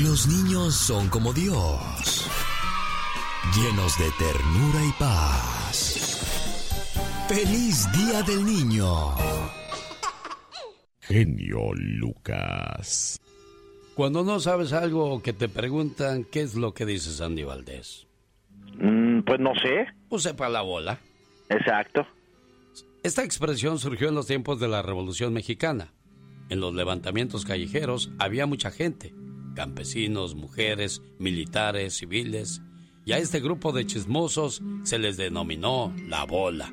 Los niños son como Dios, llenos de ternura y paz. ¡Feliz Día del Niño! Genio Lucas. Cuando no sabes algo o que te preguntan, ¿qué es lo que dices, Andy Valdés? Mm, pues no sé. Pues sepa la bola. Exacto. Esta expresión surgió en los tiempos de la Revolución Mexicana. En los levantamientos callejeros había mucha gente, campesinos, mujeres, militares, civiles, y a este grupo de chismosos se les denominó la bola.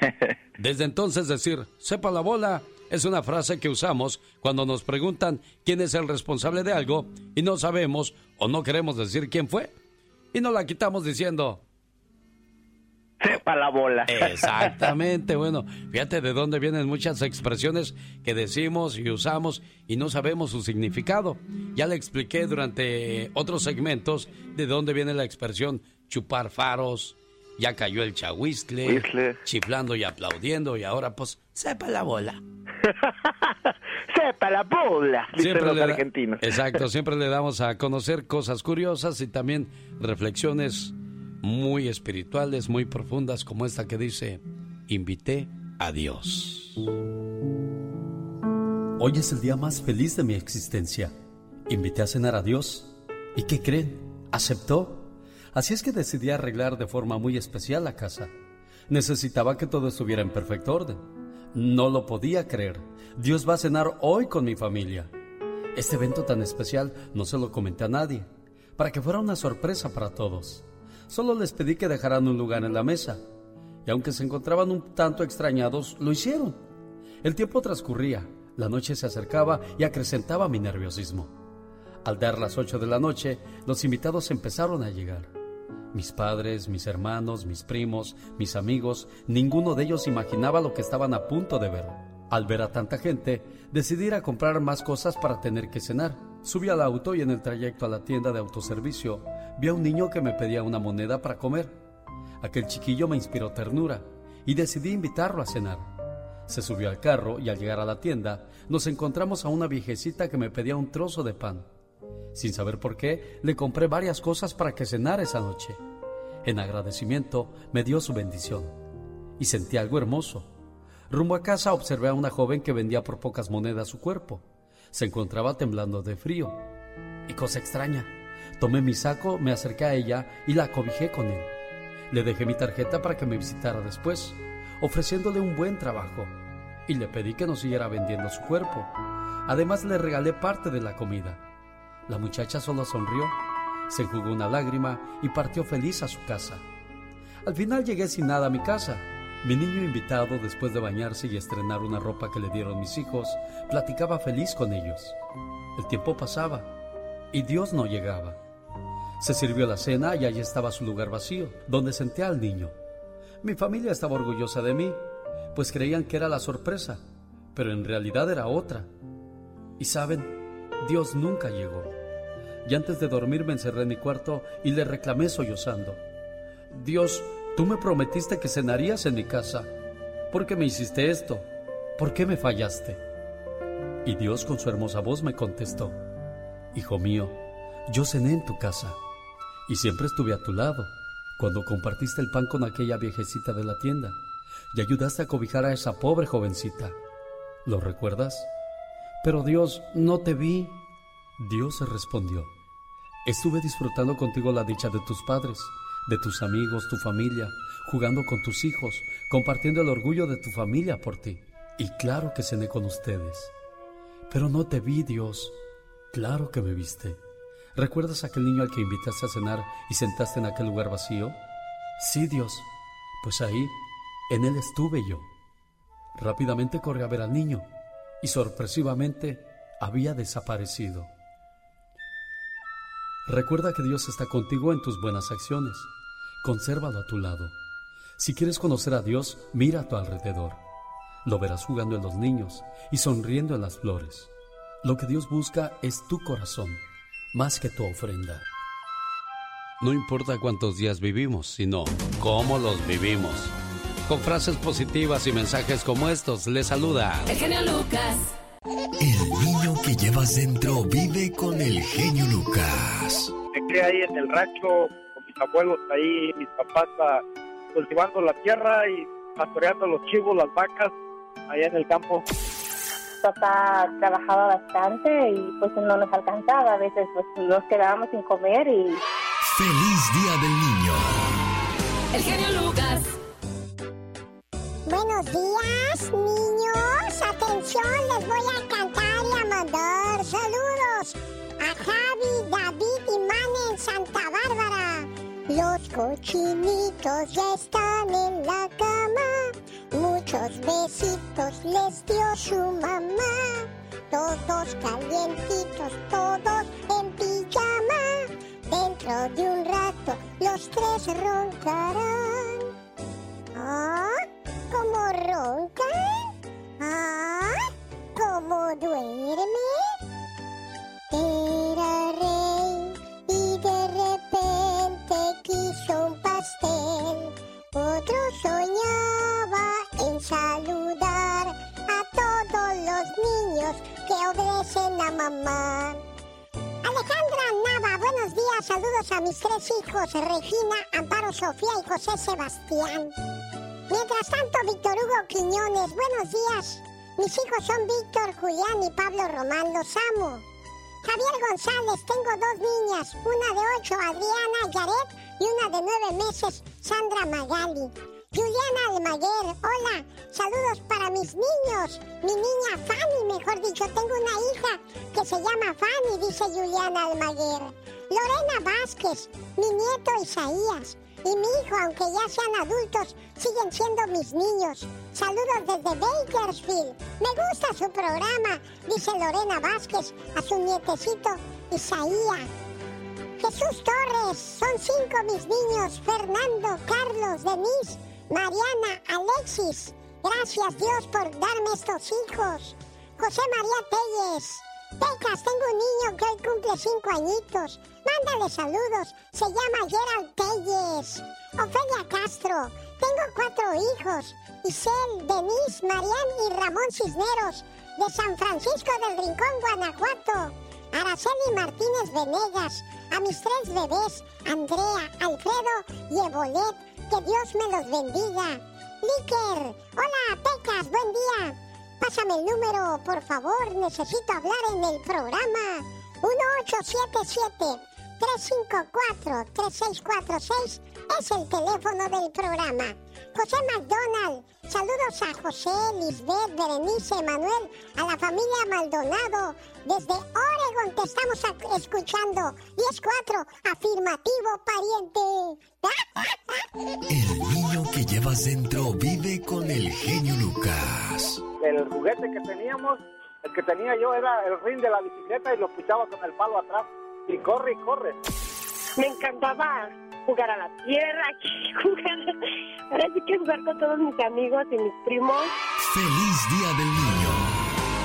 Desde entonces decir, sepa la bola, es una frase que usamos cuando nos preguntan quién es el responsable de algo y no sabemos o no queremos decir quién fue. Y nos la quitamos diciendo... Sepa la bola. Exactamente, bueno, fíjate de dónde vienen muchas expresiones que decimos y usamos y no sabemos su significado. Ya le expliqué durante otros segmentos de dónde viene la expresión chupar faros, ya cayó el chahuistle, chiflando y aplaudiendo y ahora pues sepa la bola. sepa la bola, siempre los argentinos. exacto, siempre le damos a conocer cosas curiosas y también reflexiones muy espirituales, muy profundas como esta que dice, invité a Dios. Hoy es el día más feliz de mi existencia. Invité a cenar a Dios. ¿Y qué creen? ¿Aceptó? Así es que decidí arreglar de forma muy especial la casa. Necesitaba que todo estuviera en perfecto orden. No lo podía creer. Dios va a cenar hoy con mi familia. Este evento tan especial no se lo comenté a nadie, para que fuera una sorpresa para todos. Solo les pedí que dejaran un lugar en la mesa, y aunque se encontraban un tanto extrañados, lo hicieron. El tiempo transcurría, la noche se acercaba y acrecentaba mi nerviosismo. Al dar las ocho de la noche, los invitados empezaron a llegar. Mis padres, mis hermanos, mis primos, mis amigos, ninguno de ellos imaginaba lo que estaban a punto de ver. Al ver a tanta gente, decidí ir a comprar más cosas para tener que cenar. Subí al auto y en el trayecto a la tienda de autoservicio vi a un niño que me pedía una moneda para comer. Aquel chiquillo me inspiró ternura y decidí invitarlo a cenar. Se subió al carro y al llegar a la tienda nos encontramos a una viejecita que me pedía un trozo de pan. Sin saber por qué, le compré varias cosas para que cenara esa noche. En agradecimiento, me dio su bendición. Y sentí algo hermoso. Rumbo a casa observé a una joven que vendía por pocas monedas su cuerpo. Se encontraba temblando de frío. Y cosa extraña, tomé mi saco, me acerqué a ella y la acobijé con él. Le dejé mi tarjeta para que me visitara después, ofreciéndole un buen trabajo. Y le pedí que no siguiera vendiendo su cuerpo. Además le regalé parte de la comida. La muchacha solo sonrió, se enjugó una lágrima y partió feliz a su casa. Al final llegué sin nada a mi casa. Mi niño invitado, después de bañarse y estrenar una ropa que le dieron mis hijos, platicaba feliz con ellos. El tiempo pasaba y Dios no llegaba. Se sirvió la cena y allí estaba su lugar vacío, donde senté al niño. Mi familia estaba orgullosa de mí, pues creían que era la sorpresa, pero en realidad era otra. Y saben, Dios nunca llegó. Y antes de dormir me encerré en mi cuarto y le reclamé sollozando. Dios, tú me prometiste que cenarías en mi casa. ¿Por qué me hiciste esto? ¿Por qué me fallaste? Y Dios con su hermosa voz me contestó, Hijo mío, yo cené en tu casa y siempre estuve a tu lado cuando compartiste el pan con aquella viejecita de la tienda y ayudaste a cobijar a esa pobre jovencita. ¿Lo recuerdas? Pero Dios, no te vi. Dios respondió, estuve disfrutando contigo la dicha de tus padres, de tus amigos, tu familia, jugando con tus hijos, compartiendo el orgullo de tu familia por ti. Y claro que cené con ustedes. Pero no te vi, Dios. Claro que me viste. ¿Recuerdas aquel niño al que invitaste a cenar y sentaste en aquel lugar vacío? Sí, Dios. Pues ahí, en él estuve yo. Rápidamente corrí a ver al niño y sorpresivamente había desaparecido. Recuerda que Dios está contigo en tus buenas acciones. Consérvalo a tu lado. Si quieres conocer a Dios, mira a tu alrededor. Lo verás jugando en los niños y sonriendo en las flores. Lo que Dios busca es tu corazón, más que tu ofrenda. No importa cuántos días vivimos, sino cómo los vivimos. Con frases positivas y mensajes como estos, le saluda el genio Lucas. El niño que llevas dentro vive con el genio Lucas. Crié ahí en el rancho con mis abuelos ahí, mis papás ah, cultivando la tierra y pastoreando los chivos, las vacas, allá en el campo. Papá trabajaba bastante y pues no nos alcanzaba, a veces pues nos quedábamos sin comer y... ¡Feliz Día del Niño! El genio Lucas. Buenos días, niños. Atención, les voy a cantar y a mandar saludos a Javi, David y Man en Santa Bárbara. Los cochinitos ya están en la cama. Muchos besitos les dio su mamá. Todos calientitos, todos en pijama. Dentro de un rato los tres roncarán. ¿Ah? ¿Cómo roncan? ¿Ah? ¿Cómo duerme? Mamá. Alejandra Nava, buenos días, saludos a mis tres hijos, Regina, Amparo Sofía y José Sebastián. Mientras tanto, Víctor Hugo Quiñones, buenos días. Mis hijos son Víctor, Julián y Pablo Román, los amo. Javier González, tengo dos niñas, una de ocho, Adriana Yaret, y una de nueve meses, Sandra Magali. Juliana Almaguer, hola, saludos para mis niños. Mi niña Fanny, mejor dicho, tengo una hija que se llama Fanny, dice Juliana Almaguer. Lorena Vázquez, mi nieto Isaías y mi hijo, aunque ya sean adultos, siguen siendo mis niños. Saludos desde Bakersfield. Me gusta su programa, dice Lorena Vázquez a su nietecito Isaías. Jesús Torres, son cinco mis niños, Fernando, Carlos, Denise, Mariana, Alexis. Gracias Dios por darme estos hijos. José María Telles. Tecas, tengo un niño que hoy cumple cinco añitos. Mándale saludos. Se llama Gerald Telles. Ofelia Castro. Tengo cuatro hijos. Isel, Denise, Marian y Ramón Cisneros. De San Francisco del Rincón, Guanajuato. Araceli Martínez Venegas. A mis tres bebés, Andrea, Alfredo y Evolet. Que Dios me los bendiga. Liker. Hola, Pecas. Buen día. Pásame el número, por favor. Necesito hablar en el programa. 1877-354-3646 es el teléfono del programa. José McDonald. Saludos a José, Lisbeth, Berenice, Manuel, a la familia Maldonado. Desde Oregon te estamos escuchando. 10-4, afirmativo, pariente. El niño que llevas dentro vive con el genio Lucas. El juguete que teníamos, el que tenía yo era el ring de la bicicleta y lo escuchaba con el palo atrás. Y corre y corre. Me encantaba jugar a la tierra, jugar, ahora sí que jugar con todos mis amigos y mis primos. ¡Feliz Día del Niño!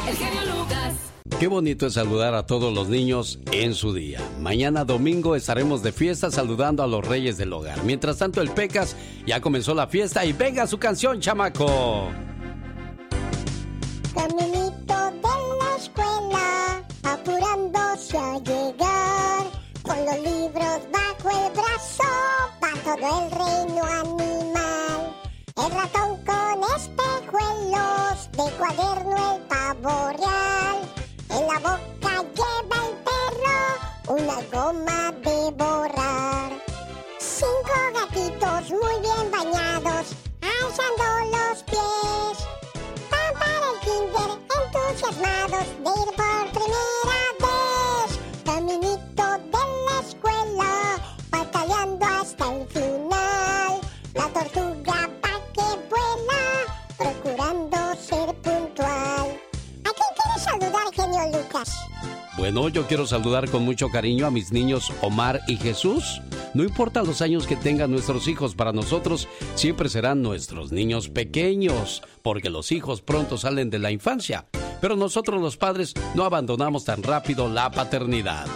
El genio Lucas. Qué bonito es saludar a todos los niños en su día. Mañana domingo estaremos de fiesta saludando a los reyes del hogar. Mientras tanto, el Pecas ya comenzó la fiesta y venga su canción, chamaco. Caminito de la escuela, apurándose a llegar, con los libros bajo el brazo, va todo el reino animal. El ratón con espejuelos, de cuaderno el pavo real. En la boca lleva el perro una goma de borrar. Cinco gatitos muy bien bañados, alzando los pies. Van para el kinder entusiasmados de ir por primera vez. Escuela, hasta el final. La tortuga va que vuela, procurando ser puntual. ¿A quién quieres saludar, genio Lucas? Bueno, yo quiero saludar con mucho cariño a mis niños Omar y Jesús. No importa los años que tengan nuestros hijos, para nosotros siempre serán nuestros niños pequeños, porque los hijos pronto salen de la infancia, pero nosotros los padres no abandonamos tan rápido la paternidad.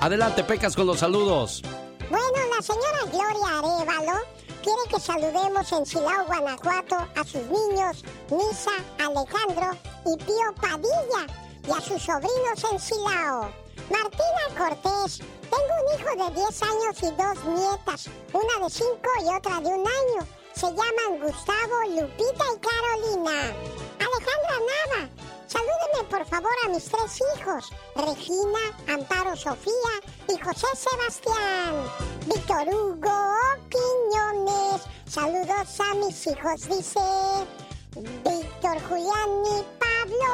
Adelante, Pecas, con los saludos. Bueno, la señora Gloria Arevalo quiere que saludemos en Silao, Guanajuato, a sus niños Nisa, Alejandro y Pío Padilla. y a sus sobrinos en Silao. Martina Cortés, tengo un hijo de 10 años y dos nietas, una de 5 y otra de un año. Se llaman Gustavo, Lupita y Carolina. Alejandra Nava, salúdeme por favor a mis tres hijos, Regina, Amparo Sofía y José Sebastián. Víctor Hugo Quiñones, saludos a mis hijos, dice Víctor, Julián y Pablo.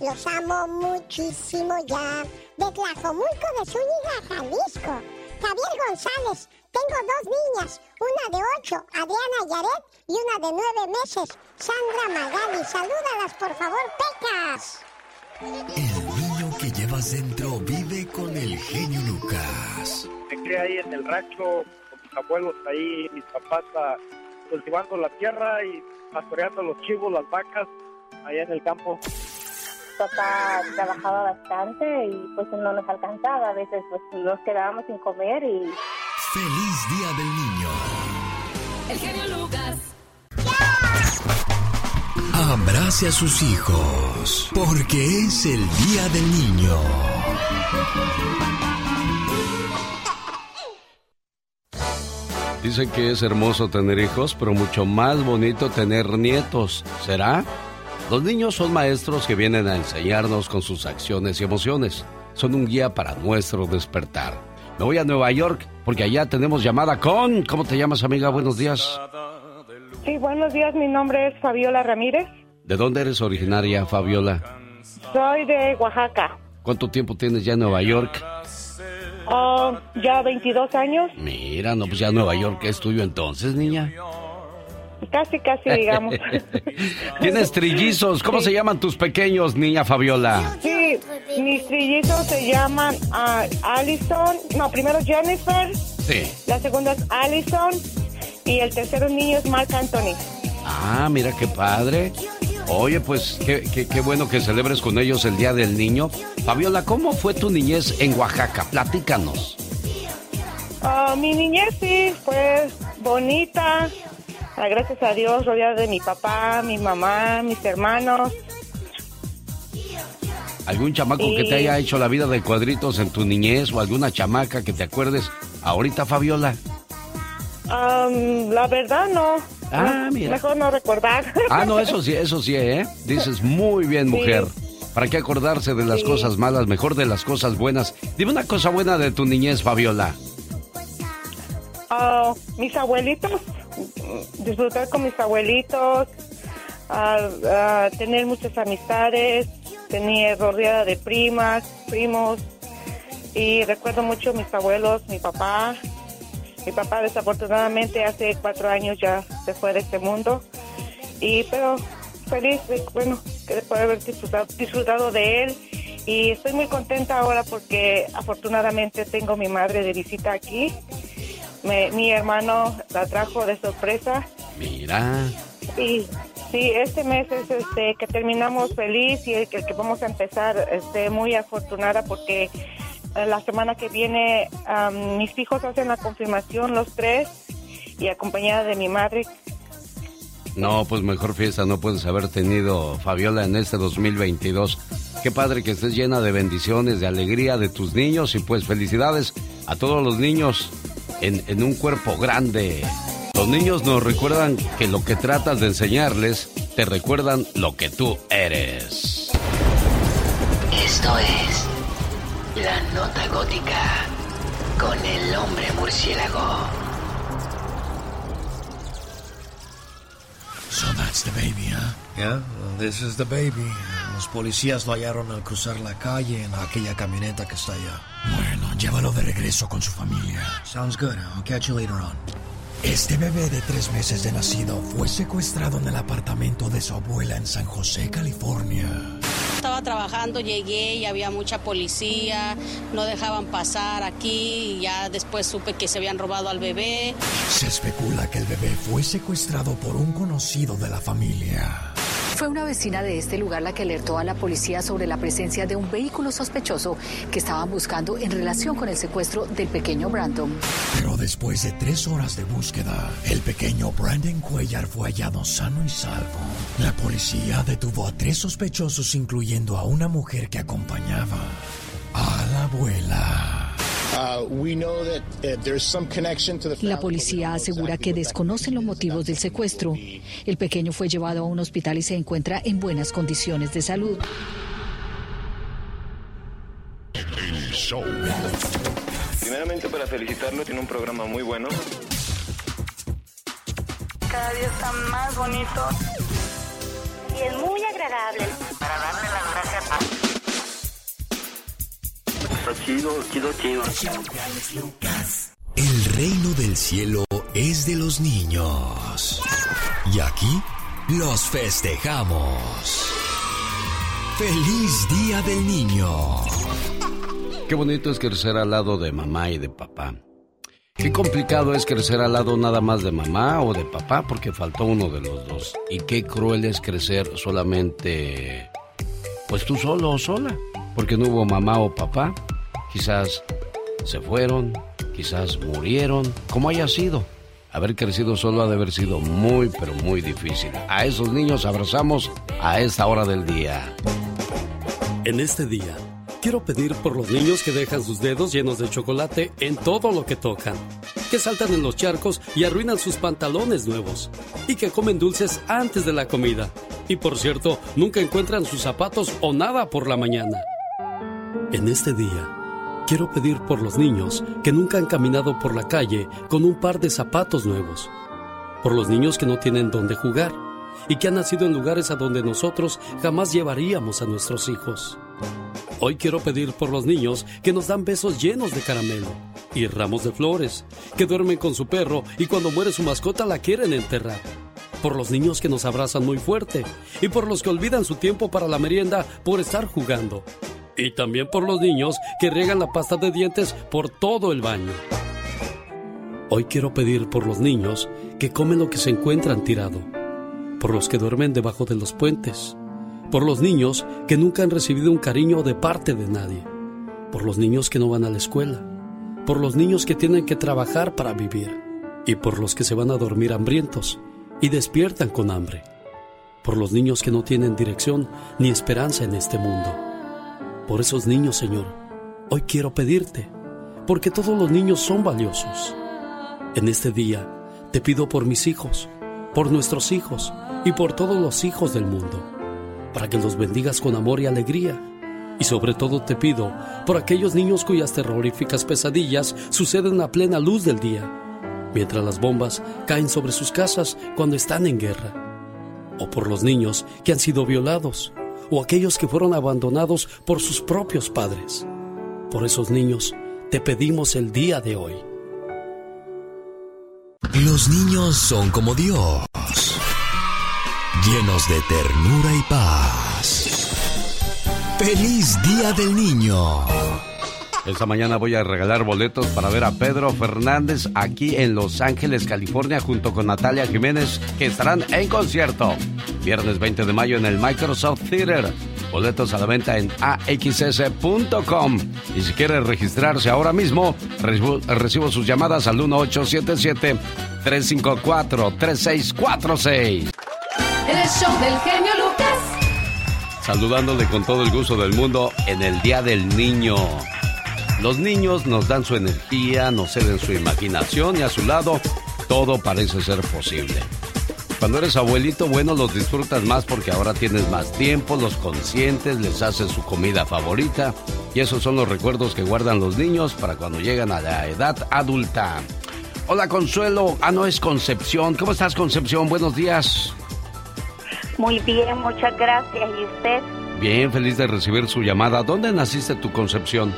Los amo muchísimo ya. De Tlajomulco de Zúñiga, Jalisco. Javier González, tengo dos niñas, una de ocho, Adriana Yaret, y una de nueve meses, Sandra Magali. Salúdalas, por favor, pecas. El niño que llevas dentro vive con el genio Lucas. Me crié ahí en el rancho con mis abuelos ahí, mis papás ah, cultivando la tierra y pastoreando los chivos, las vacas, allá en el campo. Papá trabajaba bastante y pues no nos alcanzaba. A veces pues nos quedábamos sin comer y Feliz Día del Niño. El genio Lucas. Abrace a sus hijos, porque es el Día del Niño. Dicen que es hermoso tener hijos, pero mucho más bonito tener nietos. ¿Será? Los niños son maestros que vienen a enseñarnos con sus acciones y emociones. Son un guía para nuestro despertar. Me voy a Nueva York porque allá tenemos llamada con... ¿Cómo te llamas, amiga? Buenos días. Sí, buenos días, mi nombre es Fabiola Ramírez. ¿De dónde eres originaria, Fabiola? Soy de Oaxaca. ¿Cuánto tiempo tienes ya en Nueva York? Oh, ya 22 años, Mira, no, pues ya Nueva York es tuyo entonces, niña. Casi, casi, digamos. Tienes trillizos. ¿Cómo se llaman tus pequeños, niña Fabiola? Sí, mis trillizos se llaman ah, Allison, no, primero Jennifer, Sí. la segunda es Allison y el tercero niño es Mark Anthony. Ah, mira qué padre. Oye, pues qué, qué- qué bueno que celebres con ellos el Día del Niño. Fabiola, ¿cómo fue tu niñez en Oaxaca? Platícanos. Ah, mi niñez sí fue bonita, gracias a Dios, rodeada de mi papá, mi mamá, mis hermanos. ¿Algún chamaco que te haya hecho la vida de cuadritos en tu niñez o alguna chamaca que te acuerdes ahorita, Fabiola? Am, la verdad no. Ah, mira. Mejor no recordar. Ah, no, eso sí, eso sí, ¿eh? Dices muy bien, mujer. ¿Para qué acordarse de las Sí. cosas malas? Mejor de las cosas buenas. Dime una cosa buena de tu niñez, Fabiola. Ah, mis abuelitos, disfrutar con mis abuelitos, tener muchas amistades, tener rodeada de primas, primos, y recuerdo mucho mis abuelos, mi papá. Mi papá desafortunadamente hace cuatro años ya se fue de este mundo, y pero feliz de, bueno, de poder haber disfrutado, disfrutado de él. Y estoy muy contenta ahora porque afortunadamente tengo mi madre de visita aquí. Me- mi hermano la trajo de sorpresa Mira. y sí, este mes es este que terminamos feliz y el que, el que vamos a empezar este muy afortunada porque eh, la semana que viene mis hijos hacen la confirmación los tres y acompañada de mi madre. No, pues mejor fiesta no puedes haber tenido, Fabiola, en este 2022. Qué padre que estés llena de bendiciones, de alegría de tus niños y pues felicidades a todos los niños en, en un cuerpo grande. Los niños nos recuerdan que lo que tratas de enseñarles, te recuerdan lo que tú eres. Esto es La Nota Gótica con el hombre murciélago. So that's the baby, huh? Yeah, well, this is the baby. Los policías lo hallaron al cruzar la calle en aquella camioneta que está allá. Bueno, llévalo de regreso con su familia. Sounds good. I'll catch you later on. Este bebé de tres meses de nacido fue secuestrado en el apartamento de su abuela en San José, California. Estaba trabajando, llegué y había mucha policía, no dejaban pasar aquí y ya después supe que se habían robado al bebé. Se especula que el bebé fue secuestrado por un conocido de la familia. Fue una vecina de este lugar la que alertó a la policía sobre la presencia de un vehículo sospechoso que estaban buscando en relación con el secuestro del pequeño Brandon. Pero después de tres horas de búsqueda, el pequeño Brandon Cuellar fue hallado sano y salvo. La policía detuvo a tres sospechosos, incluyendo a una mujer que acompañaba a la abuela. La policía asegura que desconocen los motivos del secuestro. El pequeño fue llevado a un hospital y se encuentra en buenas condiciones de salud. Primeramente para felicitarlo, tiene un programa muy bueno. Cada día está más bonito. Y es muy agradable. Para darle chido, chido, chido. El reino del cielo es de los niños. Y aquí los festejamos. ¡Feliz Día del Niño! Qué bonito es crecer al lado de mamá y de papá. Qué complicado es crecer al lado nada más de mamá o de papá porque faltó uno de los dos. Y qué cruel es crecer solamente, pues tú solo o sola, porque no hubo mamá o papá Quizás se fueron, quizás murieron, como haya sido. Haber crecido solo ha de haber sido muy, pero muy difícil. A esos niños abrazamos a esta hora del día. En este día, quiero pedir por los niños que dejan sus dedos llenos de chocolate en todo lo que tocan, que saltan en los charcos y arruinan sus pantalones nuevos, y que comen dulces antes de la comida. Y por cierto, nunca encuentran sus zapatos o nada por la mañana. En este día, Quiero pedir por los niños que nunca han caminado por la calle con un par de zapatos nuevos. Por los niños que no tienen dónde jugar y que han nacido en lugares a donde nosotros jamás llevaríamos a nuestros hijos. Hoy quiero pedir por los niños que nos dan besos llenos de caramelo y ramos de flores, que duermen con su perro y cuando muere su mascota la quieren enterrar. Por los niños que nos abrazan muy fuerte y por los que olvidan su tiempo para la merienda por estar jugando y también por los niños que riegan la pasta de dientes por todo el baño. Hoy quiero pedir por los niños que comen lo que se encuentran tirado, por los que duermen debajo de los puentes, por los niños que nunca han recibido un cariño de parte de nadie, por los niños que no van a la escuela, por los niños que tienen que trabajar para vivir y por los que se van a dormir hambrientos y despiertan con hambre, por los niños que no tienen dirección ni esperanza en este mundo por esos niños, Señor, hoy quiero pedirte, porque todos los niños son valiosos. En este día te pido por mis hijos, por nuestros hijos y por todos los hijos del mundo, para que los bendigas con amor y alegría. Y sobre todo te pido por aquellos niños cuyas terroríficas pesadillas suceden a plena luz del día, mientras las bombas caen sobre sus casas cuando están en guerra. O por los niños que han sido violados o aquellos que fueron abandonados por sus propios padres. Por esos niños te pedimos el día de hoy. Los niños son como Dios, llenos de ternura y paz. ¡Feliz Día del Niño! Esta mañana voy a regalar boletos para ver a Pedro Fernández aquí en Los Ángeles, California, junto con Natalia Jiménez, que estarán en concierto. Viernes 20 de mayo en el Microsoft Theater. Boletos a la venta en axs.com. Y si quiere registrarse ahora mismo, recibo, sus llamadas al 1877-354-3646. El show del genio Lucas. Saludándole con todo el gusto del mundo en el Día del Niño. Los niños nos dan su energía, nos ceden su imaginación y a su lado todo parece ser posible. Cuando eres abuelito, bueno, los disfrutas más porque ahora tienes más tiempo, los conscientes, les haces su comida favorita y esos son los recuerdos que guardan los niños para cuando llegan a la edad adulta. Hola Consuelo, ah no es Concepción, ¿cómo estás Concepción? Buenos días. Muy bien, muchas gracias. ¿Y usted? Bien, feliz de recibir su llamada. ¿Dónde naciste tu Concepción?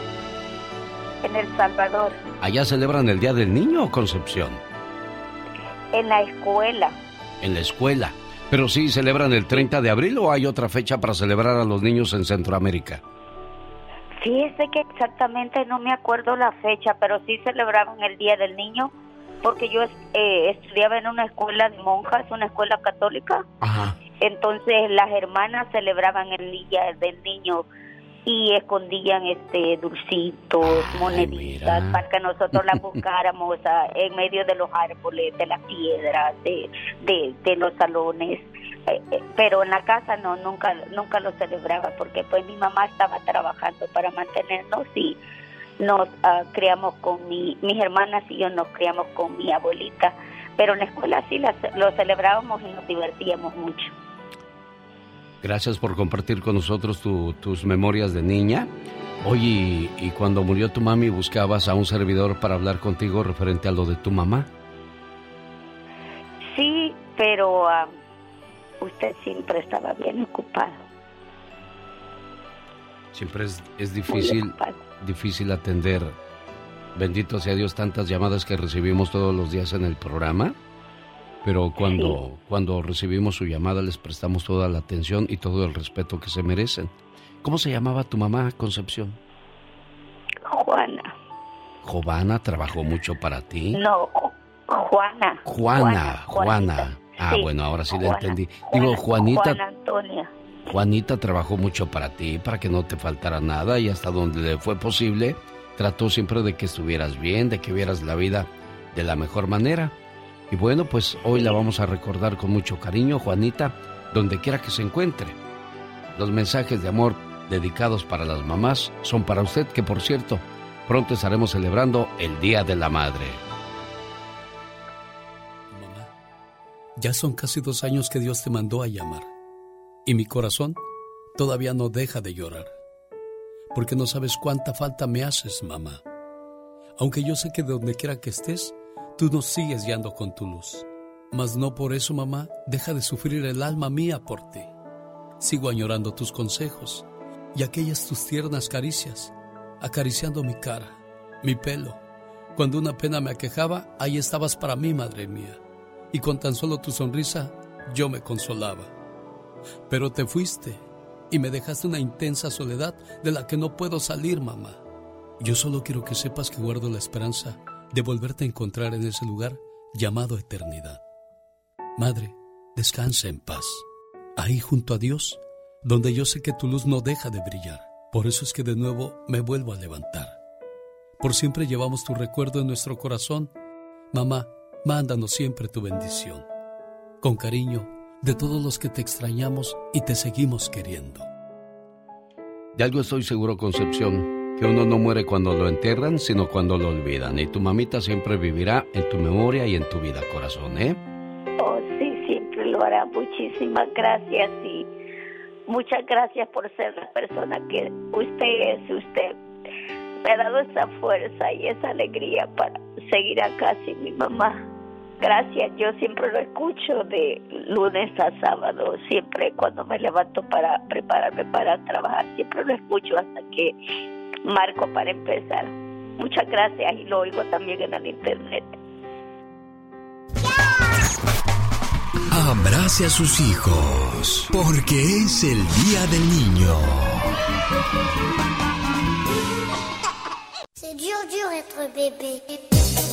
En El Salvador. ¿Allá celebran el Día del Niño o Concepción? En la escuela. En la escuela. ¿Pero sí celebran el 30 de abril o hay otra fecha para celebrar a los niños en Centroamérica? Fíjese que exactamente no me acuerdo la fecha, pero sí celebraban el Día del Niño, porque yo eh, estudiaba en una escuela de monjas, una escuela católica. Ajá. entonces las hermanas celebraban el día del niño y escondían este dulcitos, moneditas para que nosotros las buscáramos ah, en medio de los árboles, de las piedras, de, de, los salones. Eh, eh, pero en la casa no, nunca, nunca lo celebraba porque pues mi mamá estaba trabajando para mantenernos y nos ah, criamos con mi, mis hermanas y yo nos criamos con mi abuelita. Pero en la escuela sí lo celebrábamos y nos divertíamos mucho. Gracias por compartir con nosotros tus memorias de niña. Oye, ¿y, cuando murió tu mami buscabas a un servidor para hablar contigo referente a lo de tu mamá? Sí, pero ah, usted siempre estaba bien ocupado. Siempre es, es difícil, difícil atender. Bendito sea Dios tantas llamadas que recibimos todos los días en el programa. Pero cuando, cuando recibimos su llamada les prestamos toda la atención y todo el respeto que se merecen. ¿Cómo se llamaba tu mamá, Concepción? Juana. ¿Juana trabajó mucho para ti? No, Juana. Juana, Juana. Ah, bueno, ahora sí le entendí. Digo, Juanita. Juana Antonia. Juanita trabajó mucho para ti, para que no te faltara nada y hasta donde le fue posible, trató siempre de que estuvieras bien, de que vieras la vida de la mejor manera. Y bueno, pues hoy la vamos a recordar con mucho cariño, Juanita, donde quiera que se encuentre. Los mensajes de amor dedicados para las mamás son para usted, que por cierto, pronto estaremos celebrando el Día de la Madre. Mamá, ya son casi dos años que Dios te mandó a llamar. Y mi corazón todavía no deja de llorar. Porque no sabes cuánta falta me haces, mamá. Aunque yo sé que donde quiera que estés, Tú nos sigues guiando con tu luz. Mas no por eso, mamá, deja de sufrir el alma mía por ti. Sigo añorando tus consejos y aquellas tus tiernas caricias, acariciando mi cara, mi pelo. Cuando una pena me aquejaba, ahí estabas para mí, madre mía. Y con tan solo tu sonrisa, yo me consolaba. Pero te fuiste y me dejaste una intensa soledad de la que no puedo salir, mamá. Yo solo quiero que sepas que guardo la esperanza de volverte a encontrar en ese lugar llamado eternidad. Madre, descansa en paz, ahí junto a Dios, donde yo sé que tu luz no deja de brillar. Por eso es que de nuevo me vuelvo a levantar. Por siempre llevamos tu recuerdo en nuestro corazón. Mamá, mándanos siempre tu bendición. Con cariño, de todos los que te extrañamos y te seguimos queriendo. De algo estoy seguro, Concepción que uno no muere cuando lo enterran, sino cuando lo olvidan. Y tu mamita siempre vivirá en tu memoria y en tu vida, corazón, ¿eh? Oh, sí, siempre lo hará. Muchísimas gracias y muchas gracias por ser la persona que usted es. Usted me ha dado esa fuerza y esa alegría para seguir acá sin mi mamá. Gracias, yo siempre lo escucho de lunes a sábado, siempre cuando me levanto para prepararme para trabajar, siempre lo escucho hasta que Marco para empezar. Muchas gracias y lo oigo también en el internet. Abrace a sus hijos, porque es el Día del Niño. C'est dur, dur être bébé.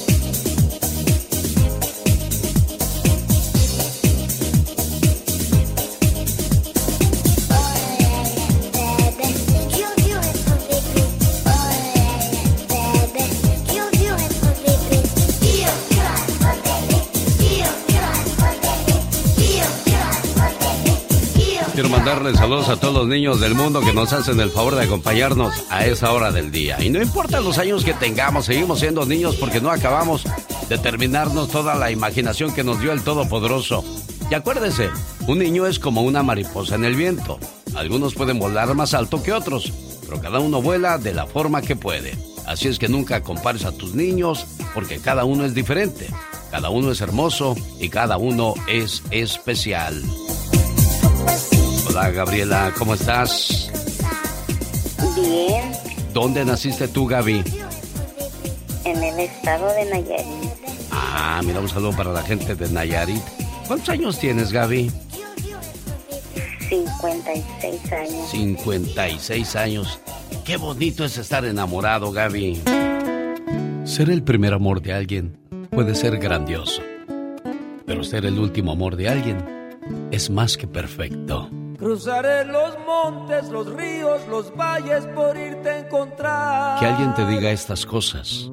Quiero mandarles saludos a todos los niños del mundo que nos hacen el favor de acompañarnos a esa hora del día. Y no importa los años que tengamos, seguimos siendo niños porque no acabamos de terminarnos toda la imaginación que nos dio el Todopoderoso. Y acuérdese, un niño es como una mariposa en el viento. Algunos pueden volar más alto que otros, pero cada uno vuela de la forma que puede. Así es que nunca compares a tus niños porque cada uno es diferente. Cada uno es hermoso y cada uno es especial. Hola Gabriela, ¿cómo estás? Bien. ¿Dónde naciste tú, Gaby? En el estado de Nayarit. Ah, mira, un saludo para la gente de Nayarit. ¿Cuántos años tienes, Gaby? 56 años. 56 años. Qué bonito es estar enamorado, Gaby. Ser el primer amor de alguien puede ser grandioso, pero ser el último amor de alguien es más que perfecto. Cruzaré los montes, los ríos, los valles por irte a encontrar. Que alguien te diga estas cosas.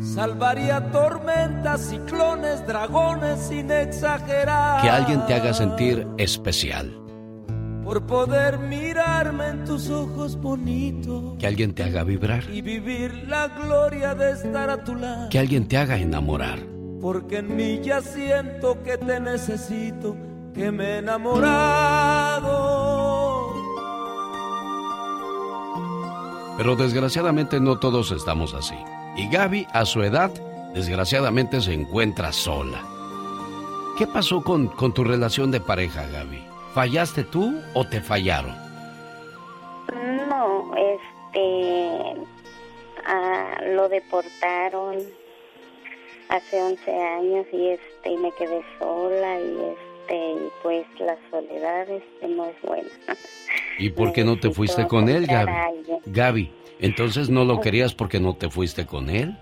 Salvaría tormentas, ciclones, dragones sin exagerar. Que alguien te haga sentir especial. Por poder mirarme en tus ojos bonitos. Que alguien te haga vibrar. Y vivir la gloria de estar a tu lado. Que alguien te haga enamorar. Porque en mí ya siento que te necesito, que me he enamorado. Pero desgraciadamente no todos estamos así. Y Gaby, a su edad, desgraciadamente se encuentra sola. ¿Qué pasó con, con tu relación de pareja, Gaby? ¿Fallaste tú o te fallaron? No, este. ah, lo deportaron hace 11 años y este me quedé sola y este y pues la soledad este no es buena. ¿Y por qué no te fuiste con él, Gaby? Gaby, entonces no lo querías porque no te fuiste con él.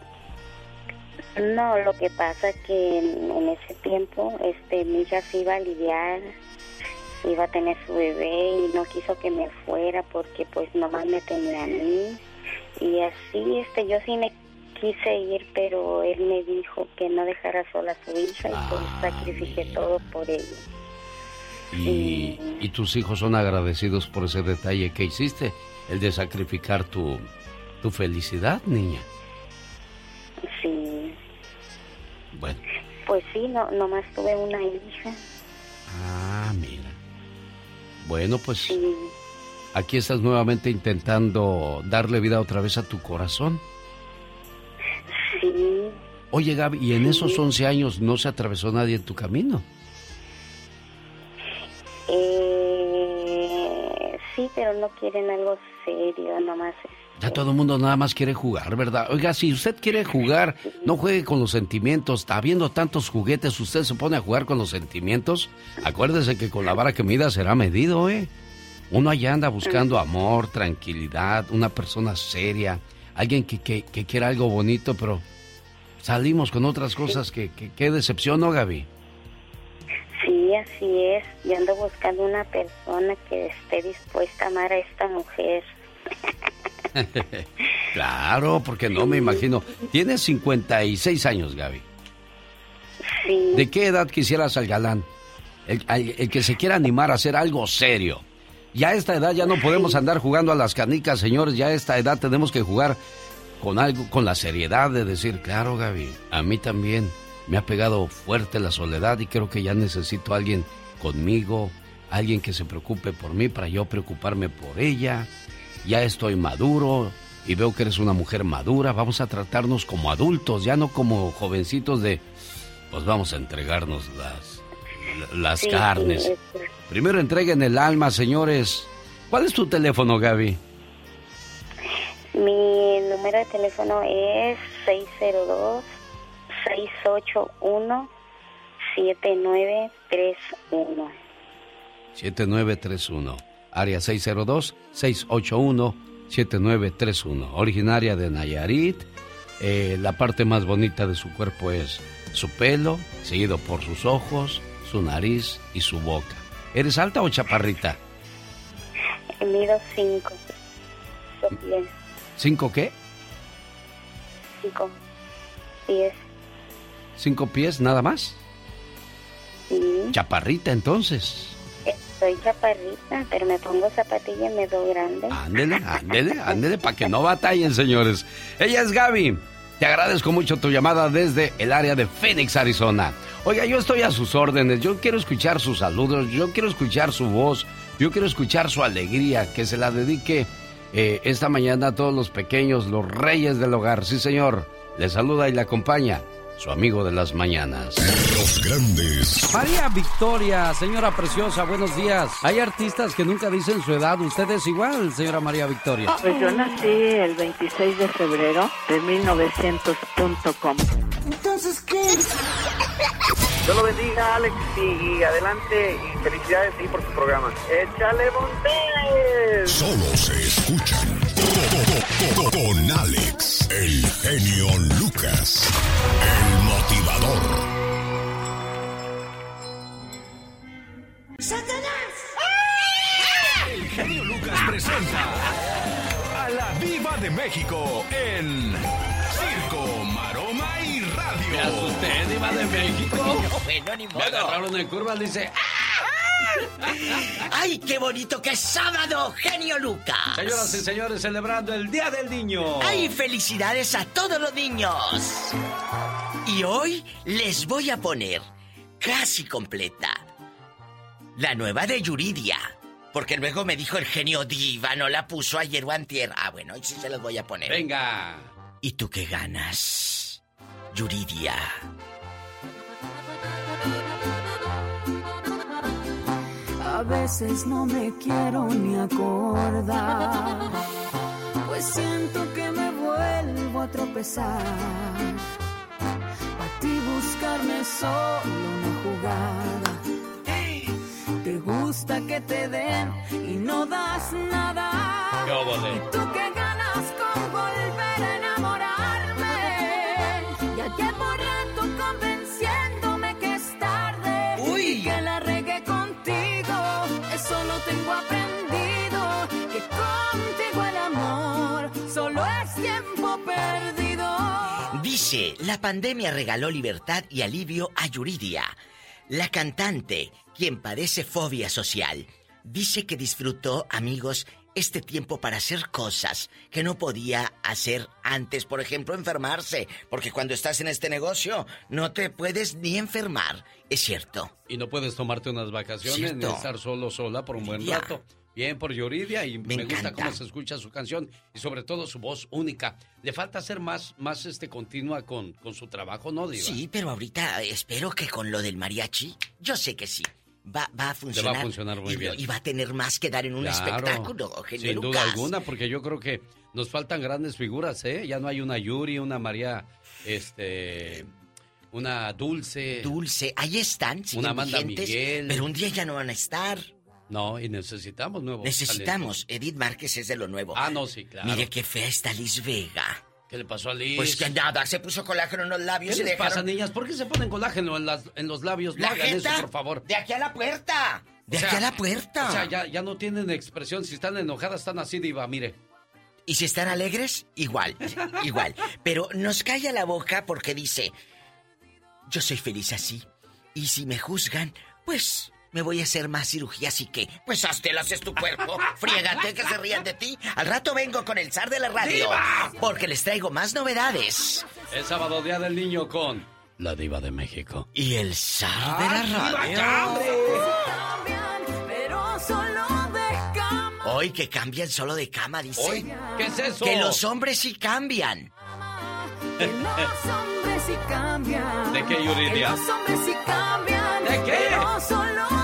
No, lo que pasa que en, en ese tiempo este mi hija se iba a aliviar, iba a tener su bebé y no quiso que me fuera porque pues nomás me tenía a mí y así este yo sí me quise ir pero él me dijo que no dejara sola a su hija y pues sacrifiqué todo por ella. Y, y tus hijos son agradecidos por ese detalle que hiciste, el de sacrificar tu, tu felicidad, niña. Sí, Bueno, pues sí, no nomás tuve una hija. ah, mira. Bueno, pues Sí. aquí estás nuevamente intentando darle vida otra vez a tu corazón. Sí. Oye, Gaby, ¿y en esos 11 años no se atravesó nadie en tu camino? Eh, sí, pero no quieren algo serio, nomás. Ya todo el mundo nada más quiere jugar, ¿verdad? Oiga, si usted quiere jugar, no juegue con los sentimientos. Está viendo tantos juguetes, usted se pone a jugar con los sentimientos. Acuérdese que con la vara que mida será medido, ¿eh? Uno allá anda buscando amor, tranquilidad, una persona seria, alguien que, que, que quiera algo bonito, pero salimos con otras cosas que, que, qué decepción, ¿no, Gaby? Sí, así es. Yo ando buscando una persona que esté dispuesta a amar a esta mujer. claro, porque no me imagino. Tienes 56 años, Gaby. Sí. ¿De qué edad quisieras al galán? El, al- el que se quiera animar a hacer algo serio. Ya a esta edad ya no podemos andar jugando a las canicas, señores. Ya a esta edad tenemos que jugar con algo, con la seriedad de decir, claro, Gaby, a mí también me ha pegado fuerte la soledad y creo que ya necesito a alguien conmigo, alguien que se preocupe por mí para yo preocuparme por ella. Ya estoy maduro y veo que eres una mujer madura. Vamos a tratarnos como adultos, ya no como jovencitos de, pues vamos a entregarnos las, las Sí, carnes. sí, es- Primero entreguen el alma, señores. ¿Cuál es tu teléfono, Gaby? Mi número de teléfono es 602-681-7931. 7931. Área 602-681-7931. Originaria de Nayarit. Eh, la parte más bonita de su cuerpo es su pelo, seguido por sus ojos, su nariz y su boca. ¿Eres alta o chaparrita? Mido 5. Bien, ¿Cinco qué? 5 pies. ¿Cinco pies nada más? Sí. Chaparrita entonces. Soy chaparrita, pero me pongo zapatilla y me doy grande. Ándele, ándele, ándele, para que no batallen, señores. Ella es Gaby. Te agradezco mucho tu llamada desde el área de Phoenix, Arizona. Oiga, yo estoy a sus órdenes. Yo quiero escuchar sus saludos, yo quiero escuchar su voz, yo quiero escuchar su alegría, que se la dedique eh, esta mañana a todos los pequeños, los reyes del hogar. Sí, señor. Le saluda y le acompaña su amigo de las mañanas. Los grandes. María Victoria, señora preciosa, buenos días. Hay artistas que nunca dicen su edad. Usted es igual, señora María Victoria. Pues yo nací el 26 de febrero de 1900.com. Entonces, ¿qué? Dios lo bendiga, Alex, y, y adelante, y felicidades ahí por tu programa. ¡Échale Montes! Solo se escuchan con, Alex, el genio Lucas, el motivador. ¡Satanás! El genio Lucas presenta a la Viva de México en Circo, Maroma y Radio. Me asusté, Diva de México. Bueno, ni modo. Me agarraron en curvas, dice. ¡Ah! ¡Ay, qué bonito que es sábado, genio Lucas! Señoras y señores, celebrando el Día del Niño. ¡Ay, felicidades a todos los niños! Y hoy les voy a poner casi completa la nueva de Yuridia. Porque luego me dijo el genio diva, no la puso ayer o antier. Ah, bueno, hoy sí se los voy a poner. Venga. ¿Y tú qué ganas? Yuridia. A veces no me quiero ni acordar, pues siento que me vuelvo a tropezar. A ti buscarme solo una jugada. Te gusta que te den y no das nada. ¿Y tú qué ganas con volver a Dice, la pandemia regaló libertad y alivio a Yuridia. La cantante, quien padece fobia social, dice que disfrutó, amigos, este tiempo para hacer cosas que no podía hacer antes. Por ejemplo, enfermarse. Porque cuando estás en este negocio, no te puedes ni enfermar. Es cierto. Y no puedes tomarte unas vacaciones ni Cierto. estar solo sola por un buen Ya. rato. Bien por Yuridia y me, gusta cómo se escucha su canción y sobre todo su voz única. Le falta ser más, más este continua con, con su trabajo, ¿no, Diva? Sí, pero ahorita espero que con lo del mariachi, yo sé que sí. Va, va a funcionar. funcionar muy y, bien. y va a tener más que dar en un Claro, espectáculo, genio Sin duda Lucas. alguna, porque yo creo que nos faltan grandes figuras, ¿eh? Ya no hay una Yuri, una María, este, una Dulce. Dulce, ahí están, Una Amanda Miguel. pero un día ya no van a estar. No, y necesitamos nuevos Necesitamos. Edith Márquez es de lo nuevo. Ah, no, sí, claro. Mire qué fea está Liz Vega. ¿Qué le pasó a Liz? Pues que nada, se puso colágeno en los labios ¿Qué y les dejaron... pasa, niñas? ¿Por qué se ponen colágeno en, las- en los labios? No La hagan eso, por favor. de aquí a la puerta. De O sea, aquí a la puerta. O sea, ya, ya no tienen expresión. Si están enojadas, están así, diva, mire. Y si están alegres, igual, igual. Pero nos calla la boca porque dice, yo soy feliz así. Y si me juzgan, pues me voy a hacer más cirugía, así que, pues hazte, haces tu cuerpo. Friégate que se rían de ti. Al rato vengo con el zar de la radio. ¡Diva! Porque les traigo más novedades. Es sábado, Día del Niño con la diva de México. Y el zar de Ah, la diva, radio. ya, hombre. Pero solo de cama. Hoy que cambian solo de cama, dice. Hoy, ¿qué es eso? Que los hombres sí cambian. Que los hombres sí cambian. ¿De qué, Yuridia? Que los hombres sí cambian. ¿De qué? Pero solo de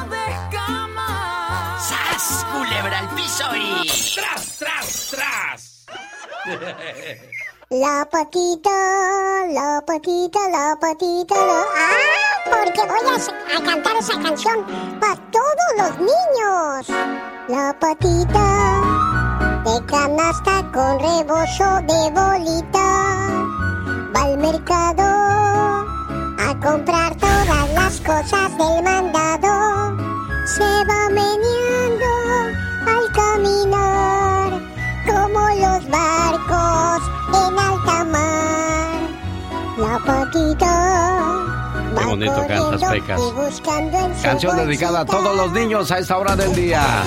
cama. ¡Sas! Culebra al piso y. ¡Tras, tras, tras! La patita, la patita, la patita, la... ¡Ah! Porque voy a, a cantar esa canción para todos los niños. La patita de canasta con rebozo de bolita. Va al mercado a comprar todas las cosas del mandado. Se va meneando al caminar como los barcos en alta mar. La patita va Qué bonito cantas, Pecas. Canción dedicada a todos los niños a esta hora del día.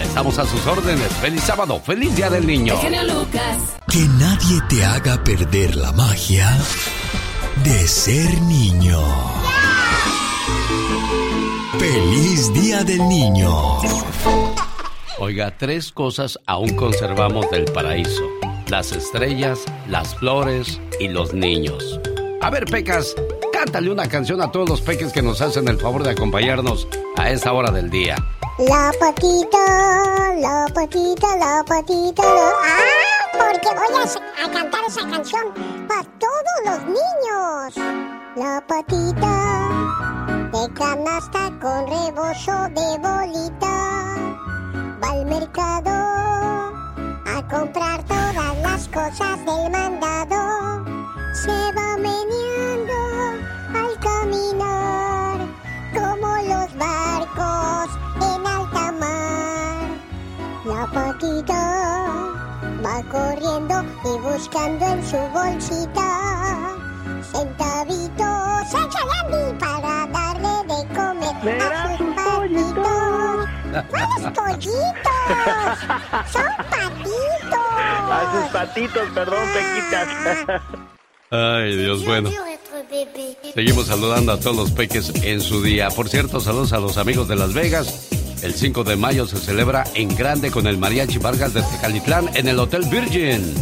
Estamos a sus órdenes. Feliz sábado, feliz Día del Niño. Lucas. Que nadie te haga perder la magia de ser niño. Feliz Día del Niño. Oiga, tres cosas aún conservamos del paraíso. Las estrellas, las flores y los niños. A ver, Pecas, cántale una canción a todos los peques que nos hacen el favor de acompañarnos a esta hora del día. La patita, la patita, la patita, la... ¡Ah! Porque voy a, a cantar esa canción para todos los niños. La patita de canasta con rebozo de bolita. Va al mercado a comprar todas las cosas del mandado. Se va meneando al caminar como los barcos en alta mar. La patita corriendo y buscando en su bolsita centavitos. Échale a mí para darle de comer a sus patitos. ¿Cuáles pollitos? Son patitos. A sus patitos, perdón, Pequitas. Ay, Dios, bueno. Seguimos saludando a todos los peques en su día. Por cierto, saludos a los amigos de Las Vegas. El 5 de mayo se celebra en grande con el Mariachi Vargas de Tecalitlán en el Hotel Virgin.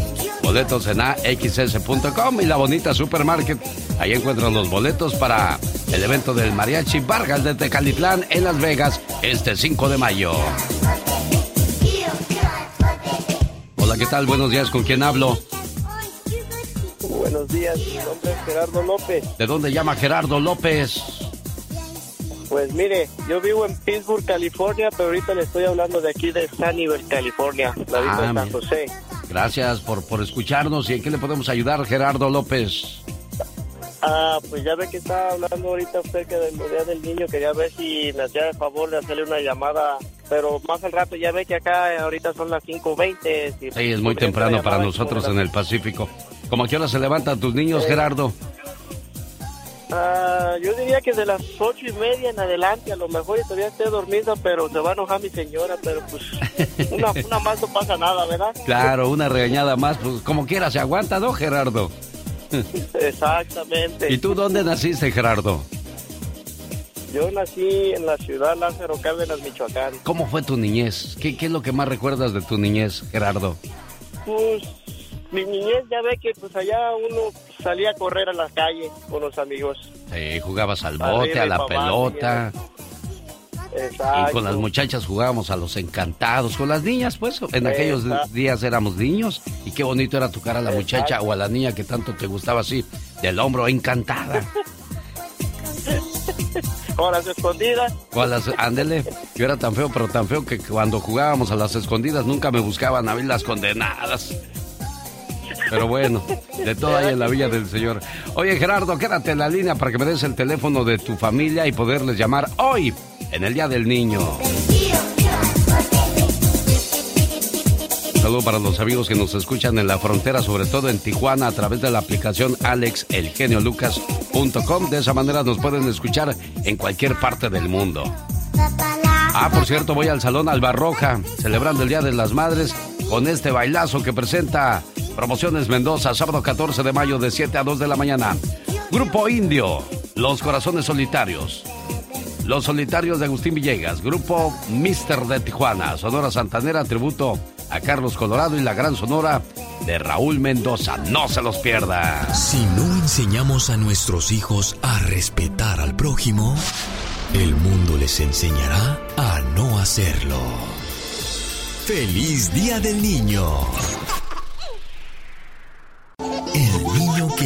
Boletos en axs.com y la bonita supermarket. Ahí encuentran los boletos para el evento del Mariachi Vargas de Tecalitlán en Las Vegas este 5 de mayo. Hola, ¿qué tal? Buenos días, ¿con quién hablo? Buenos días, mi nombre es Gerardo López. ¿De dónde llama Gerardo López? Pues mire, yo vivo en Pittsburgh, California, pero ahorita le estoy hablando de aquí de Sunnyvale, California, la Ah, en San mira. José. Gracias por, por escucharnos y en qué le podemos ayudar, Gerardo López. Ah, pues ya ve que está hablando ahorita acerca del Día del Niño, quería ver si me hacía el favor de hacerle una llamada, pero más al rato ya ve que acá ahorita son las 5.20. si Sí, es muy podría temprano para nosotros en el Pacífico. ¿Cómo a qué hora se levantan tus niños, Gerardo? Ah, yo diría que de las ocho y media en adelante, a lo mejor y todavía esté dormida, pero se va a enojar mi señora, pero pues una, una más no pasa nada, ¿verdad? Claro, una regañada más, pues como quiera se aguanta, ¿no, Gerardo? Exactamente. ¿Y tú dónde naciste, Gerardo? Yo nací en la ciudad Lázaro Cárdenas, Michoacán. ¿Cómo fue tu niñez? ¿Qué, qué es lo que más recuerdas de tu niñez, Gerardo? Pues mi niñez ya ve que pues allá uno salía a correr a la calle con los amigos. Sí, jugabas al bote, a la pelota. Exacto. Y con las muchachas jugábamos a los encantados. Con las niñas, pues, en aquellos días éramos niños. Y qué bonito era tocar a la muchacha o a la niña que tanto te gustaba así, del hombro, encantada. Con las escondidas. O a las, ándele, yo era tan feo, pero tan feo que cuando jugábamos a las escondidas nunca me buscaban a mí las condenadas. Pero bueno, de todo hay en la Villa del Señor. Oye, Gerardo, quédate en la línea para que me des el teléfono de tu familia y poderles llamar hoy, en el Día del Niño. Saludo para los amigos que nos escuchan en la frontera, sobre todo en Tijuana, a través de la aplicación alexelgeniolucas.com. De esa manera nos pueden escuchar en cualquier parte del mundo. Ah, por cierto, voy al Salón Albarroja, celebrando el Día de las Madres, con este bailazo que presenta Promociones Mendoza, sábado 14 de mayo de 7 a 2 de la mañana. Grupo Indio, Los Corazones Solitarios. Los Solitarios de Agustín Villegas, Grupo Mister de Tijuana, Sonora Santanera, tributo a Carlos Colorado y la gran Sonora de Raúl Mendoza. No se los pierda. Si no enseñamos a nuestros hijos a respetar al prójimo, el mundo les enseñará a no hacerlo. ¡Feliz Día del Niño!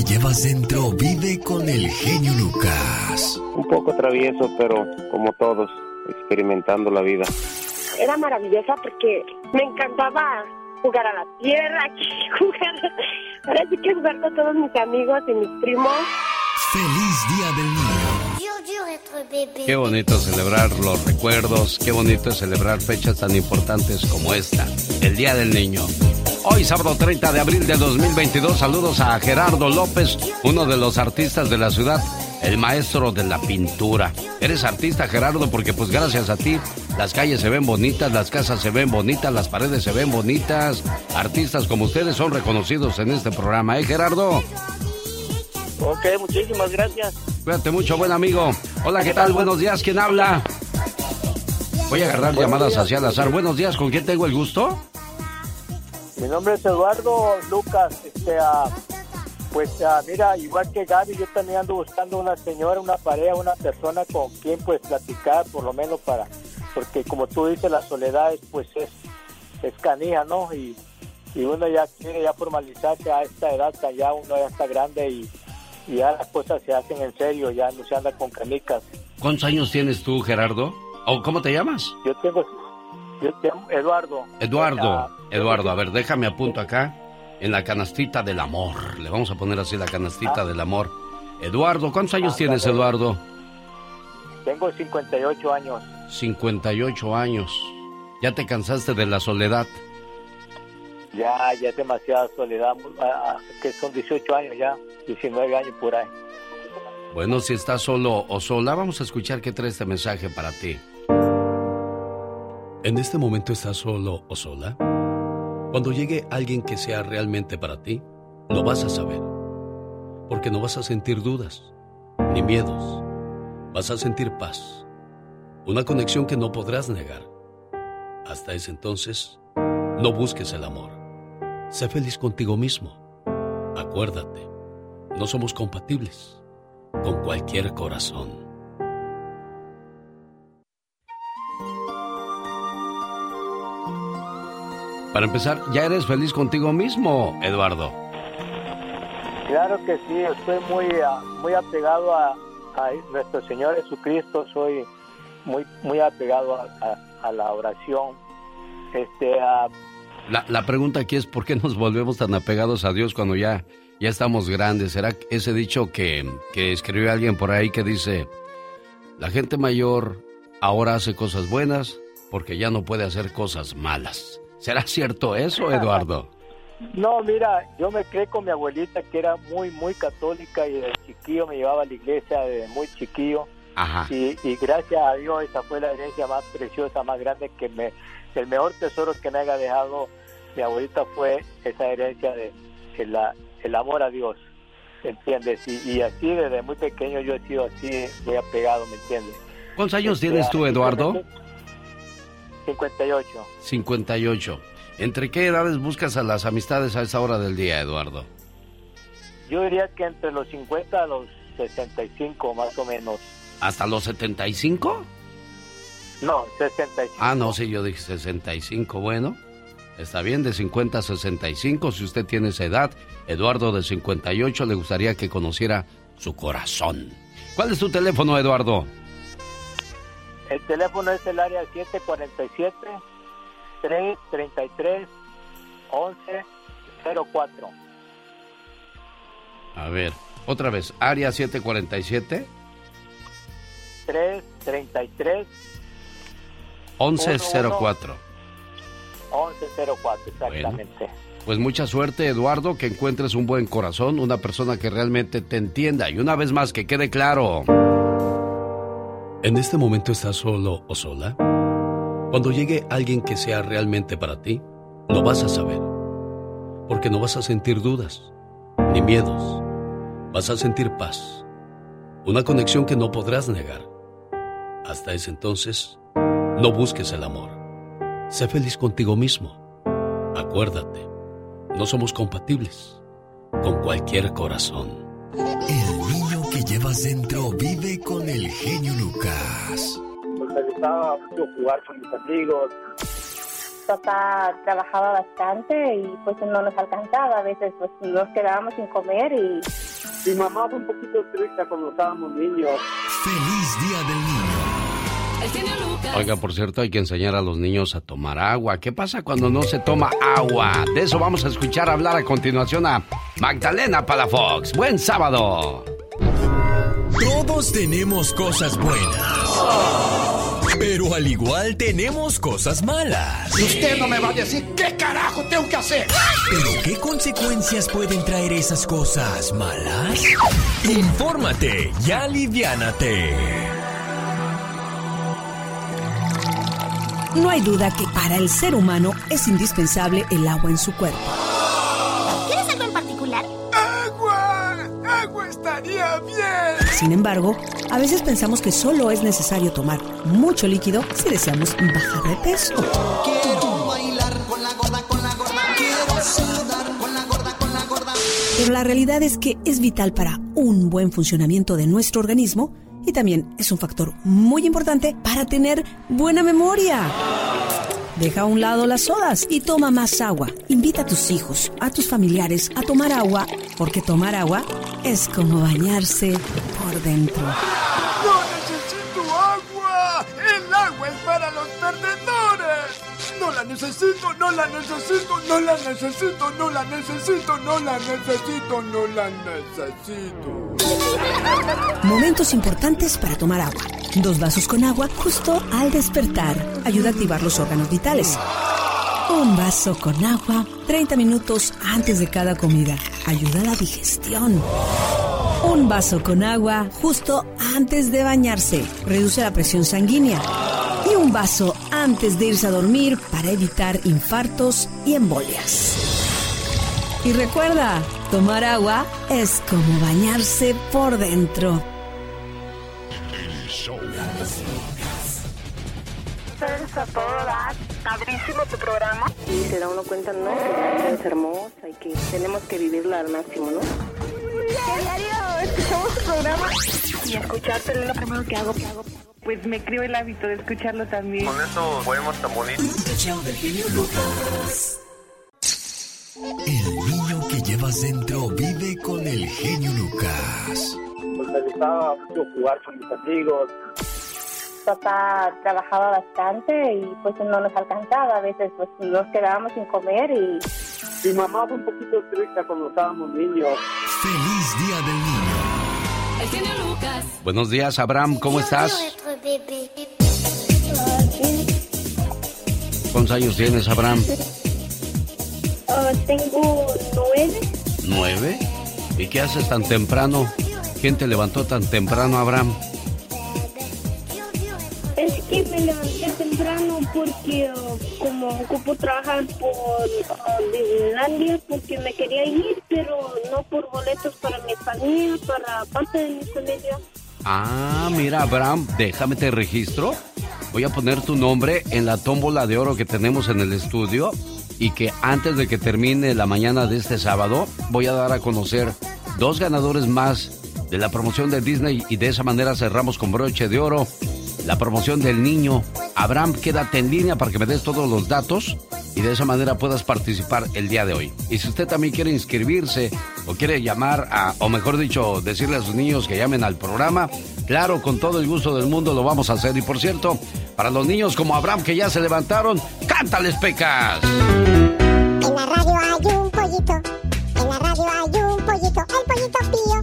Llevas dentro vive con el genio Lucas. Un poco travieso, pero como todos, experimentando la vida. Era maravillosa porque me encantaba jugar a la tierra, jugar, ahora sí que jugar con todos mis amigos y mis primos. ¡Feliz Día del Niño! Qué bonito celebrar los recuerdos, qué bonito es celebrar fechas tan importantes como esta, el Día del Niño. Hoy, sábado 30 de abril de 2022, saludos a Gerardo López, uno de los artistas de la ciudad, el maestro de la pintura. Eres artista, Gerardo, porque pues gracias a ti las calles se ven bonitas, las casas se ven bonitas, las paredes se ven bonitas. Artistas como ustedes son reconocidos en este programa, ¿eh, Gerardo? Ok, muchísimas gracias. Cuídate mucho, buen amigo. Hola, ¿qué tal? Buenos días, ¿quién habla? Voy a agarrar llamadas hacia el azar. Buenos días, ¿con quién tengo el gusto? Mi nombre es Eduardo Lucas. Este, ah, pues ah, mira, igual que Gaby, yo también ando buscando una señora, una pareja, una persona con quien pues platicar, por lo menos para, porque como tú dices, la soledad es, pues es, es canija, ¿no? Y, y uno ya quiere ya formalizarse a esta edad, ya uno ya está grande y, y ya las cosas se hacen en serio, ya no se anda con canicas. ¿Cuántos años tienes tú, Gerardo? ¿O cómo te llamas? Yo tengo Eduardo. Eduardo. Ah, Eduardo, a ver, déjame apunto acá en la canastita del amor. Le vamos a poner así la canastita del amor. Eduardo, ¿cuántos años Ah, tienes, claro. Eduardo? Tengo 58 años. 58 años. ¿Ya te cansaste de la soledad? ya, ya es demasiada soledad, ah, ah, que son 18 años ya, 19 años por ahí. Bueno, si estás solo o sola, vamos a escuchar qué trae este mensaje para ti. ¿En este momento estás solo o sola? Cuando llegue alguien que sea realmente para ti, lo vas a saber. Porque no vas a sentir dudas, ni miedos. Vas a sentir paz. Una conexión que no podrás negar. Hasta ese entonces, no busques el amor. Sé feliz contigo mismo. Acuérdate, no somos compatibles con cualquier corazón. Para empezar, ¿ya eres feliz contigo mismo, Eduardo? Claro que sí, estoy muy, ah, muy apegado a, nuestro Señor Jesucristo, soy muy, muy apegado a, la oración. Este, la, la, pregunta aquí es, ¿por qué nos volvemos tan apegados a Dios cuando ya ya estamos grandes. ¿Será ese dicho que, que escribió alguien por ahí que dice, la gente mayor ahora hace cosas buenas porque ya no puede hacer cosas malas? ¿Será cierto eso, Eduardo? No, mira, yo me creé con mi abuelita que era muy, muy católica y de chiquillo me llevaba a la iglesia de muy chiquillo. Ajá. Y, y, gracias a Dios esa fue la herencia más preciosa, más grande que me, el mejor tesoro que me haya dejado mi abuelita fue esa herencia de, de la, el amor a Dios, ¿entiendes? Y, así desde muy pequeño yo he sido así, muy apegado, ¿me entiendes? ¿Cuántos años tienes tú, Eduardo? 58. 58. ¿Entre qué edades buscas a las amistades a esa hora del día, Eduardo? Yo diría que entre los 50 a los 65, más o menos. ¿Hasta los 75? No, 65. Ah, no, sí, yo dije 65, bueno. Está bien, de 50 a 65, si usted tiene esa edad. Eduardo de 58 le gustaría que conociera su corazón. ¿Cuál es tu teléfono, Eduardo? El teléfono es el área 747 333 1104. A ver, otra vez, área 747 333 1104. 1104, exactamente. pues mucha suerte, Eduardo, que encuentres un buen corazón, una persona que realmente te entienda. Y una vez más, que quede claro. ¿En este momento estás solo o sola? Cuando llegue alguien que sea realmente para ti, lo vas a saber. Porque no vas a sentir dudas, ni miedos. Vas a sentir paz. Una conexión que no podrás negar. Hasta ese entonces, no busques el amor Sé feliz contigo mismo. Acuérdate, no somos compatibles con cualquier corazón. Que llevas dentro vive con el genio Lucas. Me gustaba mucho jugar con mis amigos. Papá trabajaba bastante y pues no nos alcanzaba. A veces pues nos quedábamos sin comer y... Mi mamá fue un poquito triste cuando estábamos niños. Feliz Día del Niño. Oiga, por cierto, hay que enseñar a los niños a tomar agua. ¿Qué pasa cuando no se toma agua? De eso vamos a escuchar hablar a continuación a Magdalena Palafox. Buen sábado. Todos tenemos cosas buenas. Pero al igual tenemos cosas malas. Usted no me va a decir qué carajo tengo que hacer. Pero ¿qué consecuencias pueden traer esas cosas malas? Infórmate y aliviánate. No hay duda que para el ser humano es indispensable el agua en su cuerpo. ¿Quieres algo en particular? ¡Agua! ¡Agua estaría bien! Sin embargo, a veces pensamos que solo es necesario tomar mucho líquido si deseamos bajar de peso. Quiero bailar con la gorda, con la gorda. Quiero sudar con la gorda, con la gorda. Pero la realidad es que es vital para un buen funcionamiento de nuestro organismo y también es un factor muy importante para tener buena memoria. Deja a un lado las sodas y toma más agua. Invita a tus hijos, a tus familiares a tomar agua, porque tomar agua es como bañarse dentro. ¡No necesito agua! ¡El agua es para los perdedores! No la necesito, no la necesito, no la necesito, no la necesito, no la necesito, no la necesito. Momentos importantes para tomar agua. Dos vasos con agua justo al despertar. Ayuda a activar los órganos vitales. Un vaso con agua 30 minutos antes de cada comida. Ayuda a la digestión. Un vaso con agua justo antes de bañarse. Reduce la presión sanguínea. Y un vaso antes de irse a dormir para evitar infartos y embolias. Y recuerda, tomar agua es como bañarse por dentro. Padrísimo tu programa. Y se da uno cuenta, ¿no? Que es hermosa y que tenemos que vivirla al máximo, ¿no? Diario, escuchamos tu programa. Y escucharte es lo primero que hago. que hago. Pues me creo el hábito de escucharlo también. Con esos poemas tan bonitos. El niño que llevas dentro vive con el genio Lucas. Pues me gustaba mucho jugar con mis amigos. Papá trabajaba bastante y pues no nos alcanzaba. A veces pues nos quedábamos sin comer y... Mi mamá fue un poquito triste cuando estábamos niños. Feliz Día del Niño. El genio Lucas. Buenos días, Abraham, ¿cómo estás? ¿Cuántos años tienes, Abraham? Ah, tengo nueve. ¿Nueve? ¿Y qué haces tan temprano? ¿Quién te levantó tan temprano, Abraham? Es que me levanté temprano porque uh, como ocupo trabajar por Disneylandia porque me quería ir, pero no por boletos para mi familia, para parte de mi familia. Ah, mira, Abraham, déjame te registro. Voy a poner tu nombre en la tómbola de oro que tenemos en el estudio y que antes de que termine la mañana de este sábado voy a dar a conocer dos ganadores más de la promoción de Disney y de esa manera cerramos con broche de oro la promoción del niño. Abraham, quédate en línea para que me des todos los datos y de esa manera puedas participar el día de hoy. Y si usted también quiere inscribirse o quiere llamar a, o mejor dicho, decirle a sus niños que llamen al programa, claro, con todo el gusto del mundo lo vamos a hacer. Y por cierto, para los niños como Abraham que ya se levantaron, cántales pecas. En la radio hay un pollito. En la radio hay un pollito. El pollito pío,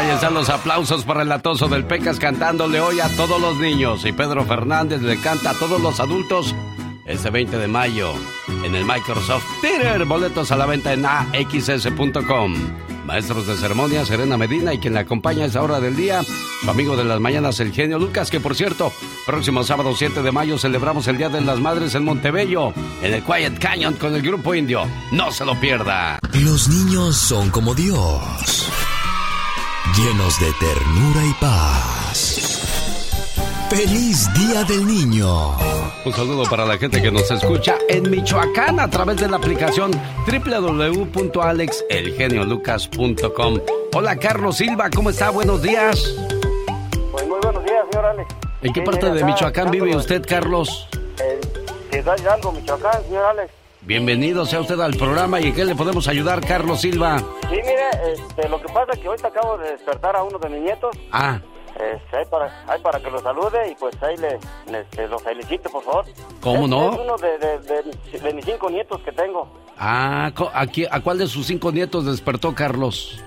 ahí están los aplausos para el atoso del Pecas cantándole hoy a todos los niños. Y Pedro Fernández le canta a todos los adultos este 20 de mayo en el Microsoft Theater. Boletos a la venta en axs.com. Maestros de ceremonia, Serena Medina y quien le acompaña a esa hora del día, su amigo de las mañanas, el genio Lucas, que por cierto, próximo sábado 7 de mayo celebramos el Día de las Madres en Montebello, en el Quiet Canyon con el grupo indio. No se lo pierda. Los niños son como Dios, llenos de ternura y paz. ¡Feliz Día del Niño! Un saludo para la gente que nos escucha en Michoacán a través de la aplicación www.alexelgeniolucas.com. Hola Carlos Silva, ¿cómo está? Buenos días. Pues muy buenos días, señor Alex. ¿En qué Sí, parte de acá, Michoacán vive usted, Carlos? En Ciudad Hidalgo, Michoacán, señor Alex. Bienvenido sea usted al programa y en qué le podemos ayudar, Carlos Silva. Sí, mire, este, lo que pasa es que ahorita acabo de despertar a uno de mis nietos. Ah, Este, ahí, para, ahí para que lo salude y pues ahí le, este, lo felicito, por favor. ¿Cómo no? Es uno de, de- de- de mis cinco nietos que tengo. Ah, ¿a, qui- ¿a cuál de sus cinco nietos despertó Carlos?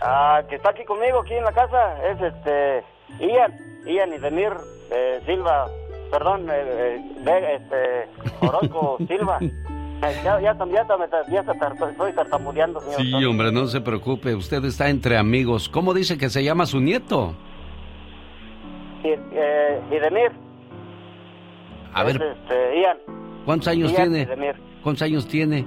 Ah, que está aquí conmigo, aquí en la casa, es este Ian, Ian y Demir eh, Silva, perdón, eh, eh, este Orozco Silva. Eh, ya, ya, ya, estoy tartamudeando, señor. Sí, hombre, no se preocupe, usted está entre amigos. ¿Cómo dice que se llama su nieto? Eh, y Demir, A es, ver, este, Ian, ¿cuántos años Ian tiene? y Demir. ¿Cuántos años tiene?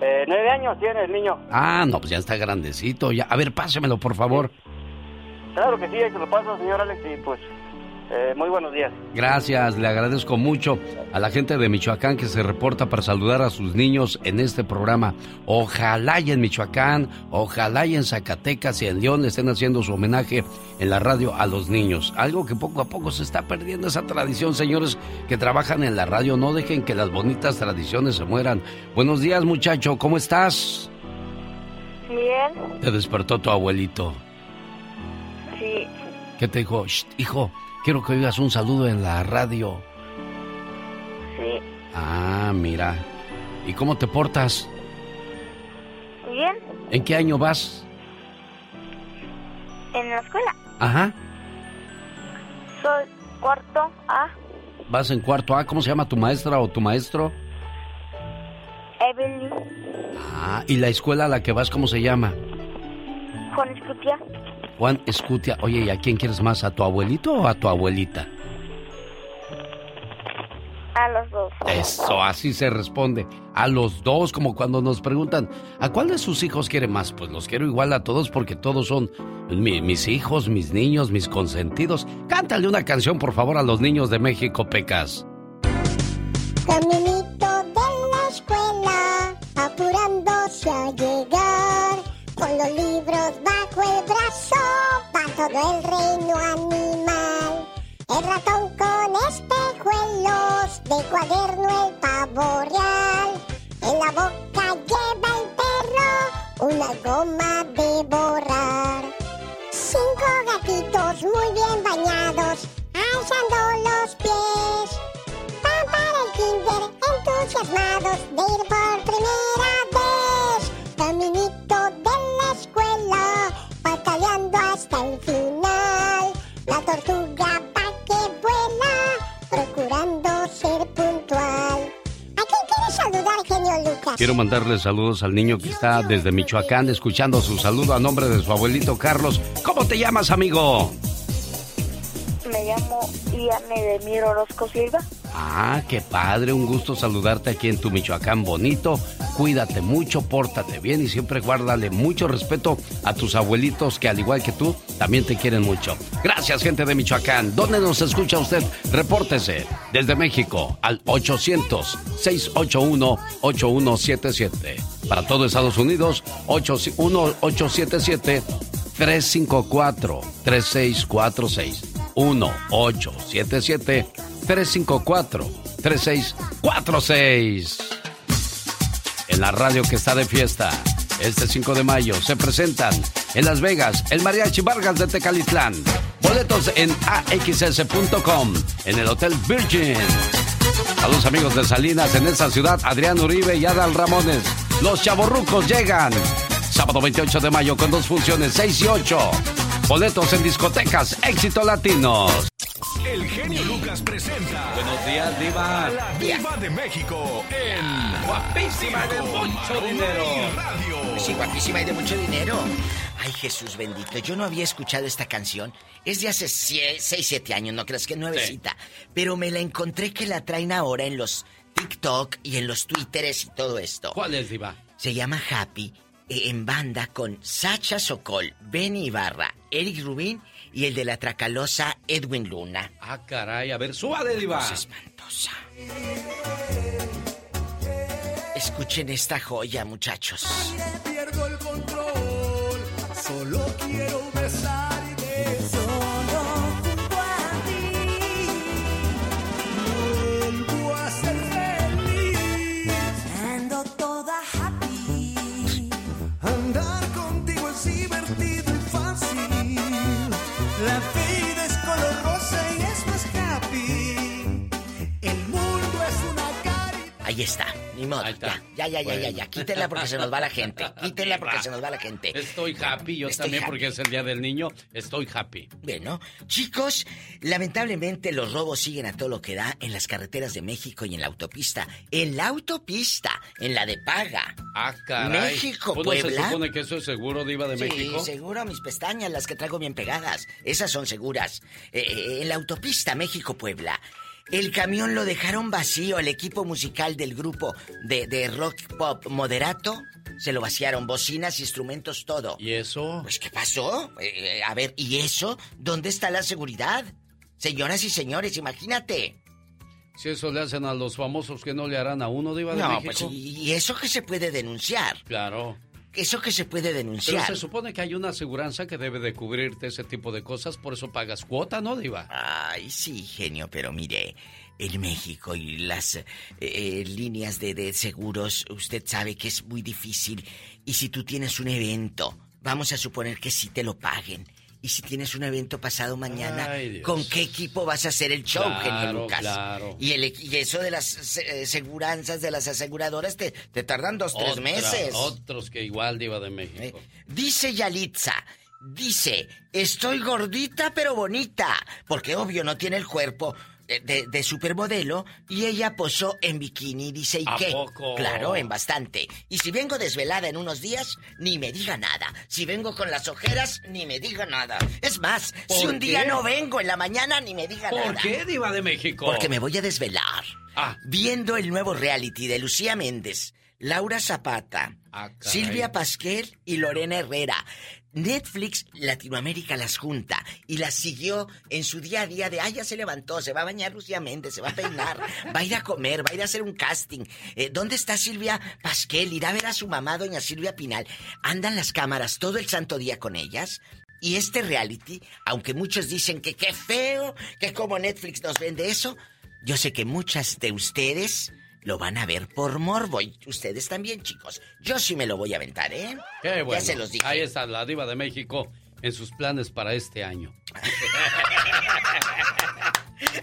Eh, nueve años tiene el niño. Ah, no, pues ya está grandecito. Ya. A ver, pásemelo, por favor. Claro que sí, ahí se lo paso, señor Alex, y pues, eh, muy buenos días. Gracias, le agradezco mucho a la gente de Michoacán que se reporta para saludar a sus niños en este programa. Ojalá y en Michoacán, ojalá y en Zacatecas y en León estén haciendo su homenaje en la radio a los niños. Algo que poco a poco se está perdiendo esa tradición, señores que trabajan en la radio. No dejen que las bonitas tradiciones se mueran. Buenos días, muchacho, ¿cómo estás? Bien, Te despertó tu abuelito. sí, ¿Qué te dijo? "Shh, hijo, quiero que oigas un saludo en la radio. sí, Ah, mira. ¿Y cómo te portas? bien, ¿En qué año vas? en la escuela. Ajá. Soy cuarto A, ¿Vas en cuarto A? ¿Cómo se llama tu maestra o tu maestro? Evelyn, Ah, ¿y la escuela a la que vas cómo se llama? Juan Escutia, Juan Escutia. Oye, ¿y a quién quieres más? ¿A tu abuelito o a tu abuelita? a los dos. Eso, así se responde. A los dos, como cuando nos preguntan, ¿a cuál de sus hijos quiere más? Pues los quiero igual a todos porque todos son mi- mis hijos, mis niños, mis consentidos. Cántale una canción, por favor, a los niños de México, Pecas. Caminito de la escuela, apurándose a llegar, va todo el reino animal. El ratón con espejuelos, de cuaderno el pavo real. En la boca lleva el perro una goma de borrar. Cinco gatitos muy bien bañados, alzando los pies. Van para el kinder entusiasmados de ir por primera vez. Escuela, hasta el final. La tortuga va que vuela, procurando ser puntual. ¿A quién quieres saludar, genio Lucas? Quiero mandarle saludos al niño que está desde Michoacán escuchando su saludo a nombre de su abuelito Carlos. ¿Cómo te llamas, amigo? Me llamo Ian Edemir Orozco Silva. Ah, qué padre, un gusto saludarte aquí en tu Michoacán bonito. Cuídate mucho, pórtate bien y siempre guárdale mucho respeto a tus abuelitos que al igual que tú también te quieren mucho. Gracias, gente de Michoacán. ¿Dónde nos escucha usted? Repórtese desde México al 800-681-8177. Para todo Estados Unidos, 1-877-354-3646. 1-877-354-3646. En la radio que está de fiesta, este 5 de mayo, se presentan en Las Vegas el Mariachi Vargas de Tecalitlán. Boletos en axs.com, en el Hotel Virgin. A los amigos de Salinas en esa ciudad, Adrián Uribe y Adal Ramones. Los chavorrucos llegan. Sábado 28 de mayo con dos funciones, 6 y 8. Boletos en discotecas, éxito latinos. El genio Lucas presenta. Buenos días, Diva. La Diva de México en. Guapísima de mucho dinero. Radio. Sí, guapísima y de mucho dinero. Ay, Jesús bendito. Yo no había escuchado esta canción. Es de hace 6, 7 años, no creas que es nuevecita. Pero me la encontré que la traen ahora en los TikTok y en los Twitteres y todo esto. ¿Cuál es, Diva? Se llama Happy, en banda con Sacha Sokol, Benny Ibarra, Eric Rubin y el de la Tracalosa, Edwin Luna. Ah, caray, a ver, súbale, Diva. Cosa espantosa. Escuchen esta joya, muchachos. Pierdo el control, solo quiero besarte. Solo Ahí está, ni modo. Ya, ya, ya, ya, ya, ya. Quítenla porque se nos va la gente. Quítenla porque se nos va la gente. Estoy happy, yo Estoy también happy. porque es el día del niño. Estoy happy. Bueno, chicos, lamentablemente los robos siguen a todo lo que da en las carreteras de México y en la autopista. En la autopista, en la de paga. Ah, caray. México, ¿Pues no se Puebla. supone que eso es seguro, Diva de sí, México? seguro mis pestañas, las que traigo bien pegadas. Esas son seguras. Eh, eh, en la autopista México-Puebla. El camión lo dejaron vacío. El equipo musical del grupo de, de rock pop Moderato se lo vaciaron. Bocinas, instrumentos, todo. ¿Y eso? Pues, ¿qué pasó? Eh, a ver, ¿y eso? ¿Dónde está la seguridad? Señoras y señores, imagínate. Si eso le hacen a los famosos, que no le harán a uno, Diva de No, México? pues, ¿y y eso que se puede denunciar? Claro. Eso que se puede Pero denunciar. se supone que hay una aseguranza que debe de cubrirte ese tipo de cosas, por eso pagas cuota, ¿no, Diva? Ay, sí, genio, pero mire, en México y las eh, eh, líneas de, de seguros, usted sabe que es muy difícil. Y si tú tienes un evento, vamos a suponer que sí te lo paguen. Y si tienes un evento pasado mañana, Ay. ¿con qué equipo vas a hacer el show, genio Claro, Lucas? claro. Y, el, equi- y eso de las eh, seguranzas, de las aseguradoras, te, te tardan dos, tres meses. Otros que igual, Diva de México. Dice Yalitza, dice, estoy gordita pero bonita, porque obvio no tiene el cuerpo de, de- de supermodelo y ella posó en bikini, dice, ¿y ¿A qué? poco? Claro, en bastante. Y si vengo desvelada en unos días, ni me diga nada. Si vengo con las ojeras, ni me diga nada. Es más, si ¿Por un día no vengo en la mañana, ni me diga nada. ¿Por qué, Diva de México? Porque me voy a desvelar. Ah. Viendo el nuevo reality de Lucía Méndez, Laura Zapata, Ah. Silvia Pasquel y Lorena Herrera. Netflix Latinoamérica las junta y las siguió en su día a día de, ay, ya se levantó, se va a bañar Lucía Méndez, se va a peinar, va a ir a comer, va a ir a hacer un casting. Eh, ¿Dónde está Silvia Pasquel? Irá a ver a su mamá, doña Silvia Pinal. Andan las cámaras todo el santo día con ellas. Y este reality, aunque muchos dicen que qué feo, que como Netflix nos vende eso, yo sé que muchas de ustedes lo van a ver por morbo. Y ustedes también, chicos. Yo sí me lo voy a aventar, ¿eh? Qué bueno. Ya se los dije. Ahí está la Diva de México en sus planes para este año.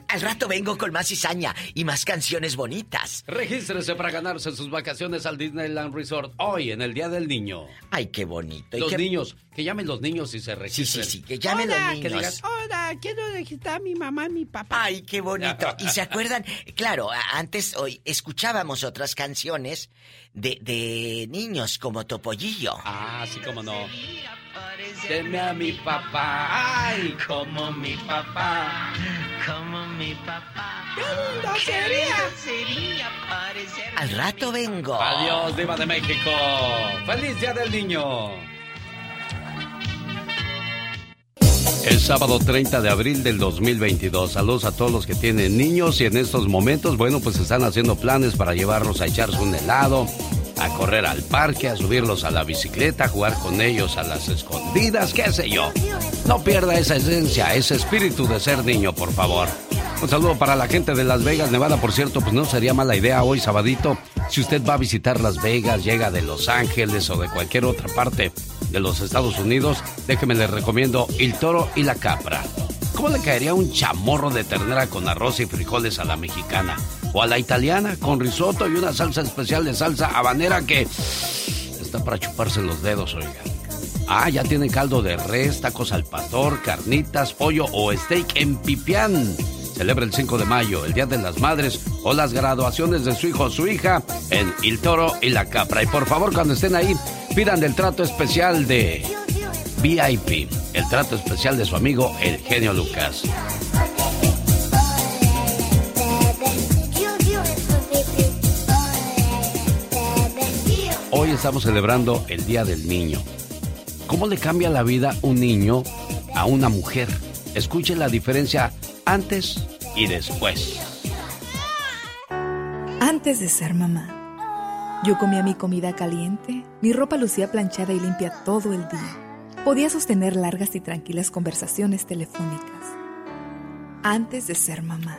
Al rato vengo con más cizaña y más canciones bonitas. Regístrese para ganarse sus vacaciones al Disneyland Resort hoy en el Día del Niño. Ay, qué bonito. Y Los qué- niños, que llamen los niños y se registren. sí, que llamen Hola, los que niños. digan, Hola, quiero registrar a mi mamá y mi papá. Ay, qué bonito. ¿Y se acuerdan? Claro, antes hoy escuchábamos otras canciones de, de niños como Topollillo. Ah, así como no. Deme a mi papá, ay, como mi papá. Como mi papá. ¡Qué lindo sería! Al rato vengo. Adiós, Diva de México. ¡Feliz Día del Niño! Es sábado 30 de abril del 2022. Saludos a todos los que tienen niños y en estos momentos, bueno, pues están haciendo planes para llevarlos a echarse un helado, a correr al parque, a subirlos a la bicicleta, a jugar con ellos a las escondidas, qué sé yo. No pierda esa esencia, ese espíritu de ser niño, por favor. Un saludo para la gente de Las Vegas, Nevada, por cierto, pues no sería mala idea hoy, sabadito, si usted va a visitar Las Vegas, llega de Los Ángeles o de cualquier otra parte de los Estados Unidos, déjeme le recomiendo El Toro y la Capra. ¿Cómo le caería un chamorro de ternera con arroz y frijoles a la mexicana? O a la italiana con risotto y una salsa especial de salsa habanera que está para chuparse los dedos, oiga. Ah, ya tienen caldo de res, tacos al pastor, carnitas, pollo o steak en pipián. Celebra el 5 de mayo, el Día de las Madres o las graduaciones de su hijo o su hija en El Toro y la Capra. Y por favor, cuando estén ahí, pidan el trato especial de VIP, el trato especial de su amigo el genio Lucas. Hoy estamos celebrando el Día del Niño. ¿Cómo le cambia la vida un niño a una mujer? Escuche la diferencia antes y después. Antes de ser mamá, yo comía mi comida caliente, mi ropa lucía planchada y limpia todo el día. Podía sostener largas y tranquilas conversaciones telefónicas. Antes de ser mamá,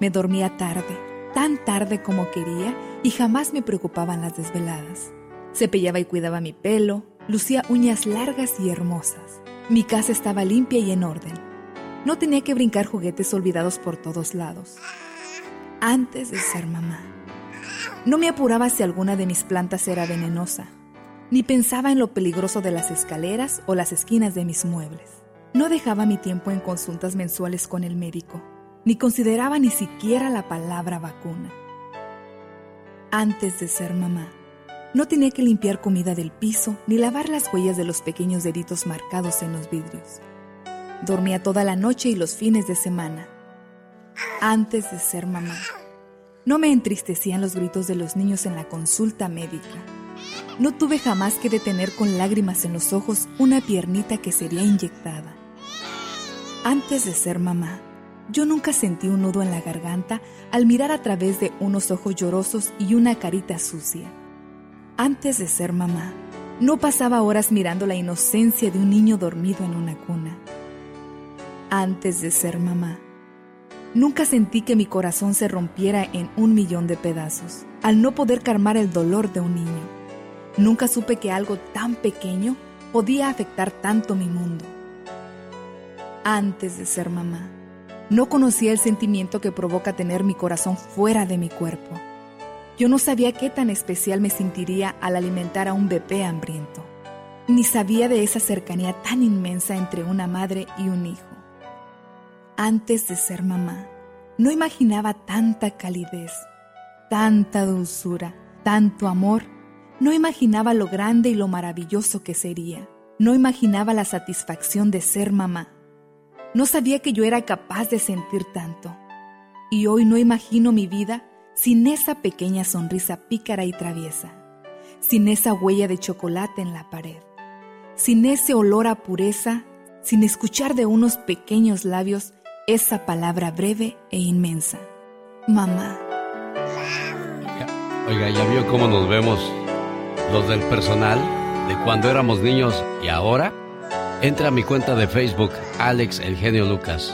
me dormía tarde, tan tarde como quería y jamás me preocupaban las desveladas. Cepillaba y cuidaba mi pelo, lucía uñas largas y hermosas. Mi casa estaba limpia y en orden. No tenía que brincar juguetes olvidados por todos lados. Antes de ser mamá. No me apuraba si alguna de mis plantas era venenosa, ni pensaba en lo peligroso de las escaleras o las esquinas de mis muebles. No dejaba mi tiempo en consultas mensuales con el médico, ni consideraba ni siquiera la palabra vacuna. Antes de ser mamá, no tenía que limpiar comida del piso ni lavar las huellas de los pequeños deditos marcados en los vidrios. Dormía toda la noche y los fines de semana. Antes de ser mamá, no me entristecían los gritos de los niños en la consulta médica. No tuve jamás que detener con lágrimas en los ojos una piernita que sería inyectada. Antes de ser mamá, yo nunca sentí un nudo en la garganta al mirar a través de unos ojos llorosos y una carita sucia. Antes de ser mamá, no pasaba horas mirando la inocencia de un niño dormido en una cuna. Antes de ser mamá, nunca sentí que mi corazón se rompiera en un millón de pedazos al no poder calmar el dolor de un niño. Nunca supe que algo tan pequeño podía afectar tanto mi mundo. Antes de ser mamá, no conocía el sentimiento que provoca tener mi corazón fuera de mi cuerpo. Yo no sabía qué tan especial me sentiría al alimentar a un bebé hambriento. Ni sabía de esa cercanía tan inmensa entre una madre y un hijo. Antes de ser mamá, no imaginaba tanta calidez, tanta dulzura, tanto amor. No imaginaba lo grande y lo maravilloso que sería. No imaginaba la satisfacción de ser mamá. No sabía que yo era capaz de sentir tanto. Y hoy no imagino mi vida sin esa pequeña sonrisa pícara y traviesa, sin esa huella de chocolate en la pared, sin ese olor a pureza, sin escuchar de unos pequeños labios esa palabra breve e inmensa. Mamá. Oiga, ya vio cómo nos vemos los del personal de cuando éramos niños y ahora. Entra a mi cuenta de Facebook, Alex El Genio Lucas.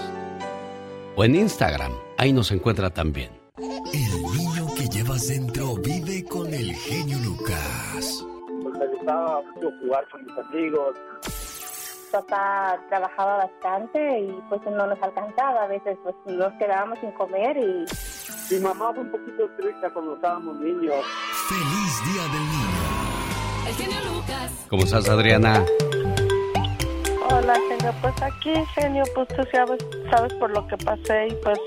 O en Instagram, ahí nos encuentra también. El niño que llevas dentro vive con el genio Lucas. Pues me gustaba mucho jugar con mis amigos. Papá trabajaba bastante y pues no nos alcanzaba. A veces pues nos quedábamos sin comer y... Mi mamá fue un poquito triste cuando estábamos niños. Feliz Día del Niño. El genio Lucas. ¿Cómo estás, Adriana? Hola, genio. Pues aquí, genio, pues tú sabes, sabes por lo que pasé y pues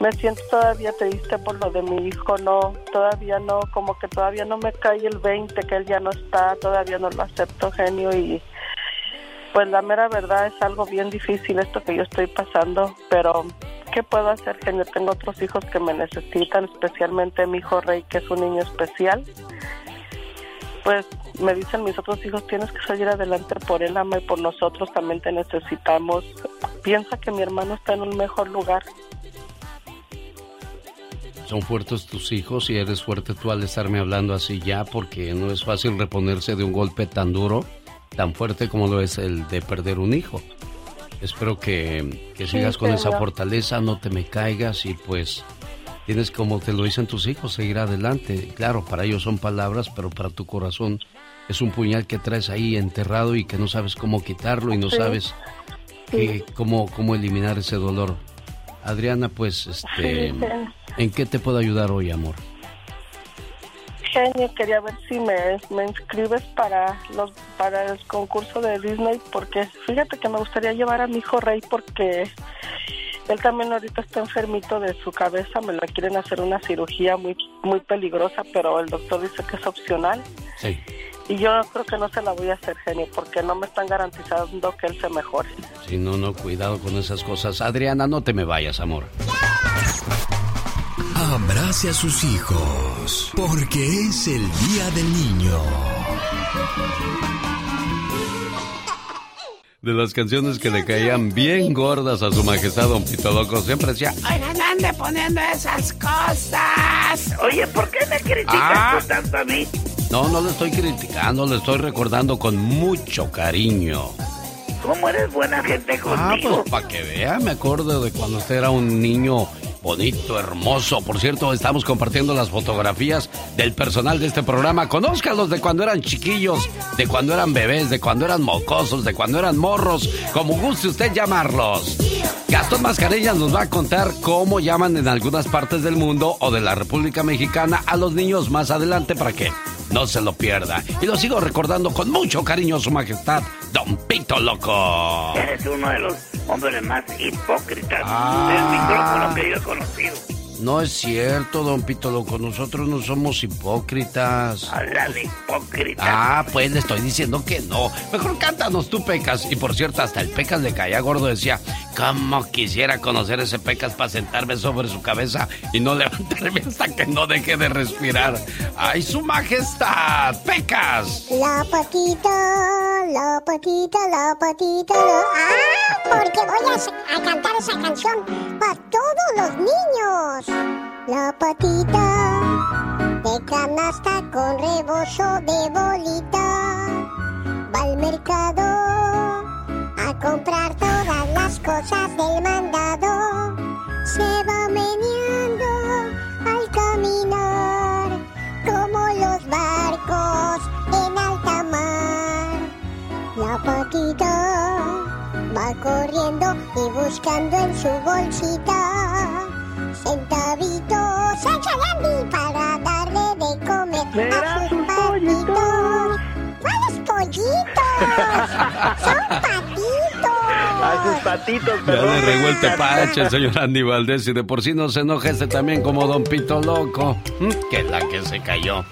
me siento todavía triste por lo de mi hijo. No, todavía no, como que todavía no me cae el 20 que él ya no está, todavía no lo acepto, genio. Y pues la mera verdad es algo bien difícil esto que yo estoy pasando, pero ¿qué puedo hacer, genio? Tengo otros hijos que me necesitan, especialmente mi hijo Rey, que es un niño especial pues me dicen mis otros hijos, tienes que salir adelante por él, ama, y por nosotros también te necesitamos. Piensa que mi hermano está en un mejor lugar. Son fuertes tus hijos y eres fuerte tú al estarme hablando así ya porque no es fácil reponerse de un golpe tan duro, tan fuerte como lo es el de perder un hijo. Espero que, que Sí, sigas con esa fortaleza, no te me caigas y pues tienes como te lo dicen tus hijos, seguir adelante. Claro, para ellos son palabras, pero para tu corazón es un puñal que traes ahí enterrado y que no sabes cómo quitarlo y no Sí. sabes que- cómo, cómo eliminar ese dolor. Adriana, pues, este. ¿en qué te puedo ayudar hoy, amor? Genio, quería ver si me, me inscribes para los para el concurso de Disney porque fíjate que me gustaría llevar a mi hijo Rey porque él también ahorita está enfermito de su cabeza, me la quieren hacer una cirugía muy muy peligrosa, pero el doctor dice que es opcional Sí. Y yo creo que no se la voy a hacer, genio, porque no me están garantizando que él se mejore. Si no, no, cuidado con esas cosas. Adriana, no te me vayas, amor. Abrace a sus hijos, porque es el Día del Niño. De las canciones que le caían bien gordas a su majestad Don Pito Loco, siempre decía, Oigan, ande poniendo esas cosas. Oye, ¿por qué me criticas Ah. tú tanto a mí? No, no le estoy criticando, le estoy recordando con mucho cariño. ¿Cómo eres buena gente Ah, contigo? pues para que vea, me acuerdo de cuando usted era un niño bonito, hermoso. Por cierto, estamos compartiendo las fotografías del personal de este programa. Conózcalos de cuando eran chiquillos, de cuando eran bebés, de cuando eran mocosos, de cuando eran morros, como guste usted llamarlos. Gastón Mascareñas nos va a contar cómo llaman en algunas partes del mundo o de la República Mexicana a los niños más adelante para que no se lo pierda. Y lo sigo recordando con mucho cariño su majestad, Don Pito Loco. Eres uno de los hombres más hipócritas Ah. del micrófono que yo he conocido. No es cierto, Don Pito Loco, nosotros no somos hipócritas. Habla de hipócrita. Ah, pues le estoy diciendo que no. Mejor cántanos tú, Pecas. Y por cierto, hasta el Pecas le caía gordo. Decía, ¿cómo quisiera conocer ese Pecas para sentarme sobre su cabeza y no levantarme hasta que no deje de respirar? ¡Ay, su majestad! ¡Pecas! La patita, la patita, la patita, la... ¡Ah! Porque voy a, a cantar esa canción para todos los niños. La patita de canasta con rebozo de bolita va al mercado a comprar todas las cosas del mandado. Se va meneando al caminar como los barcos en alta mar. La patita va corriendo y buscando en su bolsita centavitos Andy para darle de comer a sus patitos. ¿Cuáles pollitos? Son patitos. A sus patitos, Ya perdón. le regó el tepache el señor Andy Valdés y de por sí no se enoja este también como Don Pito Loco. Que la que se cayó.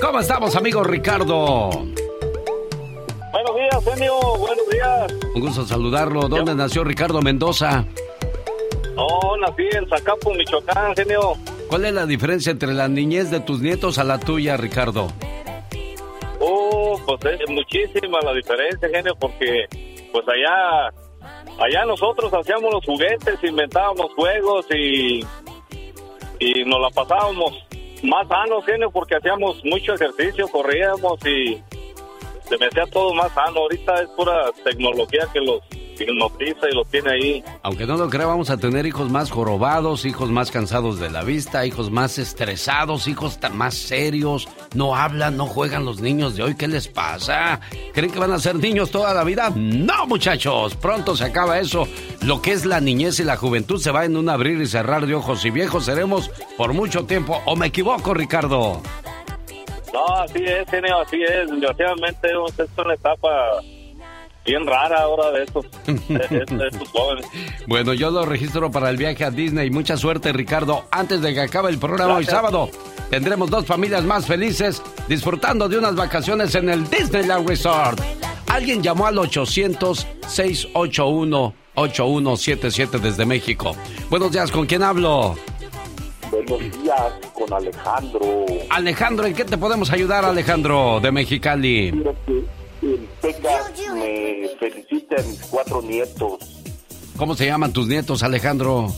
¿Cómo estamos, amigo Ricardo? Buenos días, genio. Buenos días. Un gusto saludarlo. ¿Dónde nació Ricardo Mendoza? Oh, nací en Zacapu, Michoacán, genio. ¿Cuál es la diferencia entre la niñez de tus nietos a la tuya, Ricardo? Oh, pues es muchísima la diferencia, genio, porque pues allá, allá nosotros hacíamos los juguetes, inventábamos juegos y, y nos la pasábamos más sanos, genio, porque hacíamos mucho ejercicio, corríamos y se me hacía todo más sano. Ahorita es pura tecnología que los hipnotiza y los tiene ahí. Aunque no lo crea, vamos a tener hijos más jorobados, hijos más cansados de la vista, hijos más estresados, hijos más serios. No hablan, no juegan los niños de hoy. ¿Qué les pasa? ¿Creen que van a ser niños toda la vida? No, muchachos. Pronto se acaba eso. Lo que es la niñez y la juventud se va en un abrir y cerrar de ojos y viejos seremos por mucho tiempo. ¿O me equivoco, Ricardo? No, así es, genio, así es. Desgraciadamente es una etapa bien rara ahora de estos, de, estos jóvenes. Bueno, yo lo registro para el viaje a Disney. Mucha suerte, Ricardo. Antes de que acabe el programa hoy sábado, tendremos dos familias más felices disfrutando de unas vacaciones en el Disneyland Resort. Alguien llamó al 800-681-8177 desde México. Buenos días, ¿con quién hablo? Buenos días con Alejandro. Alejandro, ¿en qué te podemos ayudar, Alejandro, de Mexicali? Me felicita a mis cuatro nietos. ¿Cómo se llaman tus nietos, Alejandro?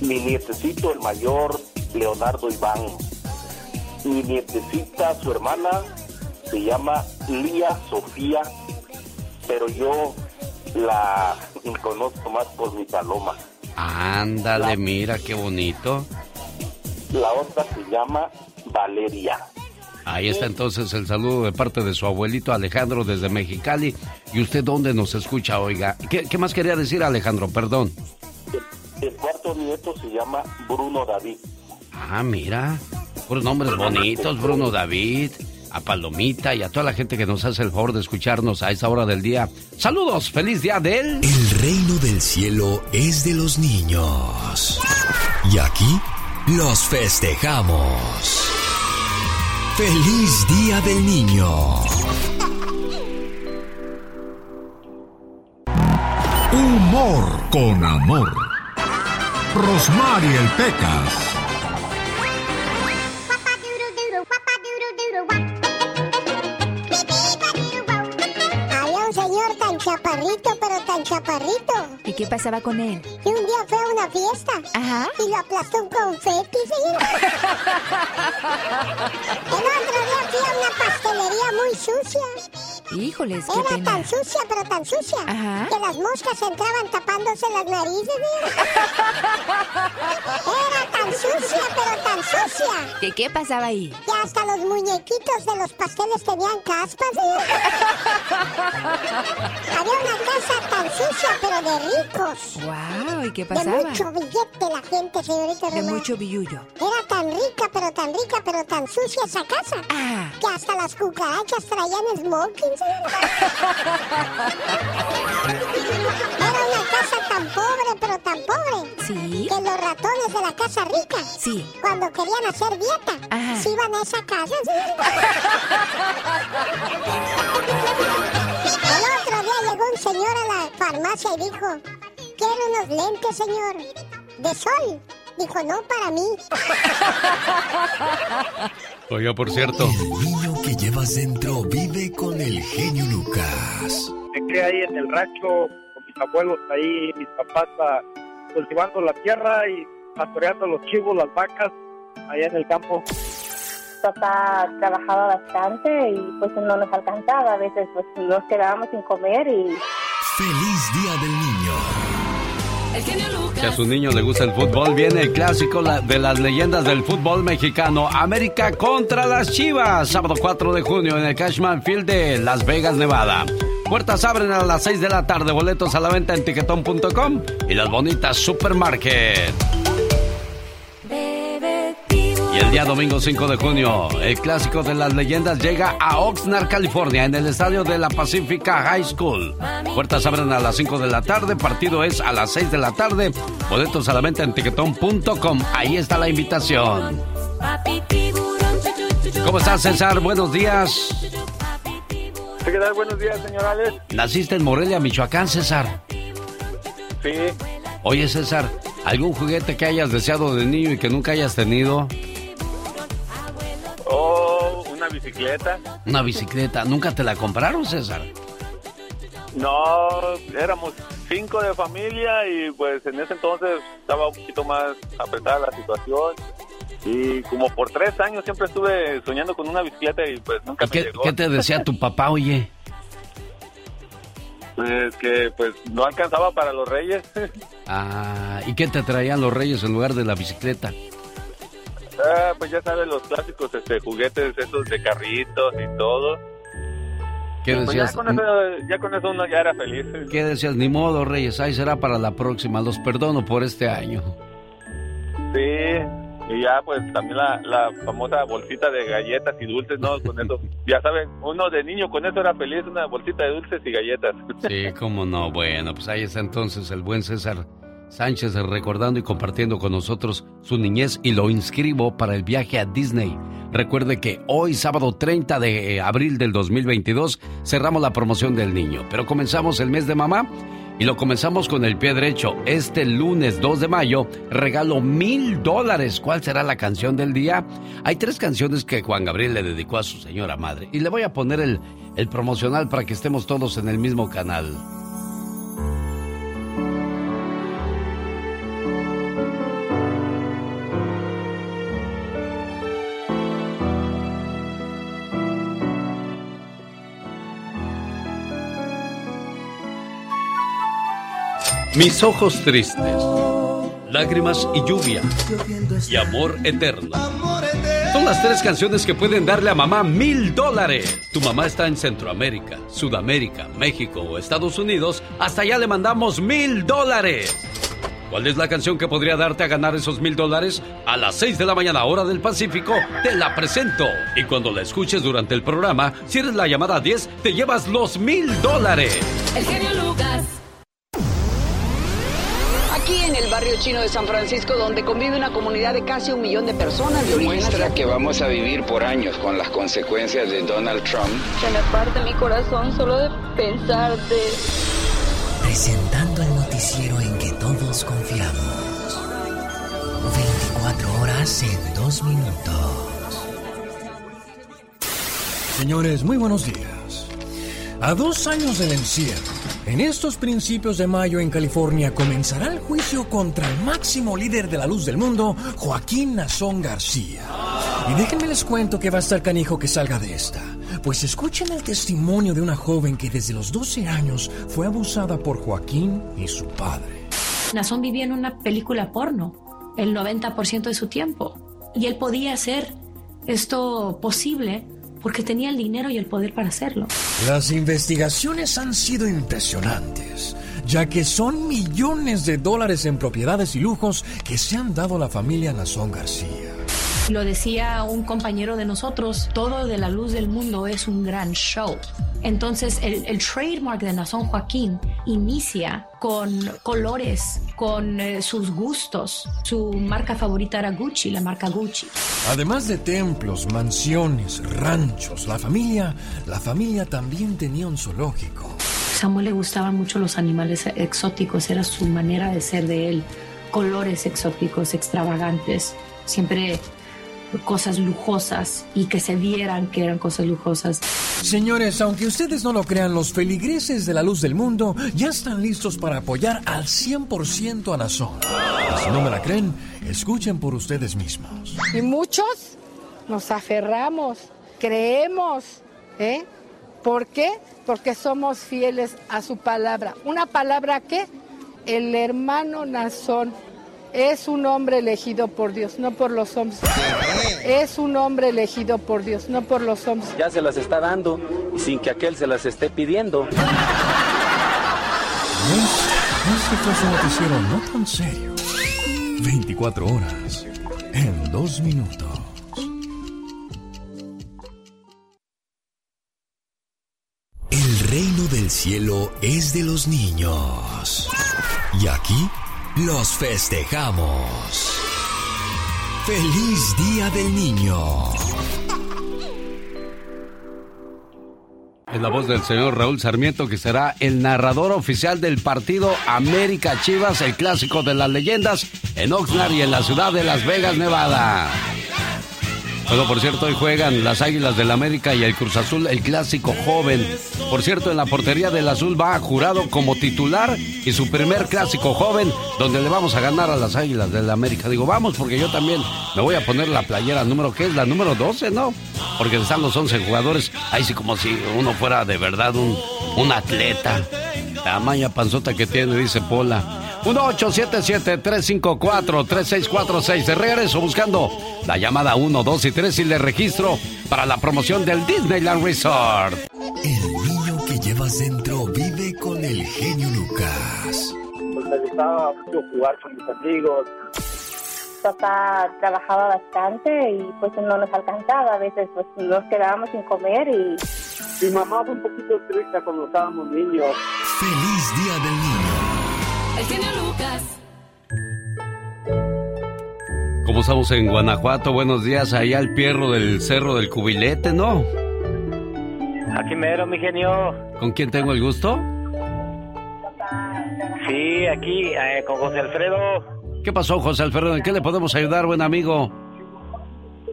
Mi nietecito, el mayor, Leonardo Iván. Mi nietecita, su hermana, se llama Lía Sofía, pero yo la conozco más por mi paloma. Ándale, mira qué bonito. La otra se llama Valeria. Ahí está entonces el saludo de parte de su abuelito Alejandro desde Mexicali. ¿Y usted dónde nos escucha, oiga? ¿Qué, qué más quería decir Alejandro? Perdón. El cuarto nieto se llama Bruno David. Ah, mira. Puros nombres bonitos, Bruno David, a Palomita y a toda la gente que nos hace el favor de escucharnos a esa hora del día. Saludos, feliz día de él. El reino del cielo es de los niños. Y aquí los festejamos. ¡Feliz Día del Niño! Humor con amor. Rosmarie el Pecas. Chaparrito, pero tan chaparrito. ¿Y qué pasaba con él? Y un día fue a una fiesta. Y lo aplastó un confeti, señor. El otro día fui a una pastelería muy sucia. Híjoles, qué Era pena. tan sucia, pero tan sucia, Ajá. que las moscas entraban tapándose las narices, señor. Era tan sucia, pero tan sucia. ¿Qué, qué pasaba ahí? Que hasta los muñequitos de los pasteles tenían caspas. Había una casa tan sucia, pero de ricos. Wow, ¿y qué De pasaba? mucho billete la gente, señorita De mucho billullo. Era tan rica, pero tan rica, pero tan sucia esa casa. Ah. Que hasta las cucarachas traían smoking. Era una casa tan pobre, pero tan pobre. Sí. Que los ratones de la casa rica. Sí. Cuando querían hacer dieta, Ajá. se iban a esa casa. Llegó un señor a la farmacia y dijo, quiero unos lentes, señor, de sol. Dijo, no para mí. Oiga, por cierto. El niño que llevas dentro vive con el genio Lucas. Me quedé ahí en el rancho con mis abuelos ahí, mis papás ah, cultivando la tierra y pastoreando los chivos, las vacas, allá en el campo. Papá trabajaba bastante y pues no nos alcanzaba. A veces pues nos quedábamos sin comer y Feliz Día del Niño. Si a su niño le gusta el fútbol, viene el clásico de las leyendas del fútbol mexicano, América contra las Chivas, sábado 4 de junio en el Cashman Field de Las Vegas, Nevada. Puertas abren a las 6 de la tarde, boletos a la venta en tiquetón.com y las bonitas Supermarket. Y el día domingo 5 de junio, el clásico de las leyendas llega a Oxnard, California, en el estadio de la Pacifica High School. Puertas abren a las 5 de la tarde, partido es a las 6 de la tarde. Boletos a la venta en tiquetón.com. Ahí está la invitación. ¿Cómo estás, César? Buenos días. ¿Qué tal? Buenos días, señor Alex. Naciste en Morelia, Michoacán, César. Sí, Oye, César, ¿algún juguete que hayas deseado de niño y que nunca hayas tenido? Una bicicleta. Una bicicleta. ¿Nunca te la compraron, César? No, éramos cinco de familia y pues en ese entonces estaba un poquito más apretada la situación. Y como por tres años siempre estuve soñando con una bicicleta y pues nunca ¿Y me qué, llegó. qué te decía tu papá, oye? Pues que pues no alcanzaba para los reyes. Ah, ¿y qué te traían los reyes en lugar de la bicicleta? Ah, pues ya sabes los clásicos este, juguetes esos de carritos y todo. ¿Qué Pues decías? ya, con eso, ya con eso uno ya era feliz. ¿Qué decías? Ni modo, reyes, ahí será para la próxima. Los perdono por este año. Sí, y ya pues también la, la famosa bolsita de galletas y dulces, ¿no? Con eso, ya saben, uno de niño con eso era feliz, una bolsita de dulces y galletas. Sí, cómo no. Bueno, pues ahí está entonces el buen César Sánchez recordando y compartiendo con nosotros su niñez y lo inscribo para el viaje a Disney. Recuerde que hoy, sábado 30 de abril del 2022, cerramos la promoción del niño, pero comenzamos el mes de mamá y lo comenzamos con el pie derecho. Este lunes 2 de mayo regalo mil dólares. ¿Cuál será la canción del día? Hay tres canciones que Juan Gabriel le dedicó a su señora madre y le voy a poner el, el promocional para que estemos todos en el mismo canal. Mis ojos tristes, lágrimas y lluvia, y amor eterno. Son las tres canciones que pueden darle a mamá mil dólares. Tu mamá está en Centroamérica, Sudamérica, México o Estados Unidos. Hasta allá le mandamos mil dólares. ¿Cuál es la canción que podría darte a ganar esos mil dólares? A las 6 de la mañana, hora del Pacífico, te la presento. Y cuando la escuches durante el programa, si la llamada 10, te llevas los mil dólares. El genio Lucas. El barrio chino de San Francisco, donde convive una comunidad de casi un millón de personas de Muestra que vamos a vivir por años con las consecuencias de Donald Trump. Se me parte mi corazón solo de pensarte. Presentando el noticiero en que todos confiamos. 24 horas en 2 minutos. Señores, muy buenos días. A dos años del encierro, en estos principios de mayo en California comenzará el juicio contra el máximo líder de la luz del mundo, Joaquín Nazón García. Y déjenme les cuento que va a estar canijo que salga de esta. Pues escuchen el testimonio de una joven que desde los 12 años fue abusada por Joaquín y su padre. Nazón vivía en una película porno. el 90% de su tiempo. Y él podía hacer esto posible porque tenía el dinero y el poder para hacerlo. Las investigaciones han sido impresionantes, ya que son millones de dólares en propiedades y lujos que se han dado a la familia Nazón García. Lo decía un compañero de nosotros, todo de la luz del mundo es un gran show. Entonces el, el trademark de Nazón Joaquín inicia con colores, con eh, sus gustos. Su marca favorita era Gucci, la marca Gucci. Además de templos, mansiones, ranchos, la familia, la familia también tenía un zoológico. Samuel le gustaban mucho los animales exóticos, era su manera de ser de él. Colores exóticos, extravagantes. Siempre cosas lujosas y que se vieran que eran cosas lujosas. Señores, aunque ustedes no lo crean, los feligreses de la luz del mundo ya están listos para apoyar al 100% a Nazón. Si no me la creen, escuchen por ustedes mismos. Y muchos nos aferramos, creemos, ¿eh? ¿Por qué? Porque somos fieles a su palabra. ¿Una palabra que El hermano Nazón es un hombre elegido por Dios, no por los hombres. Es un hombre elegido por Dios, no por los hombres. Ya se las está dando sin que aquel se las esté pidiendo. Este fue su noticiero no tan serio. 24 horas en dos minutos. El reino del cielo es de los niños. Y aquí los festejamos. ¡Feliz Día del Niño! Es la voz del señor Raúl Sarmiento, que será el narrador oficial del partido América Chivas, el clásico de las leyendas, en Oxnard y en la ciudad de Las Vegas, Nevada. Bueno, por cierto, hoy juegan las Águilas del América y el Cruz Azul, el clásico joven. Por cierto, en la portería del Azul va jurado como titular y su primer clásico joven, donde le vamos a ganar a las Águilas del América. Digo, vamos, porque yo también me voy a poner la playera número, ¿qué es? La número 12, ¿no? Porque están los 11 jugadores, ahí sí como si uno fuera de verdad un, un atleta. La maña panzota que tiene, dice Pola. 1-877-354-3646. De regreso buscando la llamada 1, 2 y 3 y le registro para la promoción del Disneyland Resort. El niño que llevas dentro vive con el genio Lucas. Pues me gustaba mucho jugar con mis amigos. Papá trabajaba bastante y pues no nos alcanzaba. A veces pues nos quedábamos sin comer y... Mi mamá fue un poquito estricta cuando estábamos niños. ¡Feliz Día del Niño! El genio Lucas. Como estamos en Guanajuato, buenos días, allá al pierro del Cerro del Cubilete, ¿no? Aquí mero, mi genio. ¿Con quién tengo el gusto? Sí, aquí eh, con José Alfredo. ¿Qué pasó, José Alfredo? ¿En qué le podemos ayudar, buen amigo?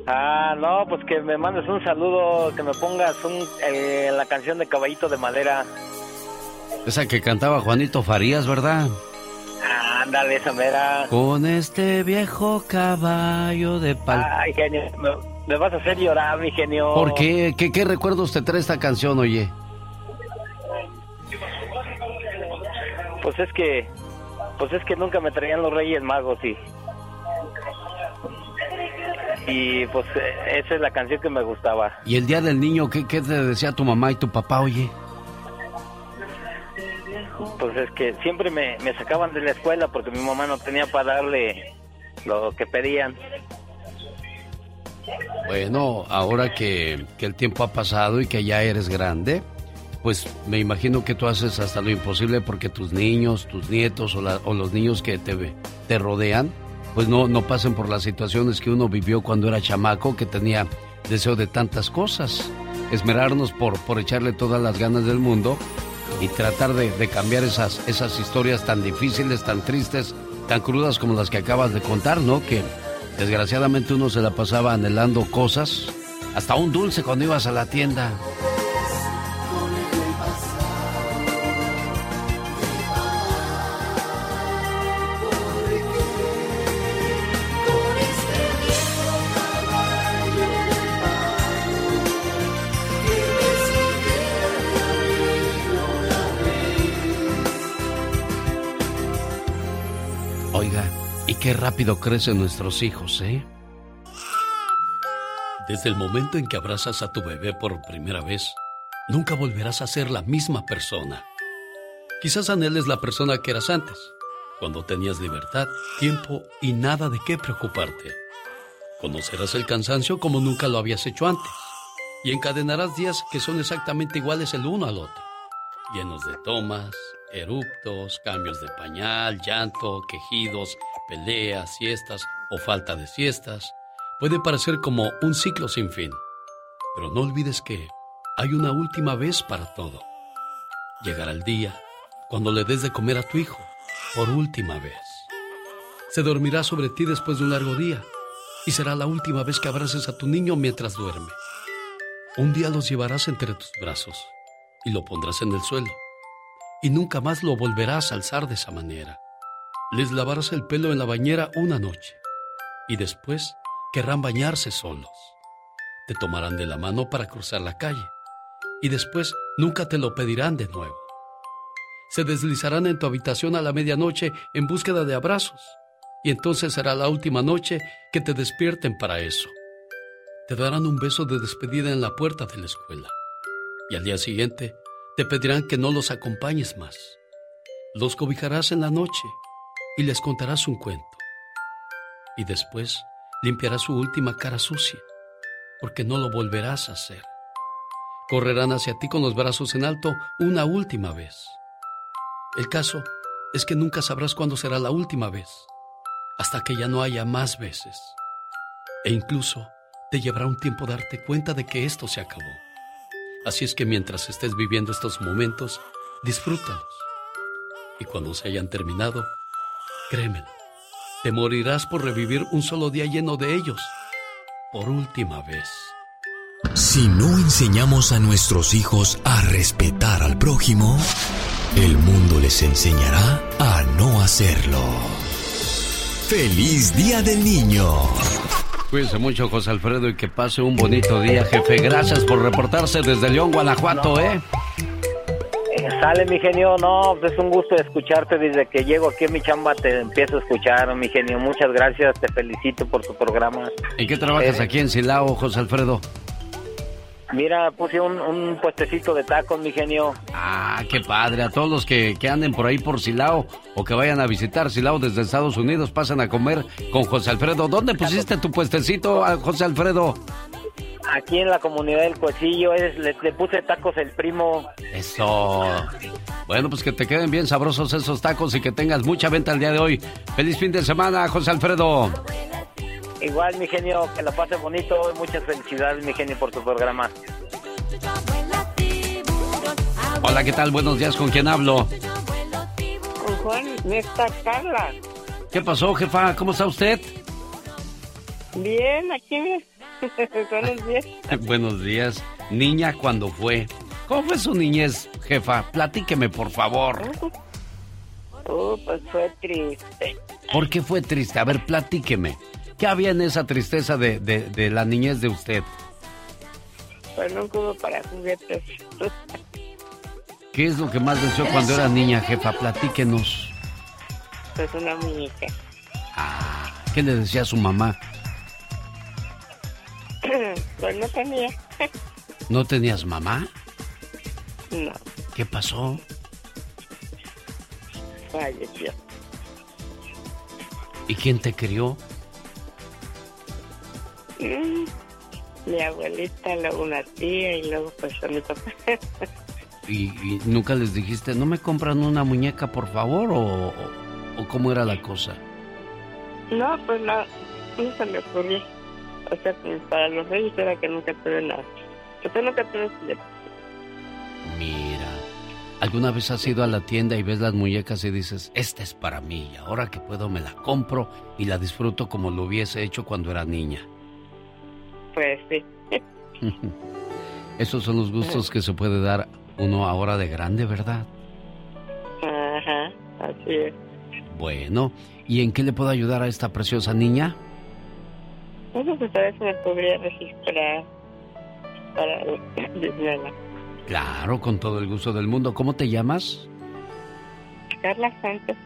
Ah, no, pues que me mandes un saludo, que me pongas un, eh, la canción de Caballito de Madera. Esa que cantaba Juanito Farías, ¿verdad? Ándale, esa mera. Con este viejo caballo de pal... Ay, genio, me, me vas a hacer llorar, mi genio. ¿Por qué? qué? ¿Qué recuerdos te trae esta canción, oye? Pues es que, pues es que nunca me traían los Reyes Magos y... Y pues eh, esa es la canción que me gustaba. ¿Y el día del niño qué, qué te decía tu mamá y tu papá, oye? Pues es que siempre me, sacaban de la escuela porque mi mamá no tenía para darle lo que pedían. Bueno, ahora que, que el tiempo ha pasado y que ya eres grande, pues me imagino que tú haces hasta lo imposible porque tus niños, tus nietos o, la- o los niños que te, te rodean, pues no, no pasen por las situaciones que uno vivió cuando era chamaco, que tenía deseo de tantas cosas. Esmerarnos por, por echarle todas las ganas del mundo y tratar de, de cambiar esas, esas historias tan difíciles, tan tristes, tan crudas como las que acabas de contar, ¿no? Que desgraciadamente uno se la pasaba anhelando cosas, hasta un dulce cuando ibas a la tienda. Qué rápido crecen nuestros hijos, ¿eh? Desde el momento en que abrazas a tu bebé por primera vez, nunca volverás a ser la misma persona. Quizás anheles la persona que eras antes, cuando tenías libertad, tiempo y nada de qué preocuparte. Conocerás el cansancio como nunca lo habías hecho antes y encadenarás días que son exactamente iguales el uno al otro, llenos de tomas, eruptos, cambios de pañal, llanto, quejidos, peleas, siestas o falta de siestas. Puede parecer como un ciclo sin fin, pero no olvides que hay una última vez para todo. Llegará el día cuando le des de comer a tu hijo por última vez. Se dormirá sobre ti después de un largo día y será la última vez que abraces a tu niño mientras duerme. Un día los llevarás entre tus brazos y lo pondrás en el suelo y nunca más lo volverás a alzar de esa manera. Les lavarás el pelo en la bañera una noche y después querrán bañarse solos. Te tomarán de la mano para cruzar la calle y después nunca te lo pedirán de nuevo se deslizarán en tu habitación a la medianoche en búsqueda de abrazos. Y entonces será la última noche que te despierten para eso. Te darán un beso de despedida en la puerta de la escuela. Y al día siguiente te pedirán que no los acompañes más. Los cobijarás en la noche y les contarás un cuento. Y después limpiarás su última cara sucia, porque no lo volverás a hacer. Correrán hacia ti con los brazos en alto una última vez el caso es que nunca sabrás cuándo será la última vez, hasta que ya no haya más veces. E incluso te llevará un tiempo darte cuenta de que esto se acabó. Así es que mientras estés viviendo estos momentos, disfrútalos. Y cuando se hayan terminado, créemelo, te morirás por revivir un solo día lleno de ellos, por última vez. Si no enseñamos a nuestros hijos a respetar al prójimo, el mundo les enseñará a no hacerlo. ¡Feliz Día del Niño! Cuídense mucho, José Alfredo, y que pase un bonito día, jefe. Gracias por reportarse desde León, Guanajuato, ¿eh? Sale, mi genio. No, pues es un gusto escucharte desde que llego aquí a mi chamba. Te empiezo a escuchar, mi genio. Muchas gracias. Te felicito por tu programa. ¿Y qué trabajas Eh, aquí en Silao, José Alfredo? Mira, puse un, un puestecito de tacos, mi genio. Ah, qué padre. A todos los que, que anden por ahí por Silao o que vayan a visitar Silao desde Estados Unidos, pasan a comer con José Alfredo. ¿Dónde pusiste tu puestecito, José Alfredo? Aquí en la comunidad del Cuecillo es, le, le puse tacos el primo. Eso. Bueno, pues que te queden bien sabrosos esos tacos y que tengas mucha venta el día de hoy. Feliz fin de semana, José Alfredo. Igual, mi genio, que la pase bonito. Muchas felicidades, mi genio, por tu programa. Hola, ¿qué tal? Buenos días, ¿con quién hablo? Con Juan, me está Carla. ¿Qué pasó, jefa? ¿Cómo está usted? Bien, aquí me... Buenos días. Buenos días. Niña, ¿cuándo fue? ¿Cómo fue su niñez, jefa? Platíqueme, por favor. Oh, pues fue triste. ¿Por qué fue triste? A ver, platíqueme. ¿Qué había en esa tristeza de, de- de la niñez de usted? Pues nunca hubo para juguetes. ¿Qué es lo que más deseó cuando era niña, jefa? Platíquenos. Pues una muñeca. ¿Qué le decía a su mamá? pues no tenía. ¿No tenías mamá? no, ¿Qué pasó? falleció. ¿Y quién te crió? Mm, Mi abuelita, luego una tía y luego pues a mi papá. ¿Y, y nunca les dijiste, no me compran una muñeca, por favor? ¿O, o- o cómo era la cosa? no, pues no, no se me ocurrió. O sea, pues, para los reyes era que nunca tuve nada. Usted nunca tuve. Mira, ¿alguna vez has ido a la tienda y ves las muñecas y dices, esta es para mí, y ahora que puedo me la compro y la disfruto como lo hubiese hecho cuando era niña? Pues sí. Esos son los gustos que se puede dar uno ahora de grande, ¿verdad? Ajá, así es. Bueno, ¿y en qué le puedo ayudar a esta preciosa niña? Bueno, pues a ver si me podría registrar para Disneyland. Claro, con todo el gusto del mundo. ¿Cómo te llamas? Carla Sánchez.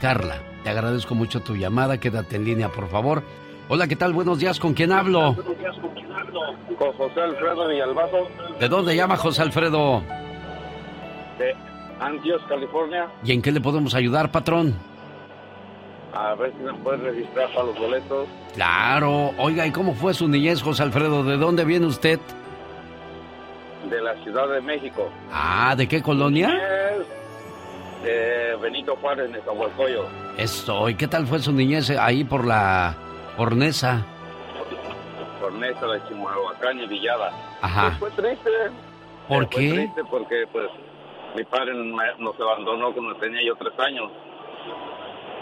Carla, te agradezco mucho tu llamada. Quédate en línea, por favor. Hola, ¿qué tal? Buenos días. ¿Con quién hablo? Con José Alfredo Villalbazo. ¿De dónde llama José Alfredo? De Antioch, California. ¿Y en qué le podemos ayudar, patrón? A ver si nos puede registrar para los boletos. Claro. Oiga, ¿y cómo fue su niñez, José Alfredo? ¿De dónde viene usted? De la Ciudad de México. Ah, ¿de qué colonia? De Benito Juárez, Nezahualcóyotl. Eso. ¿Y qué tal fue su niñez ahí por la Horneza? Horneza de Chimalhuacán y Villada. Ajá. Pues fue triste. ¿Por Eh, qué? Fue triste porque, pues, mi padre nos abandonó cuando tenía yo tres años.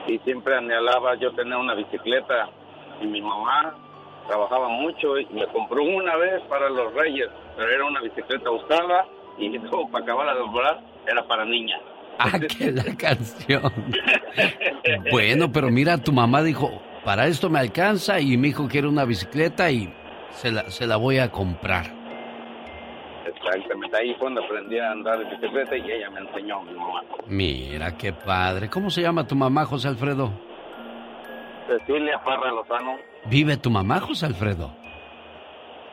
Y siempre anhelaba yo tener una bicicleta. Y mi mamá trabajaba mucho y me compró una vez para los Reyes. Pero era una bicicleta usada y luego para acabar de doblar era para niña. Ah, que la canción. Bueno, pero mira, tu mamá dijo, para esto me alcanza y mi hijo quiere una bicicleta y se la, se la voy a comprar. Exactamente. Ahí fue donde aprendí a andar en bicicleta y ella me enseñó, mi mamá. Mira, qué padre. ¿Cómo se llama tu mamá, José Alfredo? Cecilia Parra Lozano. ¿Vive tu mamá, José Alfredo?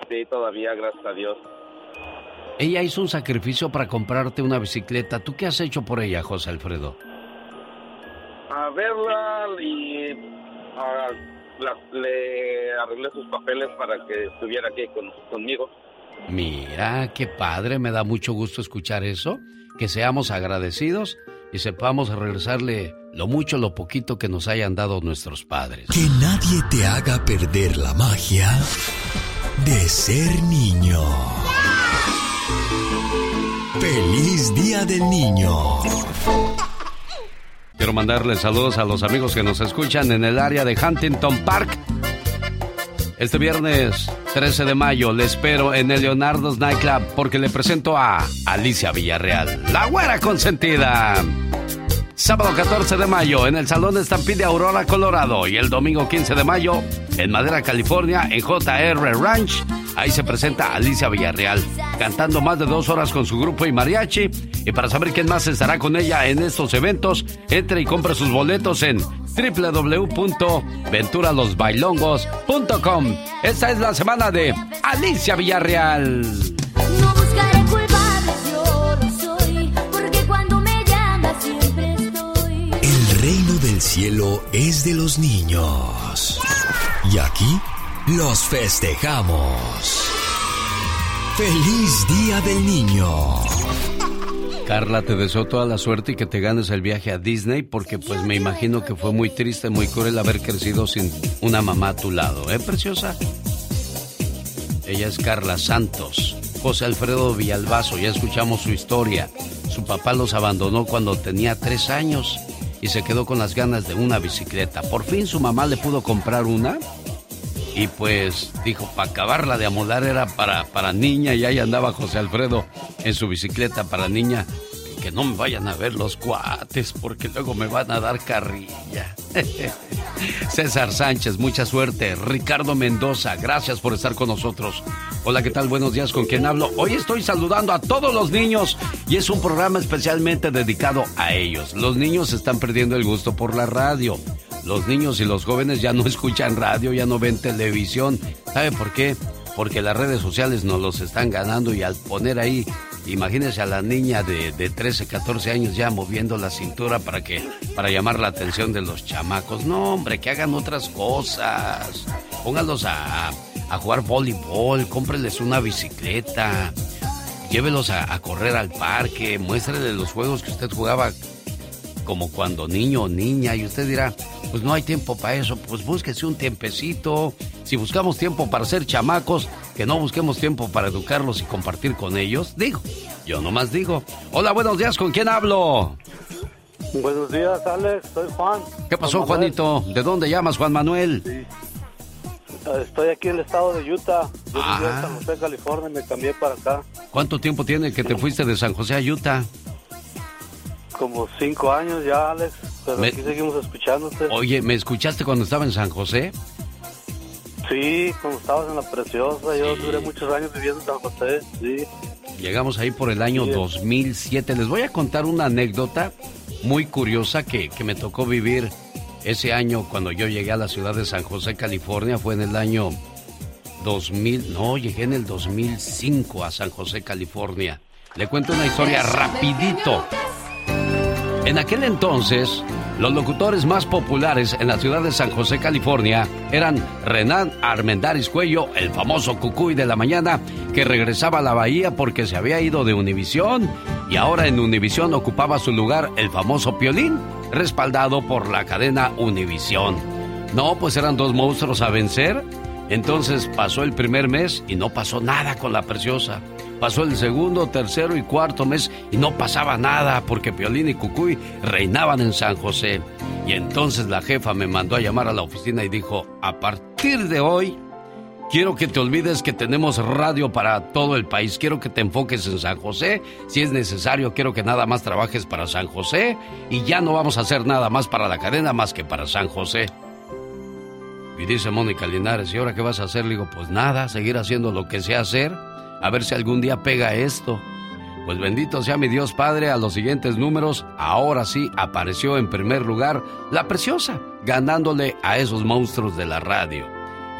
Sí, todavía, gracias a Dios. Ella hizo un sacrificio para comprarte una bicicleta. ¿Tú qué has hecho por ella, José Alfredo? A verla y ah, la- le arreglé sus papeles para que estuviera aquí con- conmigo. Mira, qué padre, me da mucho gusto escuchar eso, que seamos agradecidos y sepamos regresarle lo mucho, lo poquito que nos hayan dado nuestros padres. Que nadie te haga perder la magia de ser niño. Feliz Día del Niño. Quiero mandarle saludos a los amigos que nos escuchan en el área de Huntington Park. Este viernes 13 de mayo le espero en el Leonardo's Nightclub porque le presento a Alicia Villarreal, la güera consentida. Sábado 14 de mayo en el Salón Estampide Aurora, Colorado. Y el domingo 15 de mayo en Madera, California, en JR Ranch. Ahí se presenta Alicia Villarreal, cantando más de dos horas con su grupo y mariachi. Y para saber quién más estará con ella en estos eventos, entre y compre sus boletos en www.venturalosbailongos.com. Esta es la semana de Alicia Villarreal. No buscaré culpables, yo lo soy, porque cuando me llamas siempre estoy. El reino del cielo es de los niños. Y aquí los festejamos. Feliz Día del Niño. Carla, te deseo toda la suerte y que te ganes el viaje a Disney porque pues me imagino que fue muy triste, muy cruel haber crecido sin una mamá a tu lado, ¿eh, preciosa? Ella es Carla Santos. José Alfredo Villalbazo, ya escuchamos su historia. Su papá los abandonó cuando tenía tres años y se quedó con las ganas de una bicicleta. Por fin su mamá le pudo comprar una y pues dijo, para acabarla de amolar era para, para niña y ahí andaba José Alfredo en su bicicleta para niña. Que no me vayan a ver los cuates porque luego me van a dar carrilla. César Sánchez, mucha suerte. Ricardo Mendoza, gracias por estar con nosotros. Hola, ¿qué tal? Buenos días, ¿con quién hablo? Hoy estoy saludando a todos los niños y es un programa especialmente dedicado a ellos. Los niños están perdiendo el gusto por la radio. Los niños y los jóvenes ya no escuchan radio, ya no ven televisión. ¿Sabe por qué? Porque las redes sociales nos los están ganando y al poner ahí, imagínese a la niña de, de 13, 14 años ya moviendo la cintura para que, para llamar la atención de los chamacos. No, hombre, que hagan otras cosas. Pónganlos a, jugar voleibol, cómprenles una bicicleta, llévelos a, a correr al parque, muéstrenles los juegos que usted jugaba como cuando niño o niña y usted dirá, pues no hay tiempo para eso, pues búsquese un tiempecito. Si buscamos tiempo para ser chamacos, que no busquemos tiempo para educarlos y compartir con ellos. Digo, yo nomás digo. Hola, buenos días, ¿con quién hablo? Buenos días, Alex. Soy Juan. ¿Qué pasó, Juan. Juanito? ¿De dónde llamas, Juan Manuel? Estoy aquí en el estado de Utah. Yo vivía Ah. en San José, California, y me cambié para acá. ¿Cuánto tiempo tiene que te fuiste de San José a Utah? Como cinco años ya, Alex. Pero Me- aquí seguimos escuchándote. Oye, ¿me escuchaste cuando estaba en San José? Sí, cuando estabas en la preciosa. Yo duré muchos años viviendo en San José. Sí. Llegamos ahí por el año Sí. 2007. Les voy a contar una anécdota muy curiosa que, que me tocó vivir ese año cuando yo llegué a la ciudad de San José, California. Fue en el año 2000, no, llegué en el 2005 a San José, California. Le cuento una historia rapidito. En aquel entonces, los locutores más populares en la ciudad de San José, California, eran Renan Armendaris Cuello, el famoso cucuy de la mañana, que regresaba a la bahía porque se había ido de Univisión, y ahora en Univisión ocupaba su lugar el famoso Piolín, respaldado por la cadena Univisión. No, pues eran dos monstruos a vencer. Entonces pasó el primer mes y no pasó nada con la preciosa. Pasó el segundo, tercero y cuarto mes y no pasaba nada porque Piolín y Cucuy reinaban en San José. Y entonces la jefa me mandó a llamar a la oficina y dijo, a partir de hoy, quiero que te olvides que tenemos radio para todo el país. Quiero que te enfoques en San José. Si es necesario, quiero que nada más trabajes para San José. Y ya no vamos a hacer nada más para la cadena más que para San José. Y dice Mónica Linares, ¿y ahora qué vas a hacer? Le digo, pues nada, seguir haciendo lo que sé hacer, a ver si algún día pega esto. Pues bendito sea mi Dios Padre, a los siguientes números, ahora sí apareció en primer lugar la preciosa, ganándole a esos monstruos de la radio.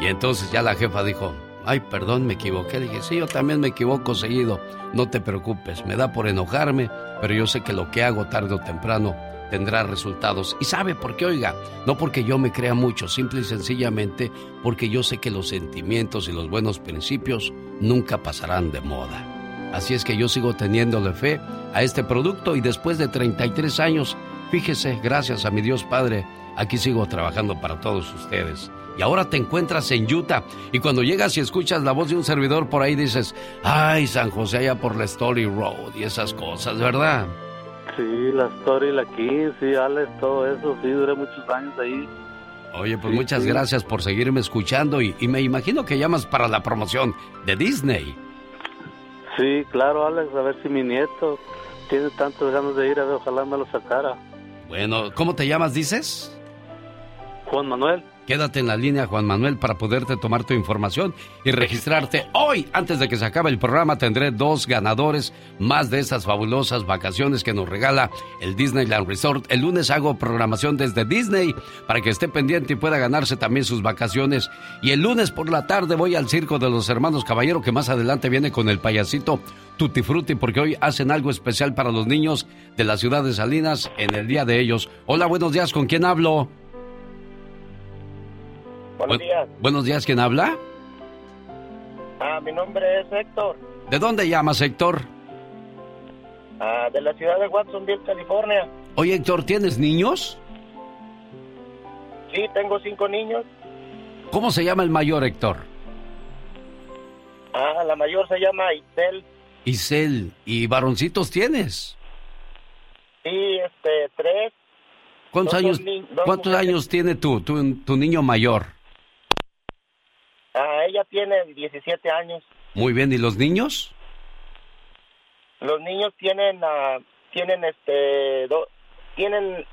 Y entonces ya la jefa dijo, ay, perdón, me equivoqué. Dije, sí, yo también me equivoco seguido, no te preocupes, me da por enojarme, pero yo sé que lo que hago tarde o temprano tendrá resultados. ¿Y sabe por qué? Oiga, no porque yo me crea mucho, simple y sencillamente porque yo sé que los sentimientos y los buenos principios nunca pasarán de moda. Así es que yo sigo teniéndole fe a este producto y después de 33 años, fíjese, gracias a mi Dios Padre, aquí sigo trabajando para todos ustedes. Y ahora te encuentras en Utah y cuando llegas y escuchas la voz de un servidor por ahí dices, ay, San José allá por la Story Road y esas cosas, ¿verdad? Sí, la Story, la King, sí, Alex, todo eso, sí, duré muchos años ahí. Oye, pues muchas gracias por seguirme escuchando y, y, me imagino que llamas para la promoción de Disney. Sí, claro, Alex, a ver si mi nieto tiene tantas ganas de ir, a ver, ojalá me lo sacara. Bueno, ¿cómo te llamas, dices? Juan Manuel. Quédate en la línea, Juan Manuel, para poderte tomar tu información y registrarte. Hoy, antes de que se acabe el programa, tendré dos ganadores más de estas fabulosas vacaciones que nos regala el Disneyland Resort. El lunes hago programación desde Disney para que esté pendiente y pueda ganarse también sus vacaciones. Y el lunes por la tarde voy al Circo de los Hermanos Caballero, que más adelante viene con el payasito Tutti Frutti, porque hoy hacen algo especial para los niños de la ciudad de Salinas en el día de ellos. Hola, buenos días, ¿con quién hablo? Buenos días. Buenos días, ¿quién habla? Ah, mi nombre es Héctor. ¿De dónde llamas, Héctor? Ah, de la ciudad de Watsonville, California. Oye, Héctor, ¿tienes niños? Sí, tengo cinco niños. ¿Cómo se llama el mayor, Héctor? Ah, la mayor se llama Isel. Isel. ¿Y varoncitos tienes? Sí, este, tres. ¿Cuántos Dos años, ¿cuántos mujeres. años tiene tú, tu, tu niño mayor? Ella tiene 17 años. Muy bien, ¿y los niños? Los niños tienen, ah, tienen, este, do- tienen,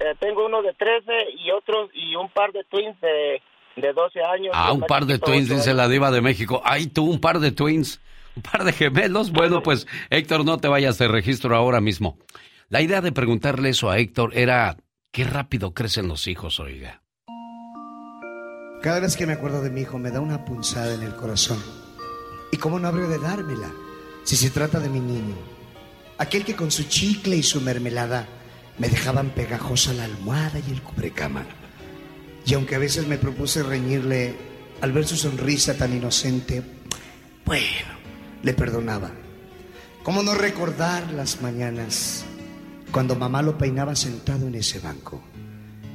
eh, tengo uno de 13 y otros, y un par de twins de, de 12 años. Ah, un par de twins, dice la diva de México. Ay, tú, un par de twins. Un par de gemelos. Bueno, pues, Héctor, no te vayas de registro ahora mismo. La idea de preguntarle eso a Héctor era, ¿qué rápido crecen los hijos, oiga? Cada vez que me acuerdo de mi hijo me da una punzada en el corazón. ¿Y cómo no habría de dármela si se trata de mi niño? Aquel que con su chicle y su mermelada me dejaban pegajosa la almohada y el cubrecama. Y aunque a veces me propuse reñirle al ver su sonrisa tan inocente, bueno, le perdonaba. ¿Cómo no recordar las mañanas cuando mamá lo peinaba sentado en ese banco?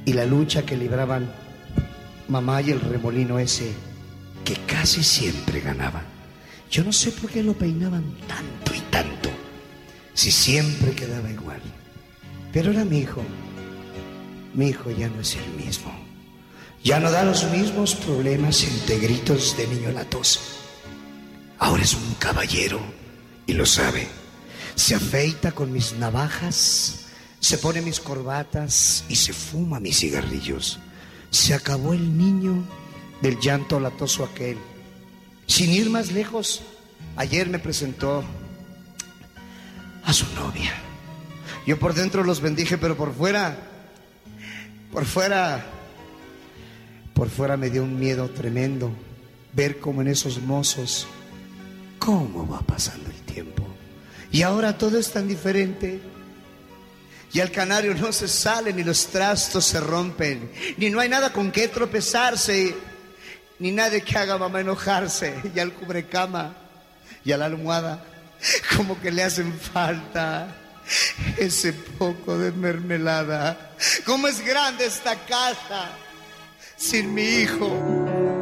Y la lucha que libraban mamá y el remolino ese que casi siempre ganaba. Yo no sé por qué lo peinaban tanto y tanto, si siempre quedaba igual. Pero era mi hijo. Mi hijo ya no es el mismo. Ya no da los mismos problemas entre gritos de niño latoso. Ahora es un caballero y lo sabe. Se afeita con mis navajas, se pone mis corbatas y se fuma mis cigarrillos. Se acabó el niño del llanto latoso aquel. Sin ir más lejos, ayer me presentó a su novia. Yo por dentro los bendije, pero por fuera, por fuera, por fuera me dio un miedo tremendo ver cómo en esos mozos, cómo va pasando el tiempo. Y ahora todo es tan diferente. Y al canario no se sale, ni los trastos se rompen, ni no hay nada con qué tropezarse, ni nadie que haga mamá enojarse. Y al cubrecama y a la almohada, como que le hacen falta ese poco de mermelada. ¿Cómo es grande esta casa sin mi hijo?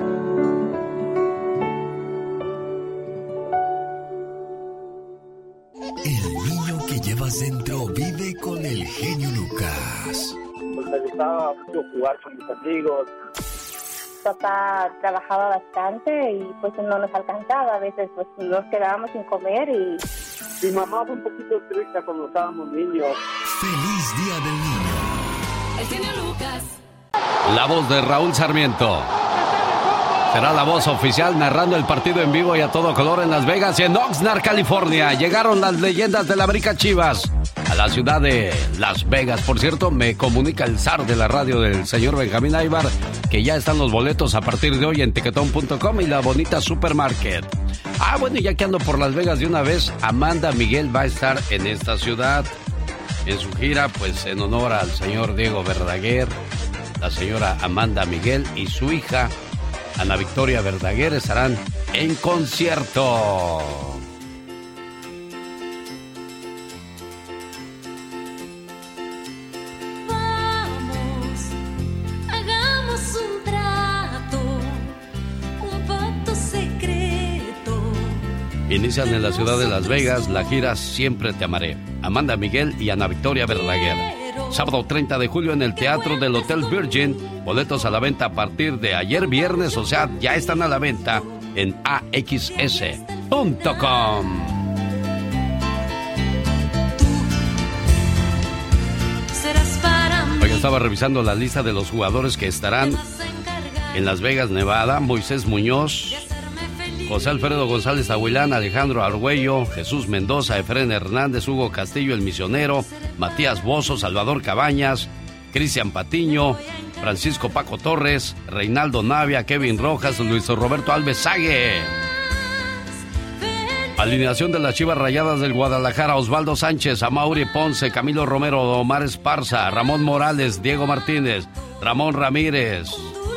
Llevas dentro vive con el genio Lucas. Pues me gustaba mucho jugar con mis amigos. Papá trabajaba bastante y pues no nos alcanzaba. A veces pues nos quedábamos sin comer y... Mi mamá fue un poquito estricta cuando estábamos niños. Feliz Día del Niño. El genio Lucas. La voz de Raúl Sarmiento. Será la voz oficial narrando el partido en vivo y a todo color en Las Vegas y en Oxnard, California. Llegaron las leyendas de la América Chivas a la ciudad de Las Vegas. Por cierto, me comunica el zar de la radio del señor Benjamín Aybar que ya están los boletos a partir de hoy en tiquetón.com y la bonita supermarket. Ah, bueno, ya que ando por Las Vegas de una vez, Amanda Miguel va a estar en esta ciudad en su gira, pues en honor al señor Diego Verdaguer, la señora Amanda Miguel y su hija Ana Victoria Verdaguer estarán en concierto. Vamos, hagamos un trato, un pacto secreto. Inician en la ciudad de Las Vegas la gira Siempre te amaré. Amanda Miguel y Ana Victoria Verdaguer. Sábado 30 de julio en el Teatro del Hotel Virgin. Boletos a la venta a partir de ayer viernes, o sea, ya están a la venta en axs.com. Hoy estaba revisando la lista de los jugadores que estarán en Las Vegas, Nevada. Moisés Muñoz, José Alfredo González Aguilán, Alejandro Argüello, Jesús Mendoza, Efren Hernández, Hugo Castillo el Misionero, Matías Bozo, Salvador Cabañas, Cristian Patiño, Francisco Paco Torres, Reinaldo Navia, Kevin Rojas, Luis Roberto Alves Sague. Alineación de las Chivas Rayadas del Guadalajara, Osvaldo Sánchez, Amaury Ponce, Camilo Romero, Omar Esparza, Ramón Morales, Diego Martínez, Ramón Ramírez,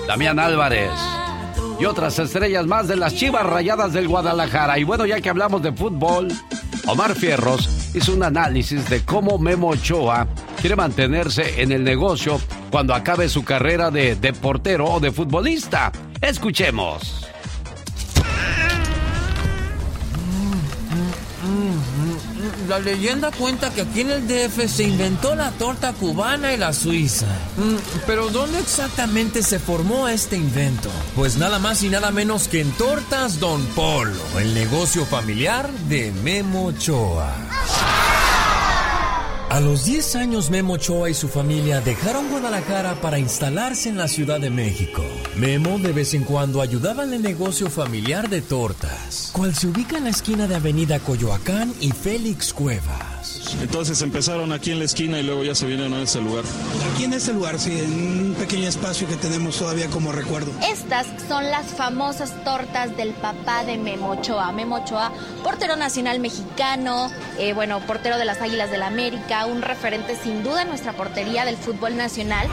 Damián Álvarez y otras estrellas más de las Chivas Rayadas del Guadalajara. Y bueno, ya que hablamos de fútbol, Omar Fierros hizo un análisis de cómo Memo Ochoa quiere mantenerse en el negocio cuando acabe su carrera de, de portero o de futbolista. Escuchemos. La leyenda cuenta que aquí en el DF se inventó la torta cubana y la suiza. Mm, Pero ¿dónde exactamente se formó este invento? Pues nada más y nada menos que en Tortas Don Polo, el negocio familiar de Memo Ochoa. A los 10 años Memo Ochoa y su familia dejaron Guadalajara para instalarse en la Ciudad de México. Memo de vez en cuando ayudaba en el negocio familiar de tortas, cual se ubica en la esquina de Avenida Coyoacán y Félix Cuevas. Entonces empezaron aquí en la esquina y luego ya se vinieron a ese lugar. Aquí en ese lugar, sí, en un pequeño espacio que tenemos todavía como recuerdo. Estas son las famosas tortas del papá de Memo Ochoa. Memo Ochoa, portero nacional mexicano, eh, bueno, portero de las Águilas del la América, un referente sin duda en nuestra portería del fútbol nacional.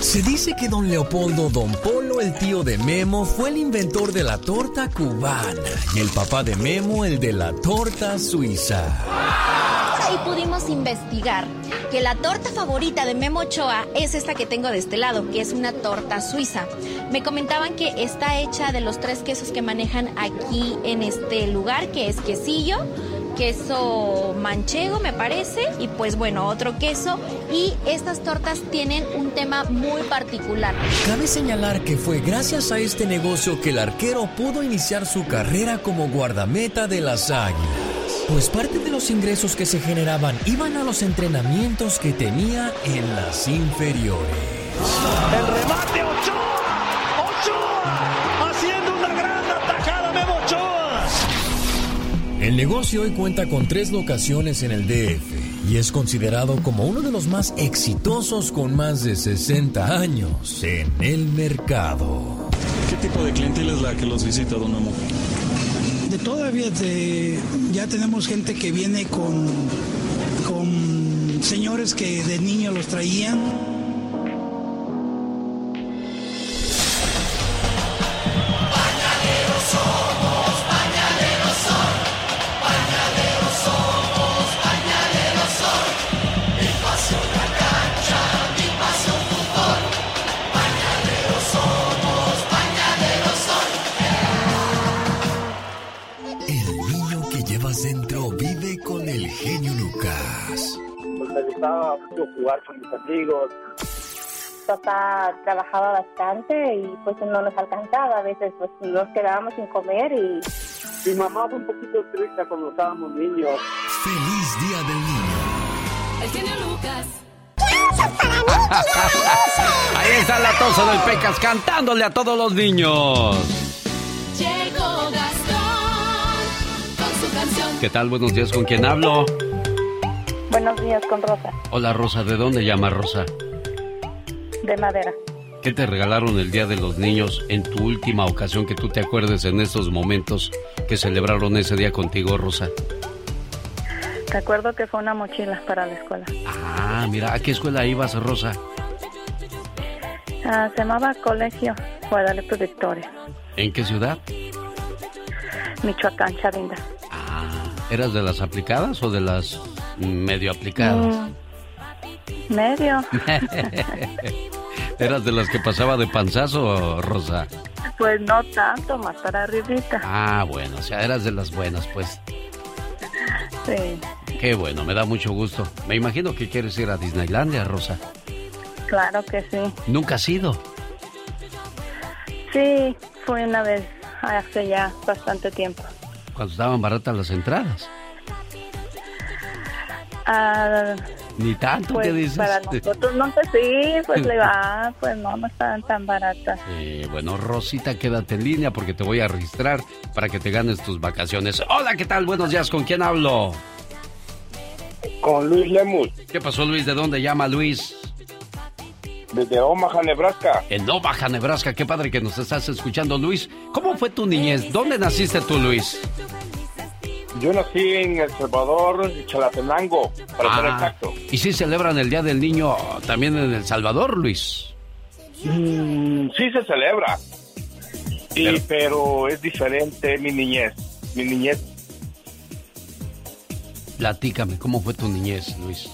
Se dice que don Leopoldo Don Polo, el tío de Memo, fue el inventor de la torta cubana y el papá de Memo el de la torta suiza. Ahí pudimos investigar que la torta favorita de Memo Ochoa es esta que tengo de este lado, que es una torta suiza. Me comentaban que está hecha de los tres quesos que manejan aquí en este lugar, que es quesillo, queso manchego, me parece, y pues bueno, otro queso. Y estas tortas tienen un tema muy particular. Cabe señalar que fue gracias a este negocio que el arquero pudo iniciar su carrera como guardameta de las águilas. Pues parte de los ingresos que se generaban iban a los entrenamientos que tenía en las inferiores. El remate 8. El negocio hoy cuenta con tres locaciones en el DF. y es considerado como uno de los más exitosos con más de 60 años en el mercado. ¿Qué tipo de clientela es la que los visita, don Memo? De todavía de, ya tenemos gente que viene con, con señores que de niño los traían. Me gustaba mucho jugar con mis amigos. Papá trabajaba bastante y pues no nos alcanzaba. A veces pues nos quedábamos sin comer y... Mi mamá fue un poquito triste cuando estábamos niños. Feliz Día del Niño. El genio Lucas. Ahí está la tosa del Pecas cantándole a todos los niños. Llegó Gastón con su canción. ¿Qué tal? Buenos días, ¿con quién hablo? Buenos días con Rosa, Hola Rosa, ¿de dónde llama Rosa? de madera. ¿Qué te regalaron el Día de los Niños en tu última ocasión que tú te acuerdes en estos momentos que celebraron ese día contigo, Rosa? Recuerdo que fue una mochila para la escuela. Ah, mira, ¿a qué escuela ibas, Rosa? Ah, se llamaba Colegio Guadalupe Victoria, ¿En qué ciudad? Michoacán, Chavinda. ¿Eras de las aplicadas o de las medio aplicadas? Mm, medio. ¿Eras de las que pasaba de panzazo, Rosa? pues no tanto, más para arribita. Ah, bueno, o sea, eras de las buenas, pues. Sí, Qué bueno, me da mucho gusto. Me imagino que quieres ir a Disneylandia, Rosa. claro que sí. ¿Nunca has ido? Sí, fue una vez hace ya bastante tiempo. Cuando estaban baratas las entradas. Ah, Ni tanto, pues ¿qué dices? para nosotros no sé, sí, pues le va, pues no, no estaban tan baratas. Eh, bueno, Rosita, quédate en línea porque te voy a registrar para que te ganes tus vacaciones. Hola, ¿qué tal? Buenos días, ¿con quién hablo? Con Luis Lemus. ¿Qué pasó, Luis? ¿De dónde llama Luis? Desde Omaha, Nebraska. En Omaha, Nebraska. Qué padre que nos estás escuchando, Luis. ¿Cómo fue tu niñez? ¿Dónde naciste tú, Luis? Yo nací en El Salvador, Chalatenango, para ser Ah, exacto. ¿Y si celebran el Día del Niño también en El Salvador, Luis? Mm, sí se celebra. Y, pero... es diferente mi niñez. Mi niñez, Platícame, ¿cómo fue tu niñez, Luis?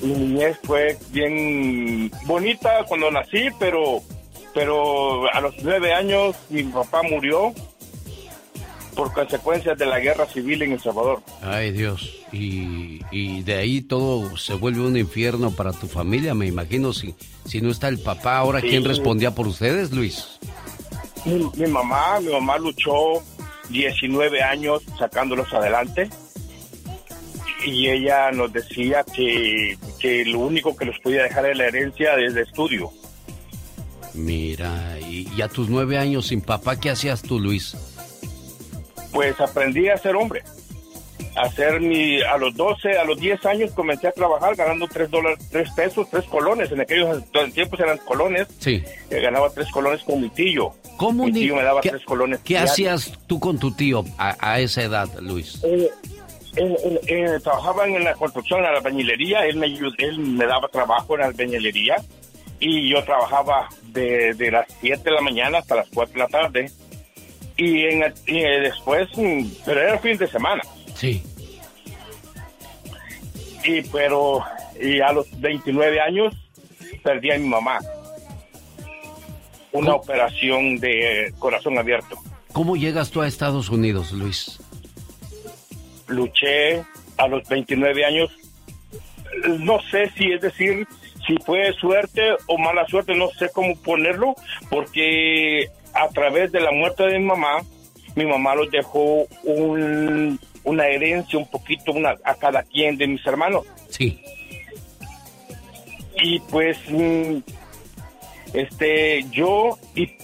mi niñez fue bien bonita cuando nací, pero, pero a los nueve años mi papá murió por consecuencias de la guerra civil en El Salvador. Ay, Dios. Y, y de ahí todo se vuelve un infierno para tu familia, me imagino. Si, si no está el papá, ¿ahora Sí. quién respondía por ustedes, Luis? Mi, mi mamá, mi mamá luchó 19 años sacándolos adelante y ella nos decía que, que lo único que nos podía dejar en la herencia es de estudio. Mira, y, y a tus nueve años sin papá, ¿qué hacías tú, Luis? Pues aprendí a ser hombre. A hacer mi, a los 12, a los 10 años comencé a trabajar ganando 3 dólares, 3 pesos, 3 colones. En aquellos tiempos eran colones. Sí. Eh, ganaba 3 colones con mi tío. ¿Cómo mi tío me daba qué- 3 colones. ¿Qué diarios. hacías tú con tu tío a, a esa edad, Luis? Eh, él, él- él trabajaba en la construcción, en la albañilería, él me, él me daba trabajo en la albañilería y yo trabajaba de, de las 7 de la mañana hasta las 4 de la tarde y, en, el- y, eh, después, mm, pero era fin de semana. Sí. Y pero y a los 29 años perdí a mi mamá. Una operación de corazón abierto. ¿Cómo llegas tú a Estados Unidos, Luis? luché a los 29 años. No sé si es decir, si fue suerte o mala suerte, no sé cómo ponerlo, porque a través de la muerte de mi mamá, mi mamá nos dejó un- una herencia un poquito una, a cada quien de mis hermanos. Sí. Y pues, mm, este, yo hi-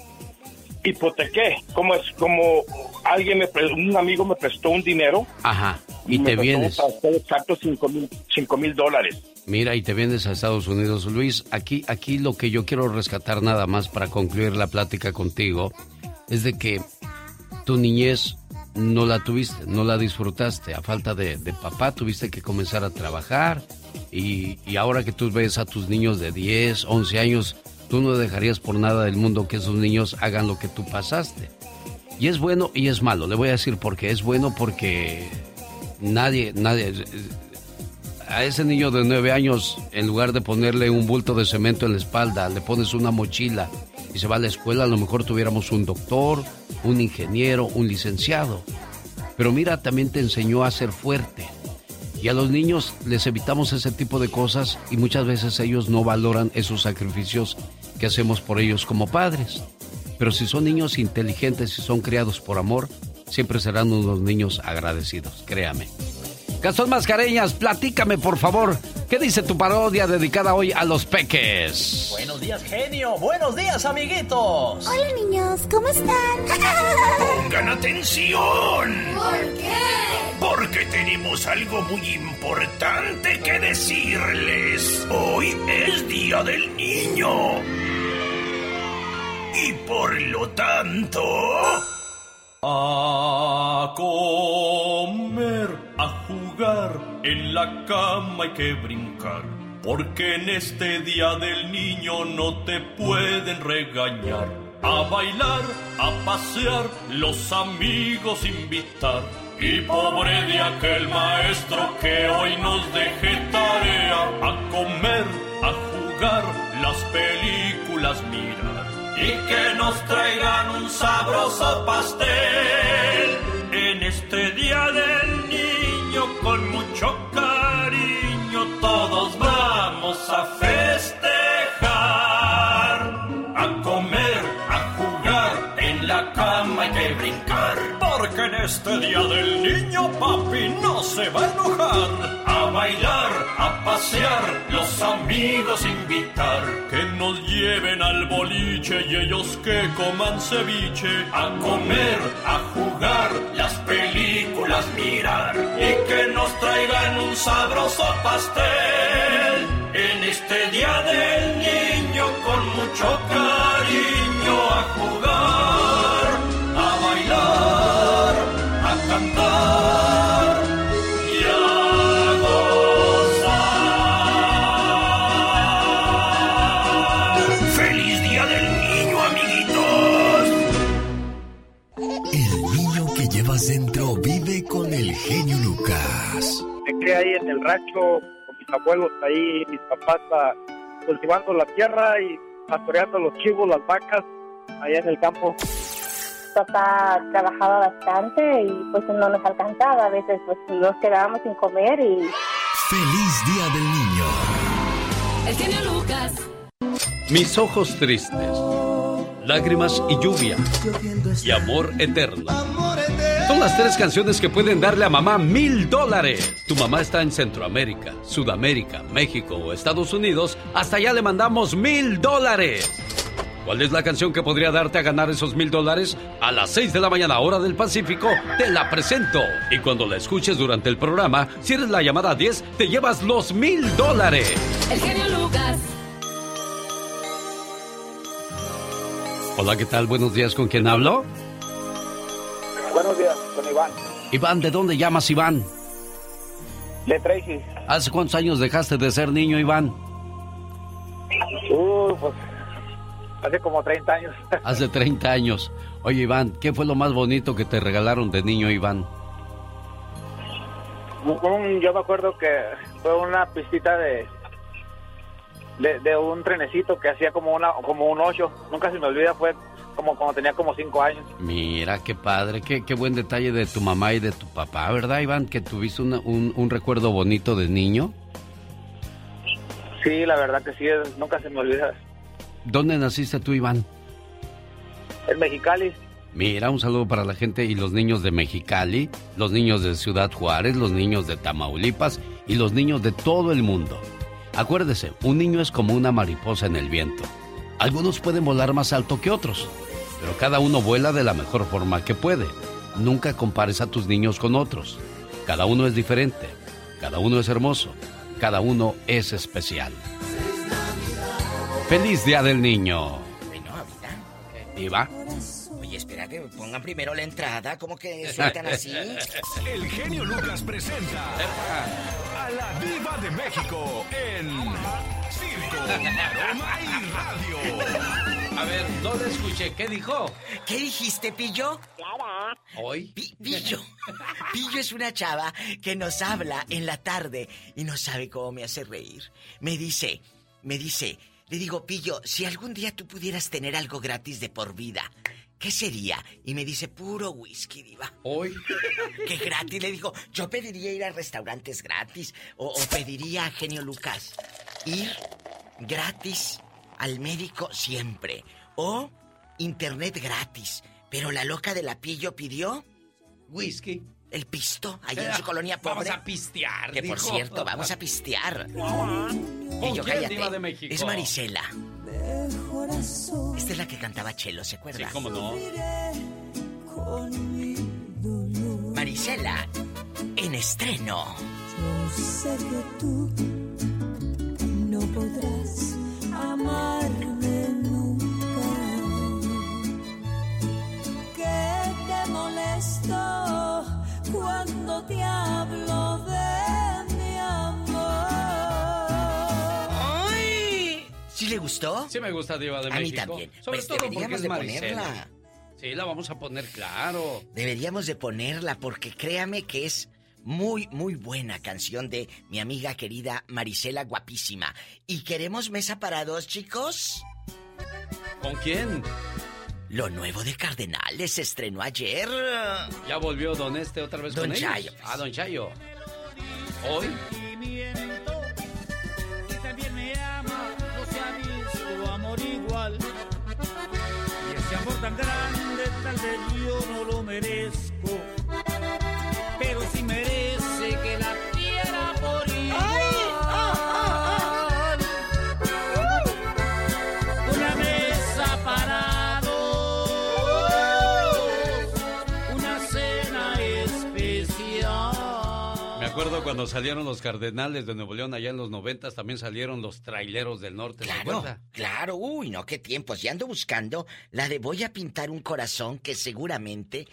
hipotequé, como es, como alguien me, un amigo me prestó un dinero Ajá. Y me te vienes. exacto cinco mil, cinco mil dólares. Mira, y te vienes a Estados Unidos, Luis. Aquí, aquí lo que yo quiero rescatar nada más para concluir la plática contigo es de que tu niñez no la tuviste, no la disfrutaste. A falta de, de papá tuviste que comenzar a trabajar y, y ahora que tú ves a tus niños de 10, 11 años, tú no dejarías por nada del mundo que esos niños hagan lo que tú pasaste. Y es bueno y es malo. Le voy a decir por qué. Es bueno porque nadie, nadie, a ese niño de nueve años, en lugar de ponerle un bulto de cemento en la espalda, le pones una mochila y se va a la escuela, a lo mejor tuviéramos un doctor, un ingeniero, un licenciado. Pero mira, también te enseñó a ser fuerte. Y a los niños les evitamos ese tipo de cosas y muchas veces ellos no valoran esos sacrificios que hacemos por ellos como padres. Pero si son niños inteligentes y son criados por amor, siempre serán unos niños agradecidos, créame. Gastón Mascareñas, platícame por favor, ¿qué dice tu parodia dedicada hoy a los peques? Buenos días, genio. Buenos días, amiguitos. Hola niños, ¿cómo están? Pongan atención. ¿Por qué? Porque tenemos algo muy importante que decirles. Hoy es Día del Niño. Y por lo tanto... A comer, a jugar, en la cama hay que brincar. Porque en este día del niño no te pueden regañar. A bailar, a pasear, los amigos invitar. Y pobre de aquel maestro que hoy nos deje tarea. A comer, a jugar, las películas mirar y que nos traigan un sabroso pastel. En este día del niño, con mucho cariño, todos vamos a festejar. Este día del niño, papi no se va a enojar. A bailar, a pasear, los amigos invitar. Que nos lleven al boliche y ellos que coman ceviche. A comer, a jugar, las películas mirar. Y que nos traigan un sabroso pastel. En este día del niño, con mucho cariño, a jugar, Lucas. Me crié ahí en el rancho con mis abuelos ahí, mis papás ah, cultivando la tierra y pastoreando los chivos, las vacas, allá en el campo. Papá trabajaba bastante y pues no nos alcanzaba. A veces pues nos quedábamos sin comer y ¡Feliz Día del Niño! El genio Lucas. Mis ojos tristes, lágrimas y lluvia y amor eterno. Son las tres canciones que pueden darle a mamá mil dólares. Tu mamá está en Centroamérica, Sudamérica, México o Estados Unidos. Hasta allá le mandamos mil dólares. ¿Cuál es la canción que podría darte a ganar esos mil dólares? A las 6 de la mañana, hora del Pacífico, te la presento. Y cuando la escuches durante el programa, si eres la llamada 10, te llevas los mil dólares. El genio Lucas. Hola, ¿qué tal? Buenos días, ¿con quién hablo? Buenos días, con Iván. Iván, ¿de dónde llamas, Iván? De Tracy. ¿Hace cuántos años dejaste de ser niño, Iván? Uh, pues hace como 30 años. Hace 30 años. Oye, Iván, ¿qué fue lo más bonito que te regalaron de niño, Iván? Un- yo me acuerdo que fue una pistita de, de de un trenecito que hacía como una como un ocho. Nunca se me olvida, fue como cuando tenía como 5 años. Mira, qué padre, qué, qué buen detalle de tu mamá y de tu papá, ¿verdad, Iván? Que tuviste una- un, un recuerdo bonito de niño. Sí, la verdad que sí, nunca se me olvida. ¿Dónde naciste tú, Iván? En Mexicali. Mira, un saludo para la gente y los niños de Mexicali, los niños de Ciudad Juárez, los niños de Tamaulipas y los niños de todo el mundo. Acuérdese, un niño es como una mariposa en el viento. Algunos pueden volar más alto que otros, pero cada uno vuela de la mejor forma que puede. Nunca compares a tus niños con otros. Cada uno es diferente, cada uno es hermoso, cada uno es especial. Feliz Día del Niño. Bueno, ahorita. Diva. Oye, espérate, pongan primero la entrada, ¿cómo que sueltan así? El genio Lucas presenta a la Diva de México en Circo, Maroma y Radio. A ver, no le escuché. ¿Qué dijo? ¿Qué dijiste, Pillo? ¿Hoy? Pi- Pillo. Pillo es una chava que nos habla en la tarde y no sabe cómo me hace reír. Me dice, me dice, le digo, Pillo, si algún día tú pudieras tener algo gratis de por vida, ¿qué sería? Y me dice, puro whisky, diva. ¿Hoy? ¿Qué gratis? Le digo, yo pediría ir a restaurantes gratis o, o pediría a Genio Lucas ir gratis al médico siempre o internet gratis. Pero la loca de la pillo pidió whisky. El pisto, allá en su colonia pobre. Vamos a pistear, Que por cierto, vamos a pistear. ¿Con Pillo, quién, cállate. diva de México? Es Marisela. Esta es la que cantaba Chelo, ¿se acuerda? Sí, cómo no. Marisela, en estreno. Yo sé que tú no podrás amarme nunca. Que te molesto cuando te hablo ¿Sí le gustó? Sí me gusta Diva de A mí México. también. Sobre Pues todo deberíamos de ponerla. Sí, la vamos a poner claro. Deberíamos de ponerla porque créame que es muy, muy buena canción de mi amiga querida Marisela Guapísima. ¿Y queremos mesa para dos, chicos? ¿Con quién? Lo nuevo de Cardenales se estrenó ayer. Ya volvió Don Este otra vez Don con ellos. Chayo. Ah, Don Chayo. Hoy. Tan grande, tal vez yo no lo merezco. Cuando salieron los Cardenales de Nuevo León allá en los noventas, también salieron los traileros del norte, ¿se Claro, claro, uy, no, qué tiempos. Ya ando buscando la de Voy a pintar un corazón que seguramente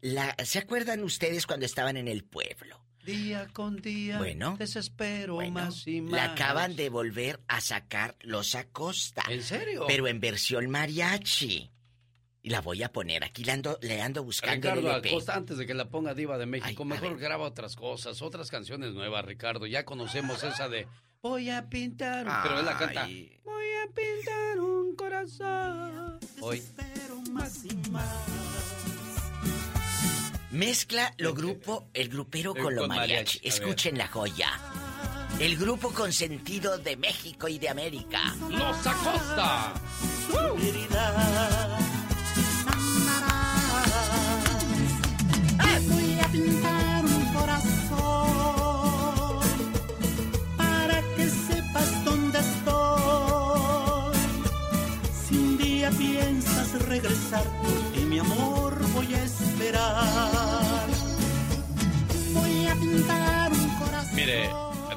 la ¿se acuerdan ustedes cuando estaban en el pueblo? Día con día. Bueno, Desespero bueno, más y más. La acaban de volver a sacar los Acosta. ¿En serio? Pero en versión mariachi. Y la voy a poner. Aquí le ando, le ando buscando Ricardo. Acosta, antes de que la ponga Diva de México, Ay, mejor graba otras cosas, otras canciones nuevas, Ricardo. Ya conocemos esa de Voy a pintar. un-". Pero él la canta. Ay. Voy a pintar un corazón. Hoy. Mezcla lo grupo, el grupero Eh, con lo mariachi. Escuchen la joya. El grupo consentido de México y de América. Los Acosta. Voy regresar, porque mi amor voy a esperar. Voy a pintar un corazón. Mire,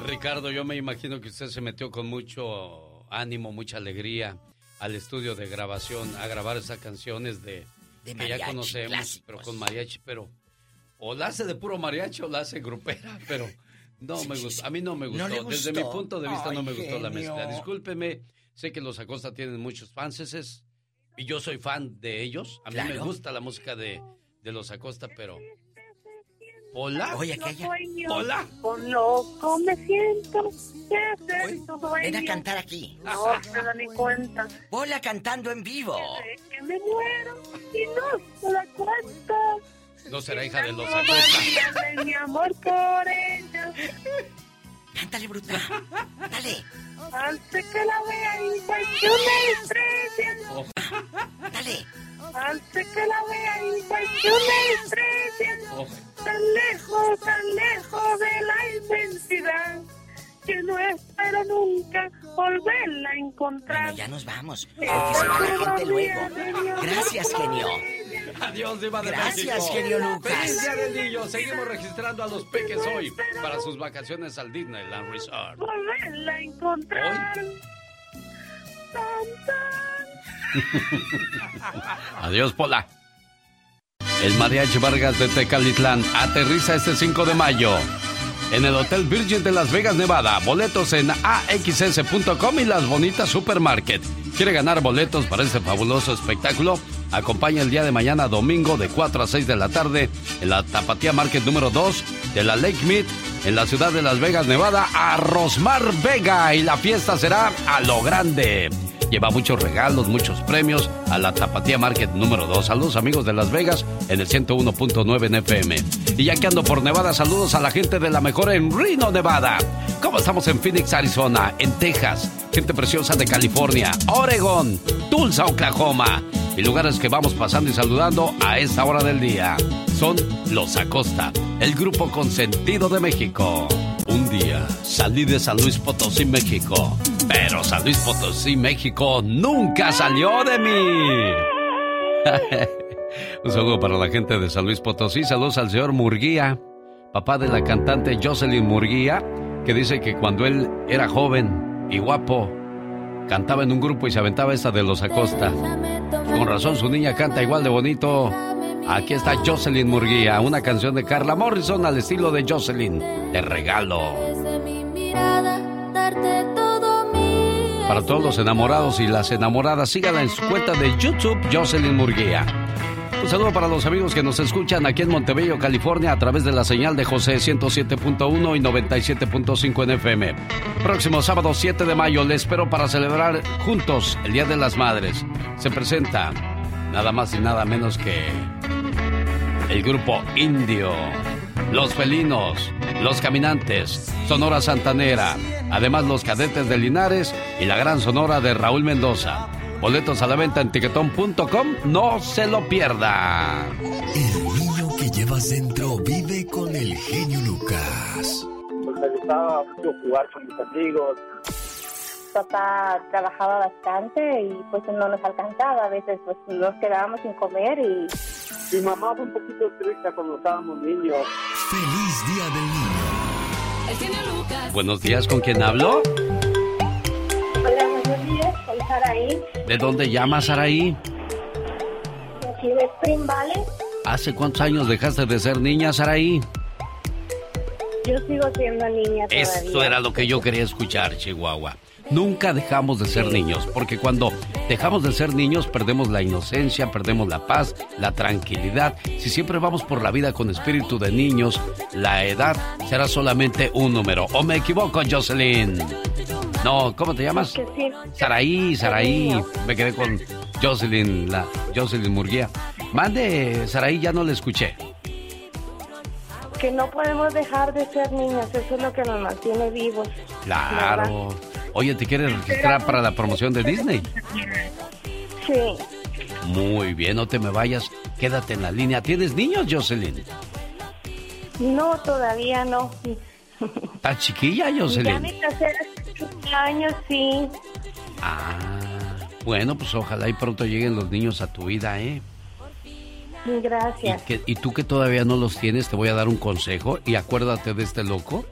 Ricardo, yo me imagino que usted se metió con mucho ánimo, mucha alegría al estudio de grabación, a grabar esas canciones de, De que ya conocemos, clásicos. pero con mariachi, pero o la hace de puro mariachi o la hace grupera, pero no me gustó, a mí no me gustó, ¿No desde mi punto de vista no Ay, me gustó la genio. mezcla. Discúlpeme, sé que los Acosta tienen muchos fanses y yo soy fan de ellos, a mí me gusta la música de, de los Acosta, pero Hola. Oye, que haya. Hola. Con loco me siento. Ven a cantar aquí. No se da ni cuenta. Hola cantando en vivo. Que me muero y no se da cuenta. No será hija de los Acosta. de mi amor por ella. Cántale, bruta. Dale. Antes que la vea y yo me. Dale. Antes que la vea y yo me. Tan lejos, tan lejos de la inmensidad. Que no espero nunca volverla a encontrar. Bueno, ya nos vamos. Porque se va la gente luego. Gracias, genio. Adiós, Diva de Gracias, México. genio Lucas. Feliz Día del Niño. Seguimos registrando a los peques hoy para sus vacaciones al Disneyland Resort. Poderla encontrar. Tan, Adiós, Pola. El Mariachi Vargas de Tecalitlán aterriza este 5 de mayo en el Hotel Virgin de Las Vegas, Nevada. Boletos en axs.com y las bonitas supermarket. ¿Quiere ganar boletos para este fabuloso espectáculo? Acompaña el día de mañana, domingo, de 4 a 6 de la tarde, en la Tapatía Market número 2 de la Lake Mead, en la ciudad de Las Vegas, Nevada, a Rosmar Vega. Y la fiesta será a lo grande. Lleva muchos regalos, muchos premios a la Tapatía Market número 2. Saludos amigos de Las Vegas en el 101.9 en FM. Y ya que ando por Nevada, saludos a la gente de la mejor en Reno, Nevada. ¿Cómo estamos en Phoenix, Arizona, en Texas? Gente preciosa de California, Oregon, Tulsa, Oklahoma. Y lugares que vamos pasando y saludando a esta hora del día. Son Los Acosta, el grupo consentido de México. Un día salí de San Luis Potosí, México. Pero San Luis Potosí, México nunca salió de mí. Un saludo para la gente de San Luis Potosí. Saludos al señor Murguía, papá de la cantante Jocelyn Murguía, que dice que cuando él era joven y guapo, cantaba en un grupo y se aventaba esta de los Acosta. Con razón su niña canta igual de bonito. Aquí está Jocelyn Murguía, una canción de Carla Morrison al estilo de Jocelyn. De regalo. Para todos los enamorados y las enamoradas, síganla en su cuenta de YouTube, Jocelyn Murguía. Un saludo para los amigos que nos escuchan aquí en Montebello, California, a través de la señal de José 107.1 y 97.5 en FM. Próximo sábado 7 de mayo, les espero para celebrar juntos el Día de las Madres. Se presenta nada más y nada menos que el grupo Indio, Los Felinos, Los Caminantes, Sonora Santanera, además los Cadetes de Linares y la Gran Sonora de Raúl Mendoza. Boletos a la venta en tiquetón.com, no se lo pierda. El niño que llevas dentro vive con el genio Lucas. Pues me gustaba mucho jugar con mis amigos. Papá trabajaba bastante y pues no nos alcanzaba. A veces pues nos quedábamos sin comer y... Mi mamá fue un poquito triste cuando estábamos niños. Feliz Día del Niño. El genio Lucas. Buenos días, ¿con quién hablo? Hola, buenos días, soy Saraí, ¿De dónde llamas, Araí? de aquí de Spring Valley. ¿Hace cuántos años dejaste de ser niña, Saraí? Yo sigo siendo niña todavía. Esto era lo que yo quería escuchar, Chihuahua. Nunca dejamos de ser niños, porque cuando dejamos de ser niños perdemos la inocencia, perdemos la paz, la tranquilidad. Si siempre vamos por la vida con espíritu de niños, la edad será solamente un número. ¿O me equivoco, Jocelyn? No, ¿cómo te llamas? Que sí. Saraí, Saraí. Me quedé con Jocelyn, la Jocelyn Murguía. Mande, Saraí, ya no le escuché. Que no podemos dejar de ser niños, eso es lo que nos mantiene vivos. Claro. Oye, ¿te quieres registrar para la promoción de Disney? Sí, Muy bien, no te me vayas. Quédate en la línea. ¿Tienes niños, Jocelyn? no, todavía no. ¿Estás chiquilla, Ya Jocelyn? mi tercer años, sí. Ah, bueno, pues ojalá y pronto lleguen los niños a tu vida, ¿eh? Y, Gracias. que- y tú que todavía no los tienes, te voy a dar un consejo y acuérdate de este loco.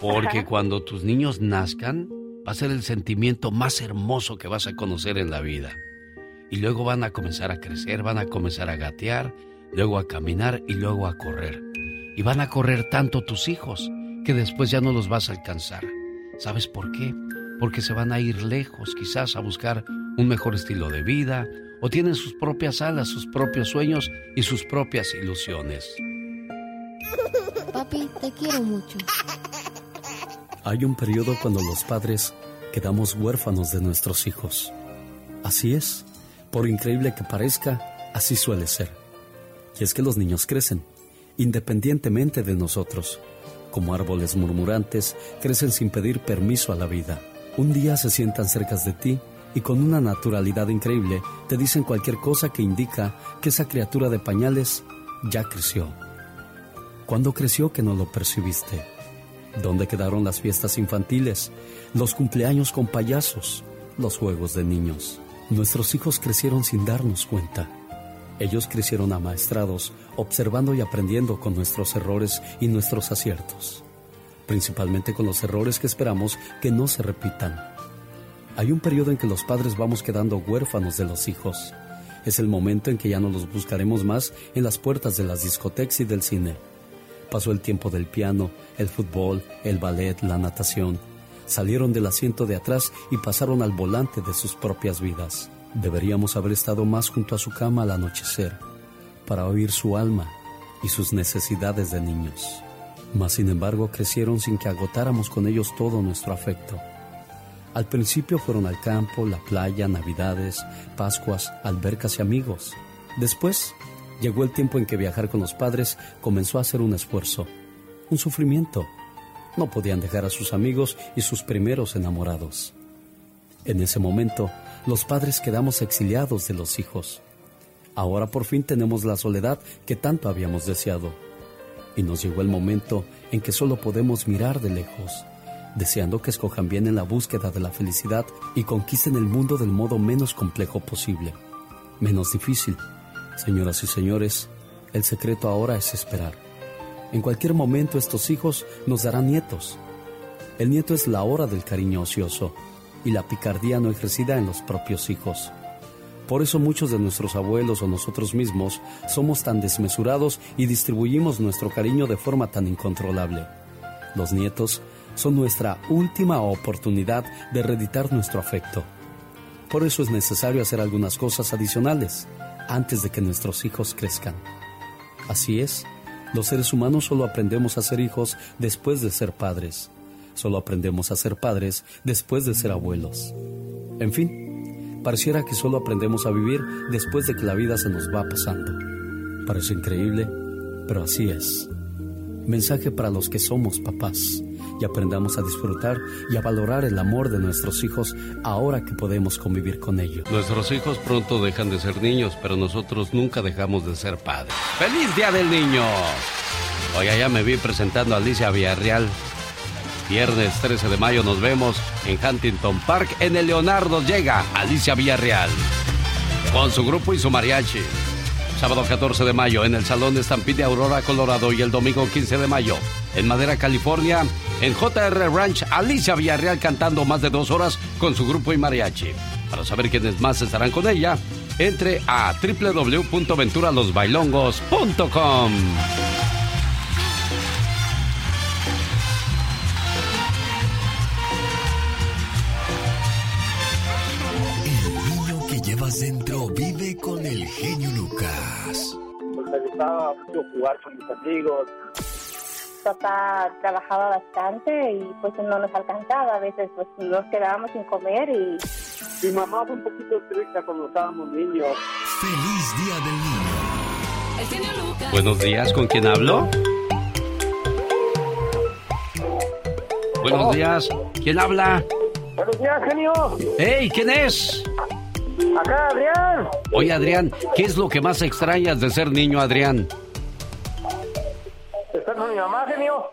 Porque Ajá. cuando tus niños nazcan, va a ser el sentimiento más hermoso que vas a conocer en la vida. Y luego van a comenzar a crecer, van a comenzar a gatear, luego a caminar y luego a correr. Y van a correr tanto tus hijos que después ya no los vas a alcanzar. ¿Sabes por qué? Porque se van a ir lejos, quizás a buscar un mejor estilo de vida, o tienen sus propias alas, sus propios sueños y sus propias ilusiones. Papi, te quiero mucho. Hay un periodo cuando los padres quedamos huérfanos de nuestros hijos. Así es, por increíble que parezca, así suele ser. Y es que los niños crecen, independientemente de nosotros. Como árboles murmurantes, crecen sin pedir permiso a la vida. Un día se sientan cerca de ti y con una naturalidad increíble te dicen cualquier cosa que indica que esa criatura de pañales ya creció. ¿Cuándo creció que no lo percibiste? ¿Dónde quedaron las fiestas infantiles, los cumpleaños con payasos, los juegos de niños? Nuestros hijos crecieron sin darnos cuenta. Ellos crecieron amaestrados, observando y aprendiendo con nuestros errores y nuestros aciertos, principalmente con los errores que esperamos que no se repitan. Hay un periodo en que los padres vamos quedando huérfanos de los hijos. Es el momento en que ya no los buscaremos más en las puertas de las discotecas y del cine. Pasó el tiempo del piano, el fútbol, el ballet, la natación. Salieron del asiento de atrás y pasaron al volante de sus propias vidas. Deberíamos haber estado más junto a su cama al anochecer para oír su alma y sus necesidades de niños. Mas sin embargo crecieron sin que agotáramos con ellos todo nuestro afecto. Al principio fueron al campo, la playa, navidades, pascuas, albercas y amigos. Después llegó el tiempo en que viajar con los padres comenzó a ser un esfuerzo, un sufrimiento. No podían dejar a sus amigos y sus primeros enamorados. En ese momento, los padres quedamos exiliados de los hijos. Ahora por fin tenemos la soledad que tanto habíamos deseado. Y nos llegó el momento en que solo podemos mirar de lejos, deseando que escojan bien en la búsqueda de la felicidad y conquisten el mundo del modo menos complejo posible, menos difícil. Señoras y señores, el secreto ahora es esperar. En cualquier momento estos hijos nos darán nietos. El nieto es la hora del cariño ocioso y la picardía no ejercida en los propios hijos. Por eso muchos de nuestros abuelos o nosotros mismos somos tan desmesurados y distribuimos nuestro cariño de forma tan incontrolable. Los nietos son nuestra última oportunidad de reeditar nuestro afecto. Por eso es necesario hacer algunas cosas adicionales antes de que nuestros hijos crezcan. Así es, los seres humanos solo aprendemos a ser hijos después de ser padres. Solo aprendemos a ser padres después de ser abuelos. En fin, pareciera que solo aprendemos a vivir después de que la vida se nos va pasando. Parece increíble, pero así es. Mensaje para los que somos papás y aprendamos a disfrutar y a valorar el amor de nuestros hijos ahora que podemos convivir con ellos. Nuestros hijos pronto dejan de ser niños, pero nosotros nunca dejamos de ser padres. ¡Feliz Día del Niño! Hoy ya me vi presentando a Alicia Villarreal Viernes 13 de mayo nos vemos en Huntington Park. En el Leonardo llega Alicia Villarreal con su grupo y su mariachi. Sábado 14 de mayo en el Salón Estampide Aurora, Colorado. Y el domingo 15 de mayo en Madera, California. En JR Ranch, Alicia Villarreal cantando más de dos horas con su grupo y mariachi. Para saber quiénes más estarán con ella, entre a www.venturalosbailongos.com. llevas dentro me gustaba mucho jugar con mis amigos. Papá trabajaba bastante y pues no nos alcanzaba. A veces pues nos quedábamos sin comer y... Mi mamá fue un poquito estricta cuando estábamos niños. ¡Feliz Día del Niño! El genio Lucas. Buenos días, ¿con quién hablo? Buenos días, ¿quién habla? Buenos días, genio. ¡Hey! ¿Quién es? Acá, Adrián. Oye, Adrián, ¿qué es lo que más extrañas de ser niño, Adrián? Está con mi mamá, genio.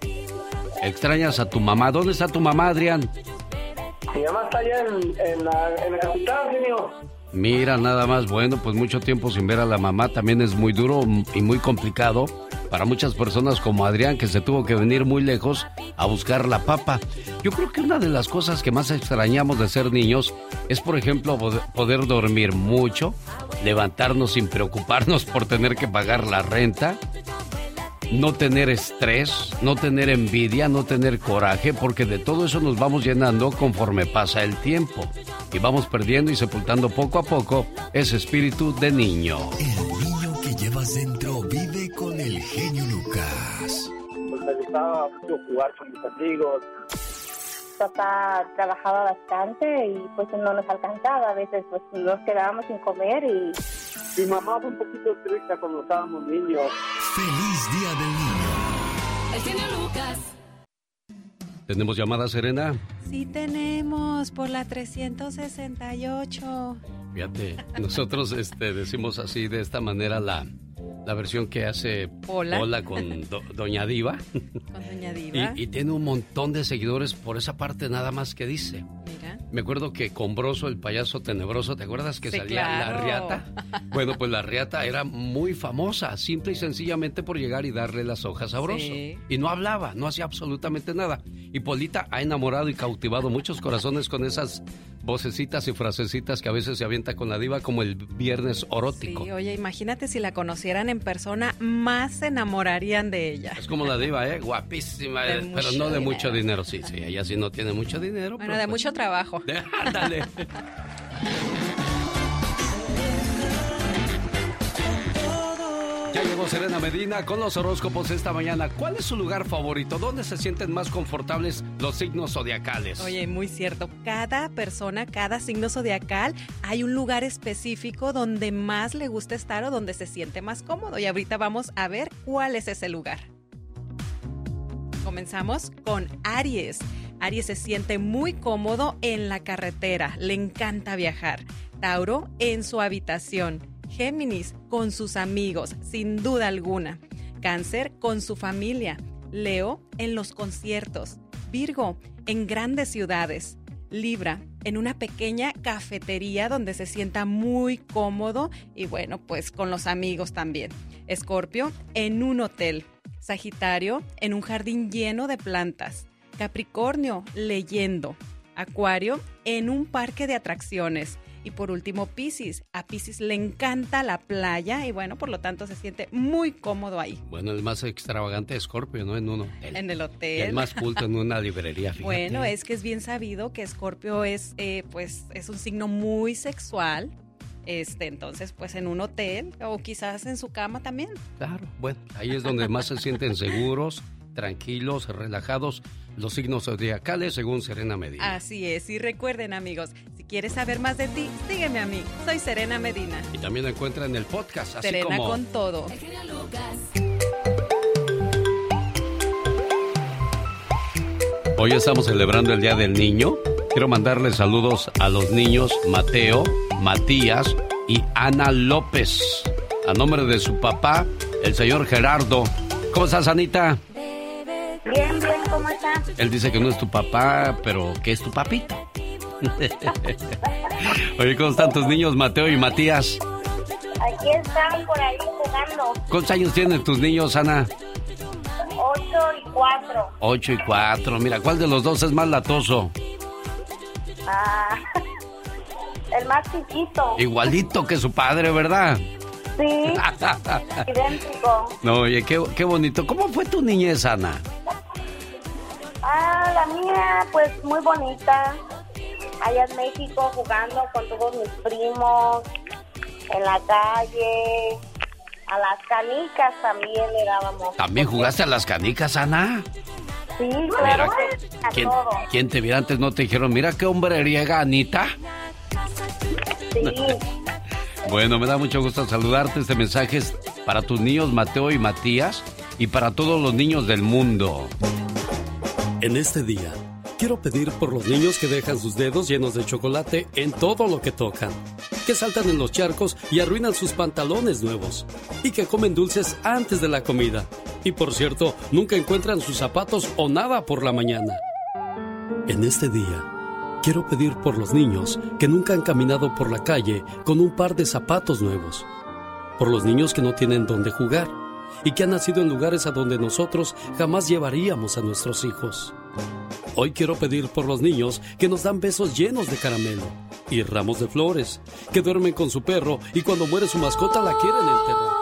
¿Extrañas a tu mamá? ¿Dónde está tu mamá, Adrián? Mi mamá está allá en, en, la, en la capital, genio. Mira, nada más, bueno, pues mucho tiempo sin ver a la mamá también es muy duro y muy complicado para muchas personas como Adrián que se tuvo que venir muy lejos a buscar la papa. Yo creo que una de las cosas que más extrañamos de ser niños es, por ejemplo, poder dormir mucho, levantarnos sin preocuparnos por tener que pagar la renta, no tener estrés, no tener envidia, no tener coraje, porque de todo eso nos vamos llenando conforme pasa el tiempo y vamos perdiendo y sepultando poco a poco ese espíritu de niño. El niño que llevas dentro genio Lucas. Pues me gustaba mucho jugar con mis amigos. Papá trabajaba bastante y pues no nos alcanzaba. A veces pues nos quedábamos sin comer y... Mi mamá fue un poquito estricta cuando estábamos niños. ¡Feliz Día del Niño! El genio Lucas. ¿Tenemos llamada, Serena? Sí tenemos, por la 368. Fíjate, nosotros este, decimos así de esta manera la, la versión que hace Hola, con Doña Diva. Con Doña Diva. Y, y, tiene un montón de seguidores por esa parte nada más que dice. Mira. Me acuerdo que Combroso, el payaso tenebroso, ¿te acuerdas que salía la riata? Bueno, pues la riata era muy famosa, simple y sencillamente por llegar y darle las hojas a Broso. Y no hablaba, no hacía absolutamente nada. Y Polita ha enamorado y cautivado muchos corazones con esas vocecitas y frasecitas que a veces se avienta con la diva como el viernes orótico. Sí, oye, imagínate si la conocieran en persona, más se enamorarían de ella. Es como la diva, ¿eh? Guapísima, eh, pero no de mucho dinero. Sí, sí, ella sí no tiene mucho dinero. Bueno, de pues mucho trabajo. Ándale. Serena Medina con los horóscopos esta mañana. ¿Cuál es su lugar favorito? ¿Dónde se sienten más confortables los signos zodiacales? Oye, muy cierto. Cada persona, cada signo zodiacal, hay un lugar específico donde más le gusta estar o donde se siente más cómodo. Y ahorita vamos a ver cuál es ese lugar. Comenzamos con Aries. Aries se siente muy cómodo en la carretera, le encanta viajar. Tauro en su habitación. Géminis con sus amigos, sin duda alguna. Cáncer con su familia. Leo en los conciertos. Virgo en grandes ciudades. Libra en una pequeña cafetería donde se sienta muy cómodo y bueno, pues con los amigos también. Escorpio en un hotel. Sagitario en un jardín lleno de plantas. Capricornio leyendo. Acuario en un parque de atracciones. Y por último, Piscis. A Piscis le encanta la playa y bueno, por lo tanto se siente muy cómodo ahí. Bueno, el más extravagante es Scorpio, ¿no? En un hotel. En el hotel. Y el más culto en una librería, fíjate. Bueno, es que es bien sabido que Scorpio es, eh, pues, es un signo muy sexual. Este, entonces, pues en un hotel o quizás en su cama también. Claro, bueno, ahí es donde más se sienten seguros, tranquilos, relajados los signos zodiacales según Serena Medina. Así es, y recuerden amigos, si quieres saber más de ti, sígueme a mí, soy Serena Medina. Y también encuentra en el podcast, así Serena como... con todo. Hoy estamos celebrando el Día del Niño. Quiero mandarles saludos a los niños Mateo, Matías y Ana López. A nombre de su papá, el señor Gerardo. ¿Cómo estás, Anita? Bien, bien, ¿cómo estás? Él dice que no es tu papá, pero que es tu papito. Oye, ¿cómo están tus niños Mateo y Matías? Aquí están por ahí jugando. ¿Cuántos años tienen tus niños, Ana? Ocho y cuatro. Ocho y cuatro. Mira, ¿cuál de los dos es más latoso? Ah, el más chiquito. Igualito que su padre, ¿verdad? Sí, idéntico. No, oye, qué, qué bonito. ¿Cómo fue tu niñez, Ana? Ah, la mía, pues muy bonita. Allá en México jugando con todos mis primos, en la calle, a las canicas también le dábamos. ¿También jugaste a las canicas, Ana? Sí, claro, a ¿Quién, quién te viera antes no te dijeron, mira qué hombre riega, Anita? Sí, Bueno, me da mucho gusto saludarte. Este mensaje es para tus niños Mateo y Matías y para todos los niños del mundo. En este día, quiero pedir por los niños que dejan sus dedos llenos de chocolate en todo lo que tocan, que saltan en los charcos y arruinan sus pantalones nuevos, y que comen dulces antes de la comida. Y por cierto, nunca encuentran sus zapatos o nada por la mañana. En este día, quiero pedir por los niños que nunca han caminado por la calle con un par de zapatos nuevos, por los niños que no tienen dónde jugar y que han nacido en lugares a donde nosotros jamás llevaríamos a nuestros hijos. Hoy quiero pedir por los niños que nos dan besos llenos de caramelo y ramos de flores, que duermen con su perro y cuando muere su mascota la quieren enterrar.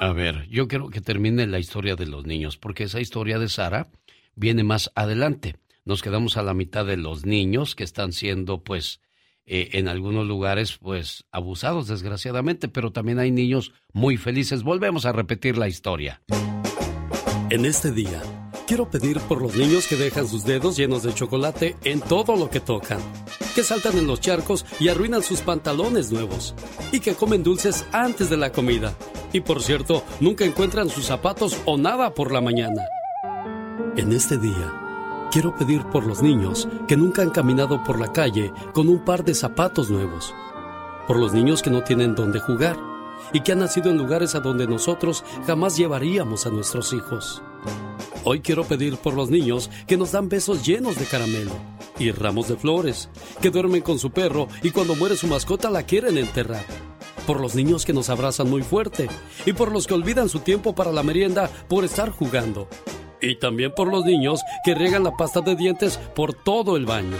A ver, yo quiero que termine la historia de los niños, porque esa historia de Sara viene más adelante. Nos quedamos a la mitad de los niños que están siendo, pues, eh, en algunos lugares, pues, abusados, desgraciadamente, pero también hay niños muy felices. Volvemos a repetir la historia. En este día, quiero pedir por los niños que dejan sus dedos llenos de chocolate en todo lo que tocan, que saltan en los charcos y arruinan sus pantalones nuevos, y que comen dulces antes de la comida. Y por cierto, nunca encuentran sus zapatos o nada por la mañana. En este día, quiero pedir por los niños que nunca han caminado por la calle con un par de zapatos nuevos, por los niños que no tienen dónde jugar y que han nacido en lugares a donde nosotros jamás llevaríamos a nuestros hijos. Hoy quiero pedir por los niños que nos dan besos llenos de caramelo y ramos de flores, que duermen con su perro y cuando muere su mascota la quieren enterrar. Por los niños que nos abrazan muy fuerte y por los que olvidan su tiempo para la merienda por estar jugando. Y también por los niños que riegan la pasta de dientes por todo el baño.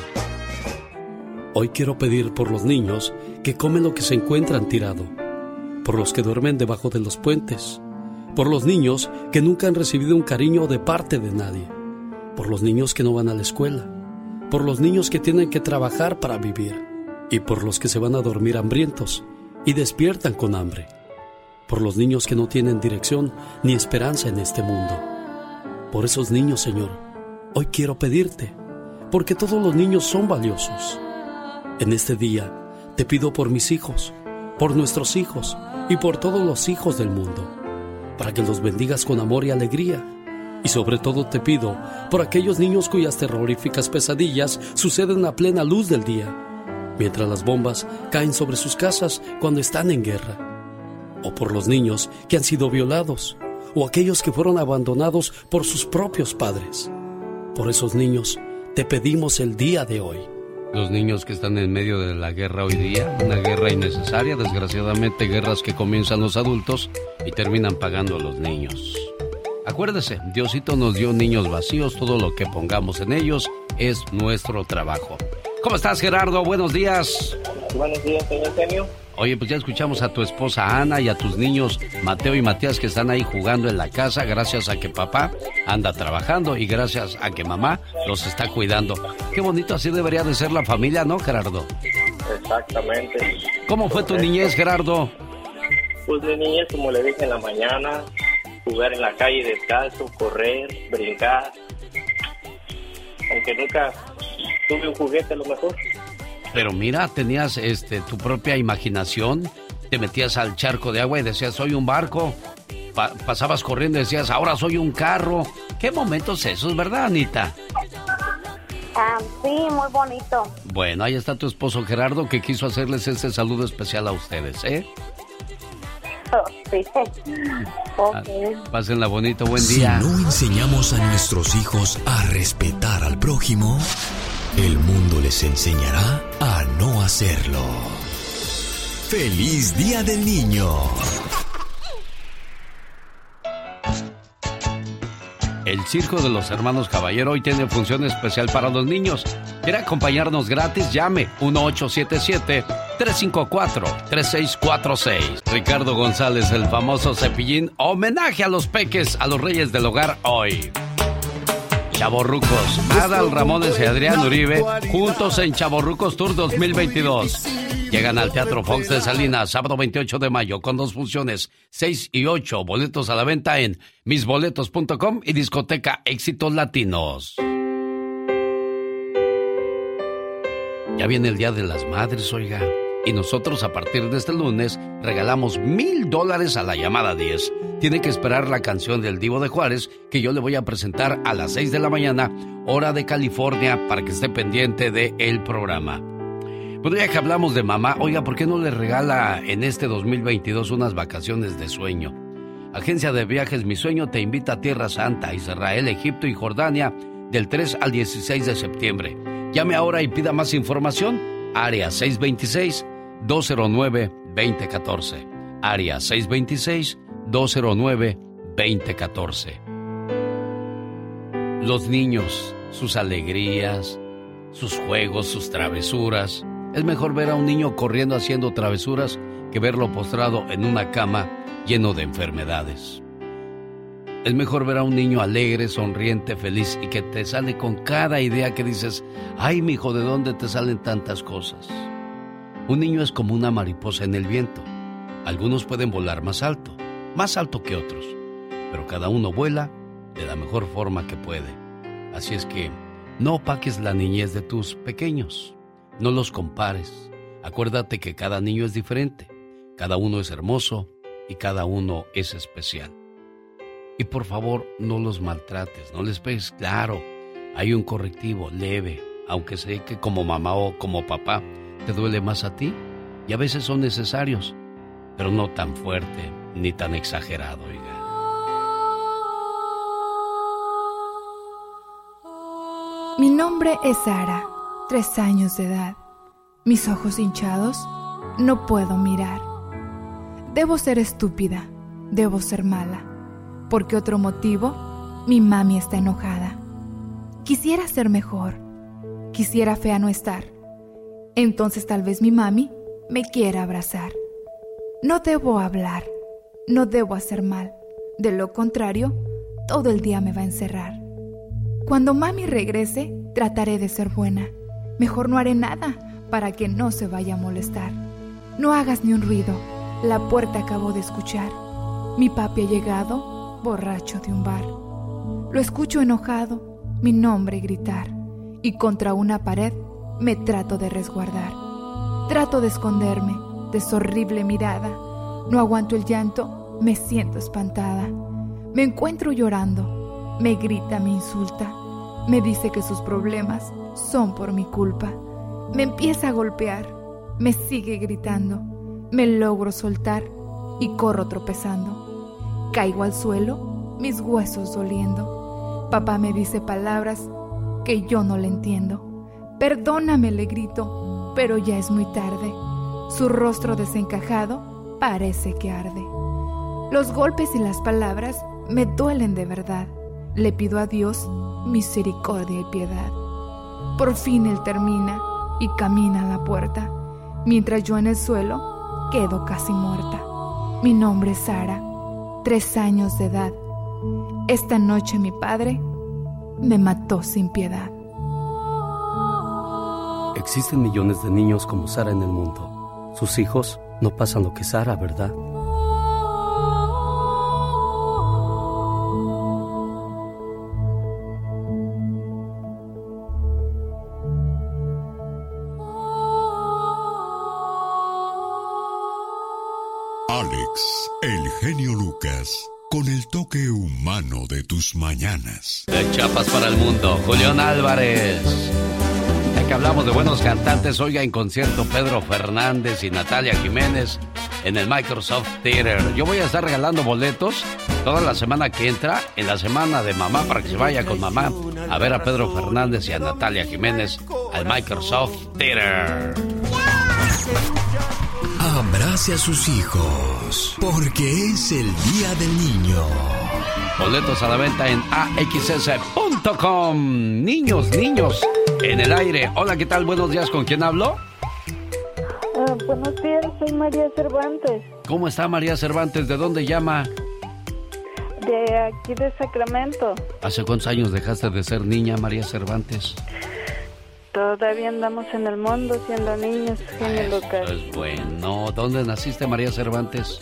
Hoy quiero pedir por los niños que comen lo que se encuentran tirado, por los que duermen debajo de los puentes, por los niños que nunca han recibido un cariño de parte de nadie, por los niños que no van a la escuela, por los niños que tienen que trabajar para vivir y por los que se van a dormir hambrientos y despiertan con hambre, por los niños que no tienen dirección ni esperanza en este mundo. Por esos niños, Señor, hoy quiero pedirte, porque todos los niños son valiosos. En este día te pido por mis hijos, por nuestros hijos y por todos los hijos del mundo, para que los bendigas con amor y alegría. Y sobre todo te pido por aquellos niños cuyas terroríficas pesadillas suceden a plena luz del día, mientras las bombas caen sobre sus casas cuando están en guerra. O por los niños que han sido violados, o aquellos que fueron abandonados por sus propios padres. Por esos niños te pedimos el día de hoy los niños que están en medio de la guerra hoy día, una guerra innecesaria, desgraciadamente guerras que comienzan los adultos y terminan pagando los niños. Acuérdese, Diosito nos dio niños vacíos, todo lo que pongamos en ellos es nuestro trabajo. ¿Cómo estás Gerardo? Buenos días. Buenos días, señor Antonio. Oye, pues ya escuchamos a tu esposa Ana y a tus niños Mateo y Matías que están ahí jugando en la casa gracias a que papá anda trabajando y gracias a que mamá los está cuidando. Qué bonito, así debería de ser la familia, ¿no, Gerardo? Exactamente. ¿Cómo fue tu niñez, Gerardo? Pues de niñez, como le dije en la mañana, jugar en la calle descalzo, correr, brincar. Aunque nunca tuve un juguete a lo mejor. Pero mira, tenías este tu propia imaginación, te metías al charco de agua y decías, soy un barco. pasabas corriendo y decías, ahora soy un carro. ¿Qué momentos esos, verdad, Anita? Ah, sí, muy bonito. Bueno, ahí está tu esposo Gerardo que quiso hacerles ese saludo especial a ustedes, ¿eh? Sí. Okay. Pásenla bonito, buen día. Si no enseñamos a nuestros hijos a respetar al prójimo, el mundo les enseñará a no hacerlo. ¡Feliz Día del Niño! El Circo de los Hermanos Caballero hoy tiene función especial para los niños. ¿Quiere acompañarnos gratis? Llame 1877-354-3646. Ricardo González, el famoso cepillín, homenaje a los peques, a los reyes del hogar hoy. Chaborrucos, Adal Ramones y Adrián Uribe, juntos en Chaborrucos Tour 2022. Llegan al Teatro Fox de Salinas, sábado 28 de mayo, con dos funciones, 6 y 8, boletos a la venta en misboletos.com y discoteca Éxitos Latinos. Ya viene el Día de las Madres, oiga. Y nosotros a partir de este lunes regalamos mil dólares a la llamada 10. Tiene que esperar la canción del Divo de Juárez que yo le voy a presentar a las 6 de la mañana, hora de California, para que esté pendiente del el programa. Bueno, ya que hablamos de mamá, oiga, ¿por qué no le regala en este 2022 unas vacaciones de sueño? Agencia de Viajes Mi Sueño te invita a Tierra Santa, Israel, Egipto y Jordania del 3 al 16 de septiembre. Llame ahora y pida más información. Área 626 209-2014. Área 626-209-2014. Los niños, sus alegrías, sus juegos, sus travesuras. Es mejor ver a un niño corriendo haciendo travesuras que verlo postrado en una cama lleno de enfermedades. Es mejor ver a un niño alegre, sonriente, feliz y que te sale con cada idea que dices, ay, mi hijo, ¿de dónde te salen tantas cosas? Un niño es como una mariposa en el viento. Algunos pueden volar más alto, más alto que otros, pero cada uno vuela de la mejor forma que puede. Así es que no opaques la niñez de tus pequeños, no los compares. Acuérdate que cada niño es diferente, cada uno es hermoso y cada uno es especial. Y por favor, no los maltrates, no les pegues. Claro, hay un correctivo leve, aunque sé que como mamá o como papá te duele más a ti y a veces son necesarios, pero no tan fuerte ni tan exagerado, oiga. Mi nombre es Sara, tres años de edad. Mis ojos hinchados, no puedo mirar. Debo ser estúpida, debo ser mala, porque otro motivo, mi mami está enojada. Quisiera ser mejor, quisiera fea no estar. Entonces tal vez mi mami me quiera abrazar. No debo hablar, no debo hacer mal. De lo contrario, todo el día me va a encerrar. Cuando mami regrese, trataré de ser buena. Mejor no haré nada para que no se vaya a molestar. No hagas ni un ruido, la puerta acabo de escuchar. Mi papi ha llegado, borracho de un bar. Lo escucho enojado, mi nombre gritar, y contra una pared me trato de resguardar. Trato de esconderme de su horrible mirada. No aguanto el llanto, me siento espantada. Me encuentro llorando, me grita, me insulta, me dice que sus problemas son por mi culpa. Me empieza a golpear, me sigue gritando, me logro soltar y corro tropezando. Caigo al suelo, mis huesos doliendo. Papá me dice palabras que yo no le entiendo. Perdóname, le grito, pero ya es muy tarde. Su rostro desencajado parece que arde. Los golpes y las palabras me duelen de verdad. Le pido a Dios misericordia y piedad. Por fin él termina y camina a la puerta, mientras yo en el suelo quedo casi muerta. Mi nombre es Sara, tres años de edad. Esta noche mi padre me mató sin piedad. Existen millones de niños como Sara en el mundo. Sus hijos no pasan lo que Sara, ¿verdad? Con el toque humano de tus mañanas. De Chapas para el mundo, Julián Álvarez. Ya que hablamos de buenos cantantes, oiga en concierto Pedro Fernández y Natalia Jiménez en el Microsoft Theater. Yo voy a estar regalando boletos toda la semana que entra, en la semana de mamá, para que se vaya con mamá a ver a Pedro Fernández y a Natalia Jiménez al Microsoft Theater. Abrace a sus hijos, porque es el Día del Niño. Boletos a la venta en axs.com. Niños, niños, en el aire. Hola, ¿qué tal? Buenos días, ¿con quién hablo? Ah, buenos días, soy María Cervantes, ¿Cómo está María Cervantes? ¿De dónde llama? de aquí de Sacramento. ¿Hace cuántos años dejaste de ser niña, María Cervantes? Todavía andamos en el mundo siendo niños, genio Lucas. Pues bueno, ¿dónde naciste, María Cervantes?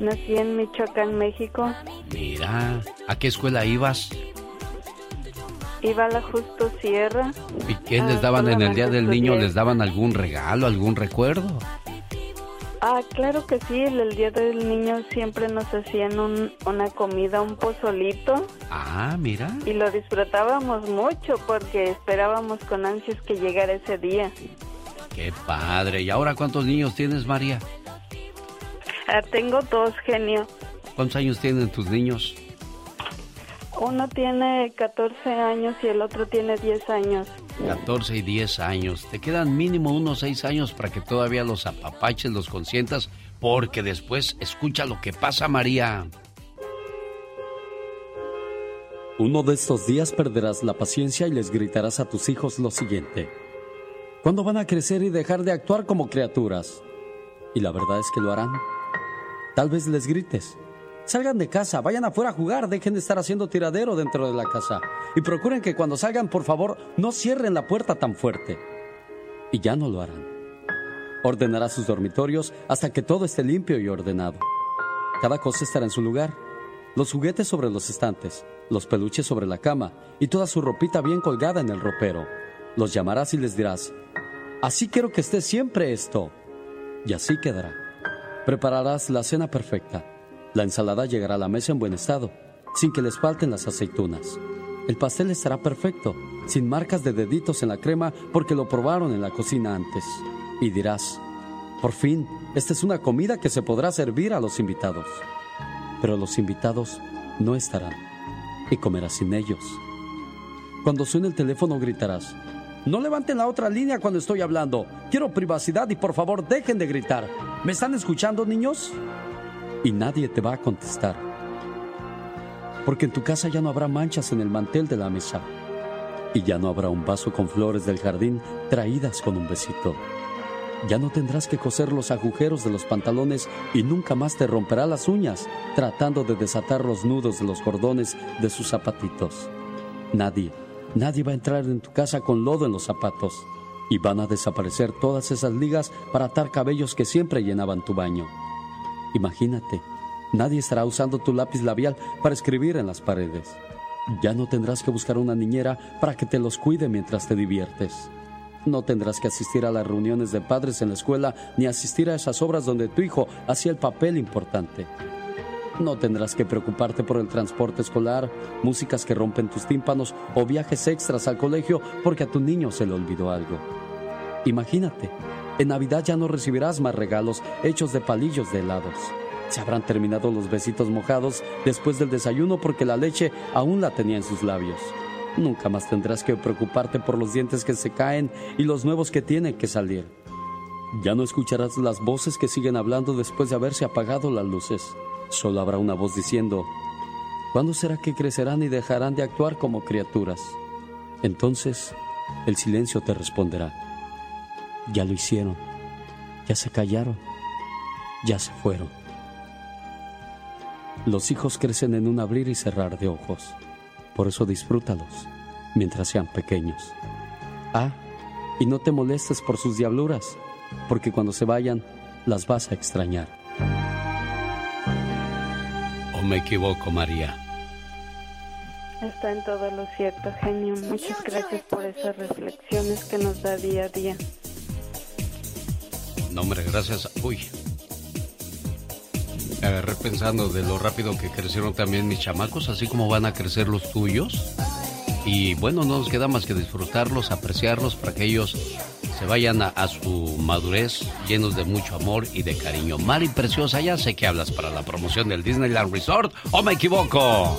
Nací en Michoacán, México. Mira, ¿a qué escuela ibas? Iba a la Justo Sierra. ¿Y qué Ah, les daban en el Día del Niño? ¿Les daban algún regalo, algún recuerdo? Ah, claro que sí, el, el Día del Niño siempre nos hacían un- una comida, un pozolito. Ah, mira. Y lo disfrutábamos mucho porque esperábamos con ansias que llegara ese día. Qué padre. ¿Y ahora cuántos niños tienes, María? Ah, tengo dos, genio. ¿Cuántos años tienen tus niños? Uno tiene 14 años y el otro tiene 10 años. 14 y 10 años. Te quedan mínimo unos 6 años para que todavía los apapaches, los consientas, porque después escucha lo que pasa, María. Uno de estos días perderás la paciencia y les gritarás a tus hijos lo siguiente. ¿Cuándo van a crecer y dejar de actuar como criaturas? Y la verdad es que lo harán. Tal vez les grites. Salgan de casa, vayan afuera a jugar, dejen de estar haciendo tiradero dentro de la casa. Y procuren que cuando salgan, por favor, no cierren la puerta tan fuerte. Y ya no lo harán. Ordenará sus dormitorios hasta que todo esté limpio y ordenado. Cada cosa estará en su lugar. Los juguetes sobre los estantes, los peluches sobre la cama y toda su ropita bien colgada en el ropero. Los llamarás y les dirás, así quiero que esté siempre esto. Y así quedará. Prepararás la cena perfecta. La ensalada llegará a la mesa en buen estado, sin que les falten las aceitunas. El pastel estará perfecto, sin marcas de deditos en la crema porque lo probaron en la cocina antes. Y dirás, por fin, esta es una comida que se podrá servir a los invitados. Pero los invitados no estarán y comerás sin ellos. Cuando suene el teléfono gritarás. No levanten la otra línea cuando estoy hablando. Quiero privacidad y por favor dejen de gritar. ¿Me están escuchando, niños? Y nadie te va a contestar. Porque en tu casa ya no habrá manchas en el mantel de la mesa. Y ya no habrá un vaso con flores del jardín traídas con un besito. Ya no tendrás que coser los agujeros de los pantalones y nunca más te romperá las uñas tratando de desatar los nudos de los cordones de sus zapatitos. Nadie, nadie va a entrar en tu casa con lodo en los zapatos y van a desaparecer todas esas ligas para atar cabellos que siempre llenaban tu baño. Imagínate, nadie estará usando tu lápiz labial para escribir en las paredes. Ya no tendrás que buscar una niñera para que te los cuide mientras te diviertes. No tendrás que asistir a las reuniones de padres en la escuela ni asistir a esas obras donde tu hijo hacía el papel importante. No tendrás que preocuparte por el transporte escolar, músicas que rompen tus tímpanos o viajes extras al colegio porque a tu niño se le olvidó algo. Imagínate, en Navidad ya no recibirás más regalos hechos de palillos de helados. Se habrán terminado los besitos mojados después del desayuno porque la leche aún la tenía en sus labios. Nunca más tendrás que preocuparte por los dientes que se caen y los nuevos que tienen que salir. Ya no escucharás las voces que siguen hablando después de haberse apagado las luces. Solo habrá una voz diciendo, ¿cuándo será que crecerán y dejarán de actuar como criaturas? Entonces, el silencio te responderá, ya lo hicieron, ya se callaron, ya se fueron. Los hijos crecen en un abrir y cerrar de ojos. Por eso disfrútalos mientras sean pequeños. Ah, y no te molestes por sus diabluras, porque cuando se vayan las vas a extrañar. ¿O me equivoco, María? Está en todo lo cierto, genio. Muchas gracias por esas reflexiones que nos da día a día. No, hombre, gracias. Uy. Me agarré pensando de lo rápido que crecieron también mis chamacos, así como van a crecer los tuyos. Y bueno, no nos queda más que disfrutarlos, apreciarlos para que ellos se vayan a, su madurez llenos de mucho amor y de cariño. Mari Preciosa, ya sé que hablas para la promoción del Disneyland Resort, ¿o me equivoco?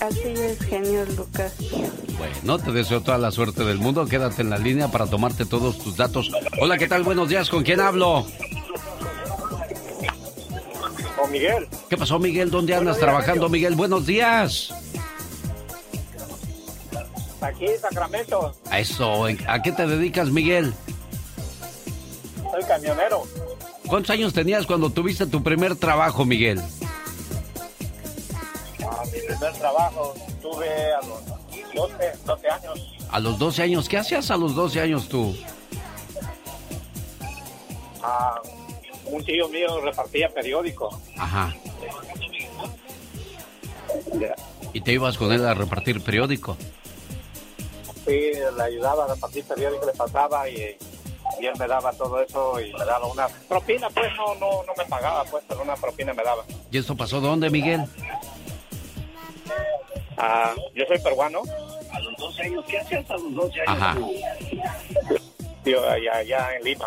Así es, genio Lucas. Bueno, te deseo toda la suerte del mundo. Quédate en la línea para tomarte todos tus datos. Hola, ¿qué tal? Buenos días, ¿con quién hablo? Con Miguel. ¿Qué pasó, Miguel? ¿Dónde andas trabajando, Miguel? Buenos días. Aquí en Sacramento. A eso, ¿a qué te dedicas, Miguel? Soy camionero. ¿Cuántos años tenías cuando tuviste tu primer trabajo, Miguel? Ah, mi primer trabajo tuve a los 12, 12 años. A los 12 años, ¿qué hacías a los 12 años tú? Ah, un tío mío repartía periódico. Ajá. ¿Y te ibas con él a repartir periódico? Sí, le ayudaba a repartir periódico, le pasaba y, y él me daba todo eso y me daba una propina, pues no, no, no me pagaba, pues, pero una propina me daba. ¿Y esto pasó dónde, Miguel? Ah, yo soy peruano. A los 12 años, ¿qué hacías a los 12 años? Ajá. Tío, allá, allá en Lima.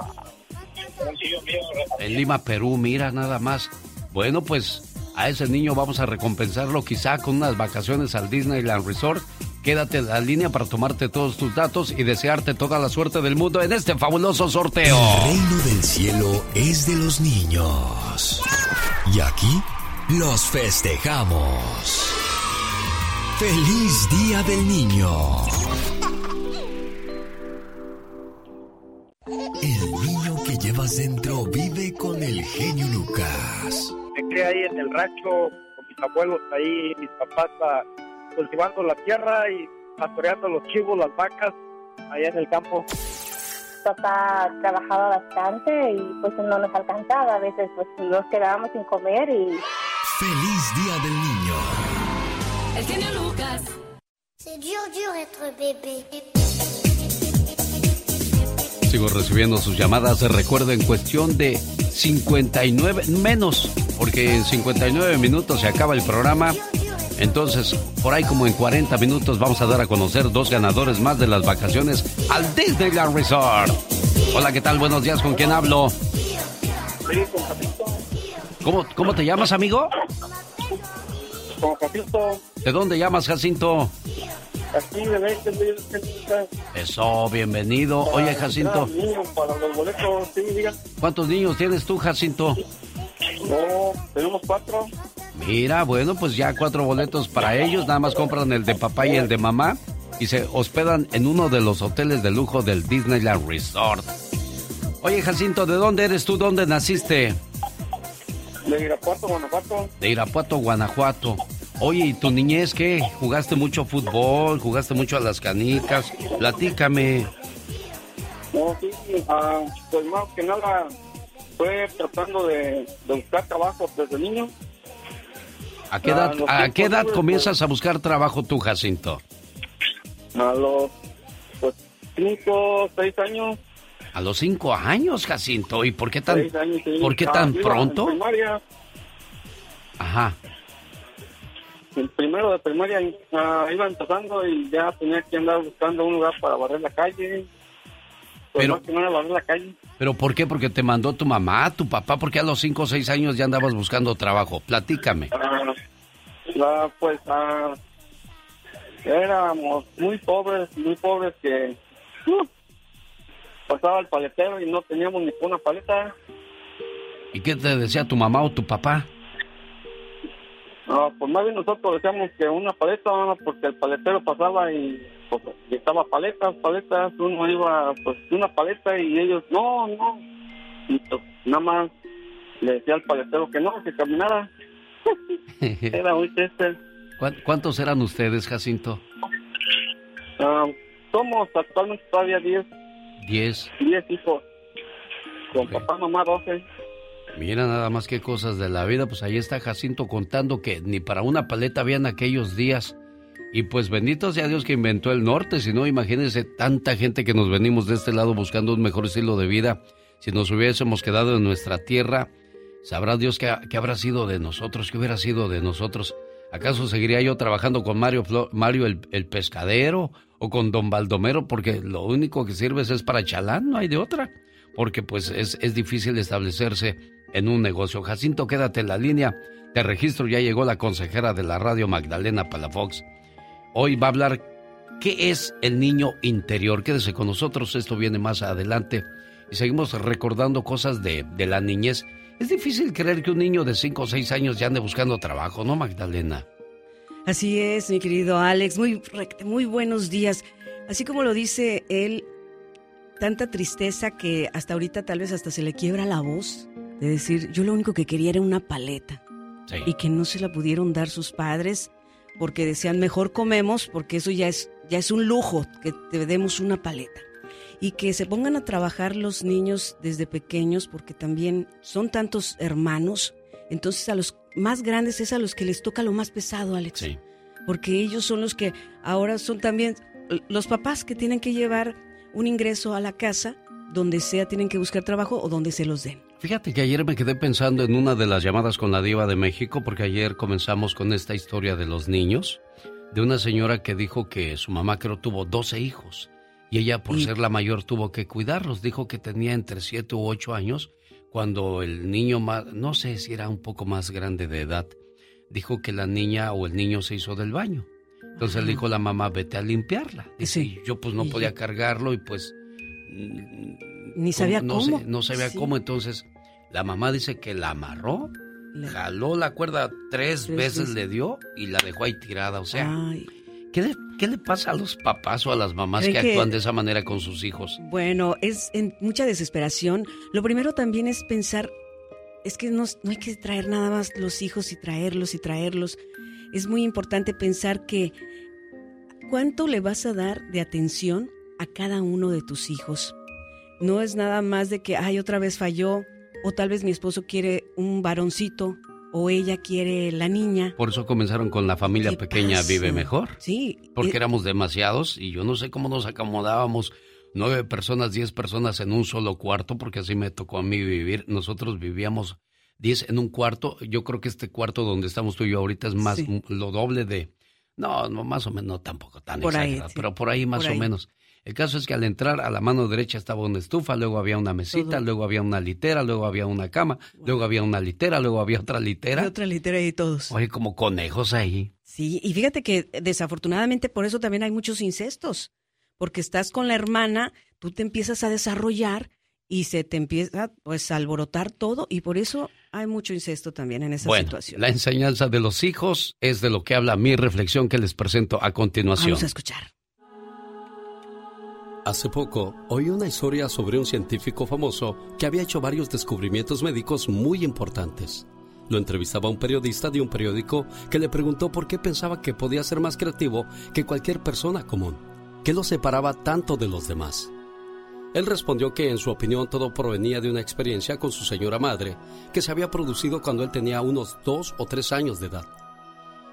En Lima, Perú, mira nada más. Bueno, pues a ese niño vamos a recompensarlo quizá con unas vacaciones al Disneyland Resort. Quédate en la línea para tomarte todos tus datos y desearte toda la suerte del mundo en este fabuloso sorteo. El reino del cielo es de los niños. Y aquí los festejamos. ¡Feliz Día del Niño! El niño que llevas dentro vive con el genio Lucas. Me crié ahí en el rancho con mis abuelos ahí, mis papás ah, cultivando la tierra y pastoreando los chivos, las vacas, allá en el campo. Papá trabajaba bastante y pues no nos alcanzaba. A veces pues nos quedábamos sin comer y ¡Feliz Día del Niño! El genio Lucas. C'est dur, dur être bébé. Sigo recibiendo sus llamadas. Recuerdo en cuestión de 59 menos, porque en 59 minutos se acaba el programa. Entonces, por ahí como en 40 minutos vamos a dar a conocer dos ganadores más de las vacaciones al Disneyland Resort. Hola, ¿qué tal? Buenos días, ¿con quién hablo? ¿Cómo, cómo te llamas, amigo? Con Jacinto. ¿De dónde llamas, Jacinto? aquí de 20 mil. Eso, bienvenido. Oye, Jacinto. Para los boletos, sí, diga. ¿Cuántos niños tienes tú, Jacinto? No, tenemos cuatro. Mira, bueno, pues ya cuatro boletos para ellos. Nada más compran el de papá y el de mamá. Y se hospedan en uno de los hoteles de lujo del Disneyland Resort. Oye, Jacinto, ¿de dónde eres tú? ¿Dónde naciste? De Irapuato, Guanajuato. De Irapuato, Guanajuato. Oye, ¿y tu niñez qué? ¿Jugaste mucho fútbol? ¿Jugaste mucho a las canicas? Platícame. No, sí, ah, pues más que nada fue tratando de, de buscar trabajo desde niño. ¿A qué edad, Ah, a qué edad comienzas a buscar trabajo tú, Jacinto? A los pues, cinco, seis años. A los cinco años, Jacinto. ¿Y por qué tan, seis años, sí. ¿por qué Ah, tan iba en pronto? primaria, Ajá. en primero de primaria ah, iba empezando y ya tenía que andar buscando un lugar para barrer la calle. Pues Pero- más que barrer la calle. ¿Pero por qué? ¿Porque te mandó tu mamá, tu papá? ¿Por qué a los cinco o seis años ya andabas buscando trabajo? Platícame. Ah, la, pues ah, éramos muy pobres, muy pobres que uh, pasaba el paletero y no teníamos ni una paleta. ¿Y qué te decía tu mamá o tu papá? Ah, pues más bien nosotros decíamos que una paleta, porque el paletero pasaba y pues, estaba paletas, paletas, uno iba pues una paleta y ellos no, no. Y pues, nada más le decía al paletero que no, que caminara. Era muy triste. ¿Cuán- ¿Cuántos eran ustedes, Jacinto? Ah, somos actualmente todavía 10, Diez. 10 hijos. Con papá, mamá, 12. Mira nada más qué cosas de la vida. Pues ahí está Jacinto contando que ni para una paleta habían aquellos días. Y pues bendito sea Dios que inventó el norte. Si no, imagínense tanta gente que nos venimos de este lado buscando un mejor estilo de vida. Si nos hubiésemos quedado en nuestra tierra, sabrá Dios qué, qué habrá sido de nosotros, qué hubiera sido de nosotros. ¿Acaso seguiría yo trabajando con Mario, Mario el, el pescadero o con Don Baldomero? Porque lo único que sirves es para chalán, no hay de otra. Porque pues es, es difícil establecerse en un negocio. Jacinto, quédate en la línea. Te registro, ya llegó la consejera de la radio Magdalena Palafox. Hoy va a hablar qué es el niño interior. Quédese con nosotros, esto viene más adelante. Y seguimos recordando cosas de, de la niñez. Es difícil creer que un niño de 5 o 6 años ya ande buscando trabajo, ¿no, Magdalena? Así es, mi querido Alex. Muy, muy buenos días. Así como lo dice él, tanta tristeza que hasta ahorita tal vez hasta se le quiebra la voz de decir, yo lo único que quería era una paleta Sí. y que no se la pudieron dar sus padres porque decían, mejor comemos porque eso ya es, ya es un lujo, que te demos una paleta. Y que se pongan a trabajar los niños desde pequeños porque también son tantos hermanos. Entonces a los más grandes es a los que les toca lo más pesado, Alex. Porque ellos son los que ahora son también los papás que tienen que llevar un ingreso a la casa, donde sea tienen que buscar trabajo o donde se los den. Fíjate que ayer me quedé pensando en una de las llamadas con la diva de México, porque ayer comenzamos con esta historia de los niños, de una señora que dijo que su mamá creo tuvo 12 hijos y ella por ser la mayor tuvo que cuidarlos. Dijo que tenía entre 7 u 8 años cuando el niño más, no sé si era un poco más grande de edad, dijo que la niña o el niño se hizo del baño. Entonces le dijo la mamá, vete a limpiarla. Dice, y yo pues no podía cargarlo y pues... Ni sabía no cómo. sé- no sabía Sí. cómo, entonces la mamá dice que la amarró, jaló la cuerda tres, Tres veces, veces. le dio y la dejó ahí tirada. O sea, Ay. ¿qué, le, qué le pasa a los papás o a las mamás ¿Creen que que- actúan de esa manera con sus hijos? Bueno, es en mucha desesperación. Lo primero también es pensar, es que no, no hay que traer nada más los hijos y traerlos y traerlos. Es muy importante pensar que cuánto le vas a dar de atención a cada uno de tus hijos. No es nada más de que, ay, otra vez falló, o tal vez mi esposo quiere un varoncito, o ella quiere la niña. Por eso comenzaron con la familia pequeña pasa? vive mejor. Sí. Porque eh, éramos demasiados y yo no sé cómo nos acomodábamos nueve personas, diez personas en un solo cuarto, porque así me tocó a mí vivir. Nosotros vivíamos diez en un cuarto. Yo creo que este cuarto donde estamos tú y yo ahorita es más Sí. lo doble de... No, no, más o menos, no tampoco tan Por ahí, exagerado, sí. pero por ahí más Por o ahí. menos. El caso es que al entrar a la mano derecha estaba una estufa, luego había una mesita, Todo. luego había una litera, luego había una cama, luego había una litera, luego había otra litera. y otra litera y todos. Oye, como conejos ahí. Sí, y fíjate que desafortunadamente por eso también hay muchos incestos, porque estás con la hermana, tú te empiezas a desarrollar y se te empieza pues a alborotar todo y por eso hay mucho incesto también en esa bueno, situación. La enseñanza de los hijos es de lo que habla mi reflexión que les presento a continuación. Vamos a escuchar. Hace poco oí una historia sobre un científico famoso que había hecho varios descubrimientos médicos muy importantes. Lo entrevistaba un periodista de un periódico que le preguntó por qué pensaba que podía ser más creativo que cualquier persona común. ¿Qué lo separaba tanto de los demás? Él respondió que en su opinión todo provenía de una experiencia con su señora madre que se había producido cuando él tenía unos dos o tres años de edad.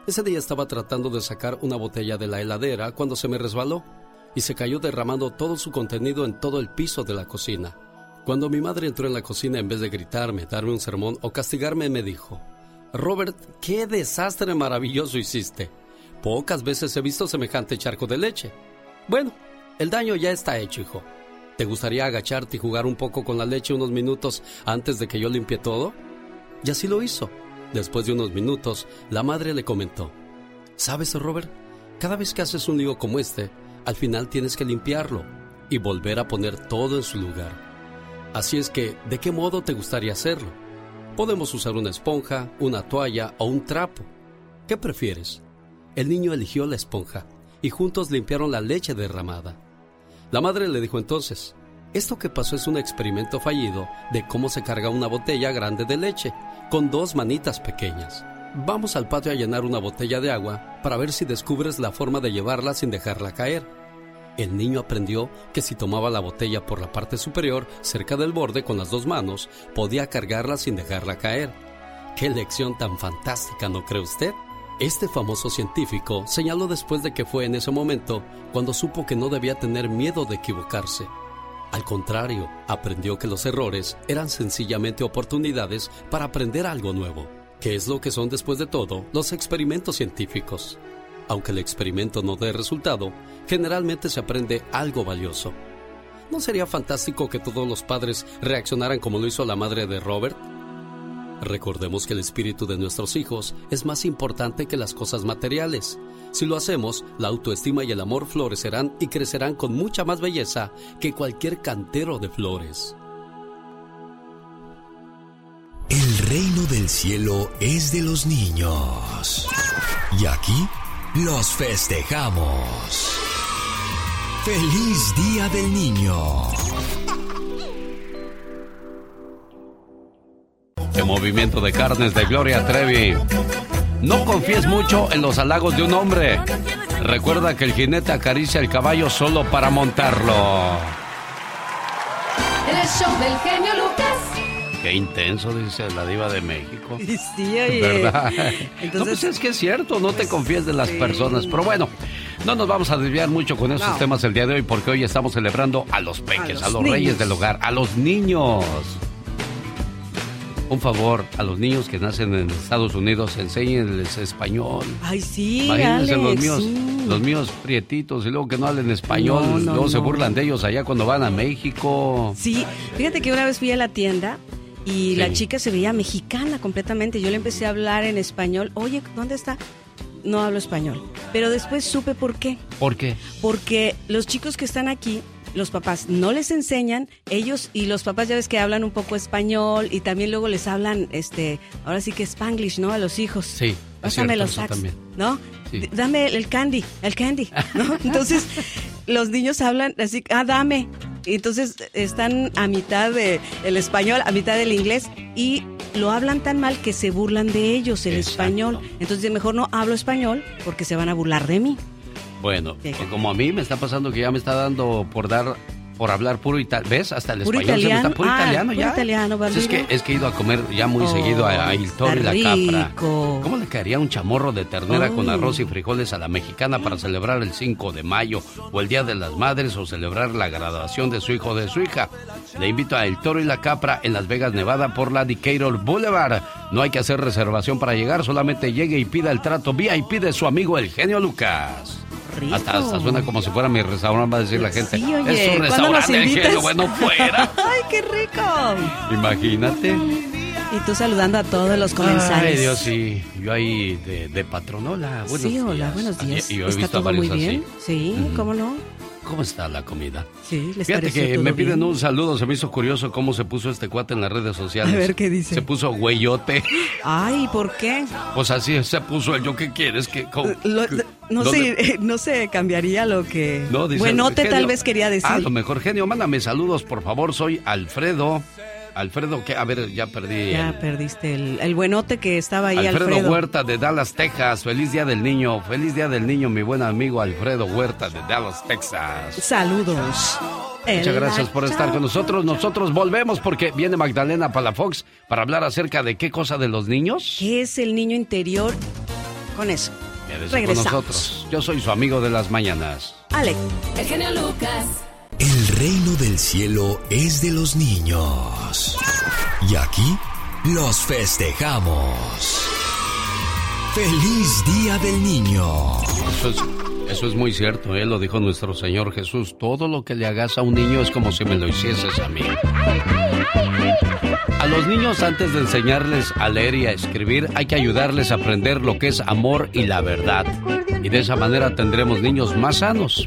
Ese día estaba tratando de sacar una botella de la heladera cuando se me resbaló y se cayó derramando todo su contenido en todo el piso de la cocina. Cuando mi madre entró en la cocina, en vez de gritarme, darme un sermón o castigarme, me dijo, Robert, qué desastre maravilloso hiciste. Pocas veces he visto semejante charco de leche. Bueno, el daño ya está hecho, hijo. ¿Te gustaría agacharte y jugar un poco con la leche unos minutos antes de que yo limpie todo? Y así lo hizo. Después de unos minutos, la madre le comentó, ¿sabes, Robert? Cada vez que haces un lío como este, al final tienes que limpiarlo y volver a poner todo en su lugar. Así es que, ¿de qué modo te gustaría hacerlo? Podemos usar una esponja, una toalla o un trapo. ¿Qué prefieres? El niño eligió la esponja y juntos limpiaron la leche derramada. La madre le dijo entonces, esto que pasó es un experimento fallido de cómo se carga una botella grande de leche con dos manitas pequeñas. Vamos al patio a llenar una botella de agua para ver si descubres la forma de llevarla sin dejarla caer. El niño aprendió que si tomaba la botella por la parte superior, cerca del borde con las dos manos, podía cargarla sin dejarla caer. ¡Qué lección tan fantástica, ¿no cree usted? Este famoso científico señaló después de que fue en ese momento cuando supo que no debía tener miedo de equivocarse. Al contrario, aprendió que los errores eran sencillamente oportunidades para aprender algo nuevo, que es lo que son después de todo los experimentos científicos. Aunque el experimento no dé resultado, generalmente se aprende algo valioso. ¿No sería fantástico que todos los padres reaccionaran como lo hizo la madre de Robert? Recordemos que el espíritu de nuestros hijos es más importante que las cosas materiales. Si lo hacemos, la autoestima y el amor florecerán y crecerán con mucha más belleza que cualquier cantero de flores. Reino del cielo es de los niños. Y aquí los festejamos. ¡Feliz Día del Niño! ¡Qué movimiento de carnes de Gloria Trevi! No confíes mucho en los halagos de un hombre. Recuerda que el jinete acaricia el caballo solo para montarlo. El show del genio Lucas. Qué intenso, dice la diva de México. Sí, oye. ¿Verdad? Entonces- no, pues es que es cierto, no te confíes de las personas. Pero bueno, no nos vamos a desviar mucho con esos No. temas el día de hoy porque hoy estamos celebrando a los peques, a los reyes del hogar, a los niños. Un favor, a los niños que nacen en Estados Unidos, enséñenles español. Ay, sí, Imagínense Alex, los míos, sí. los míos prietitos y luego que no hablen español, No, no, luego se burlan de ellos allá cuando van a México. Sí, fíjate que una vez fui a la tienda y Sí. la chica se veía mexicana completamente. Yo le empecé a hablar en español. Oye, ¿dónde está? No hablo español. Pero después supe por qué. ¿Por qué? Porque los chicos que están aquí, los papás no les enseñan, ellos y los papás ya ves que hablan un poco español y también luego les hablan, este, ahora sí que spanglish, ¿no? A los hijos. Sí, Pásame los también. ¿no? Sí. Dame el candy, el candy, ¿no? Entonces, los niños hablan así, ah, dame. Entonces están a mitad de el español, a mitad del inglés y lo hablan tan mal que se burlan de ellos el español. Entonces, mejor no hablo español porque se van a burlar de mí. Bueno, como a mí me está pasando que ya me está dando por dar por hablar puro italiano. ¿Ves? Hasta el Puro español se me italiano. está puro Ah, italiano puro ya. italiano, es que es que he ido a comer ya muy Oh, seguido a, a Il Toro y la Capra. ¿Cómo le caería un chamorro de ternera con Oh. arroz y frijoles a la mexicana para celebrar el 5 de mayo o el Día de las Madres o celebrar la graduación de su hijo o de su hija? Le invito a El Toro y la Capra en Las Vegas, Nevada por la Decatur Boulevard. No hay que hacer reservación para llegar, solamente llegue y pida el trato VIP de su amigo el genio Lucas. Hasta, hasta suena como si fuera mi restaurante, va a decir la gente. Sí, oye, es un ¿cuándo nos restaurante, invitas? genio, bueno, fuera. ¡Ay, qué rico! Imagínate. Y tú saludando a todos los comensales. Ay, Dios, sí. Yo ahí de, de patronola. Buenos sí, hola, días. buenos días. Y yo he ¿Está visto a todo muy bien? así. Sí, Ujú. ¿cómo no? ¿Cómo está la comida? Sí, les Fíjate que todo me piden bien? un saludo. Se me hizo curioso cómo se puso este cuate en las redes sociales. A ver, ¿qué dice? Se puso güeyote. Ay, ¿por qué? Pues así se puso el yo qué quieres que que- no, ¿dónde- sé, no se cambiaría lo que... No, dice, Buenote genio. tal vez quería decir. Ah, lo mejor genio, mándame saludos, por favor. Soy Alfredo. Alfredo, que a ver, ya perdí. Ya el- perdiste el, el buenote que estaba ahí, Alfredo, Alfredo. Huerta de Dallas, Texas. Feliz Día del Niño. Feliz Día del Niño, mi buen amigo Alfredo Huerta de Dallas, Texas. Saludos. Muchas gracias por estar con nosotros. Nosotros volvemos porque viene Magdalena Palafox para hablar acerca de qué cosa de los niños. ¿Qué es el niño interior? Con eso. Quédese con Regresamos. nosotros. Yo soy su amigo de las mañanas. Alex. El genio Lucas. El reino del cielo es de los niños. Y aquí los festejamos. ¡Feliz Día del Niño! Eso es, muy cierto, ¿eh? lo dijo nuestro Señor Jesús. Todo lo que le hagas a un niño es como si me lo hicieses a mí. A los niños antes de enseñarles a leer y a escribir hay que ayudarles a aprender lo que es amor y la verdad. Y de esa manera tendremos niños más sanos.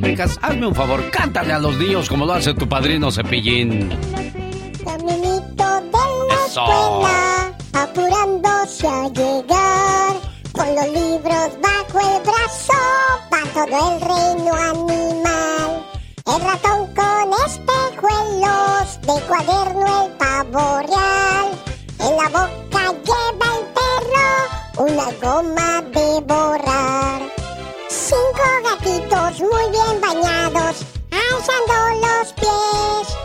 Pecas, hazme un favor, cántale a los niños como lo hace tu padrino Cepillín. Caminito de la escuela, apurándose a llegar, con los libros bajo el brazo, va todo el reino animal. El ratón con espejuelos, de cuaderno el pavo real. En la boca lleva una goma de borrar. Cinco gatitos muy bien bañados, alzando los pies.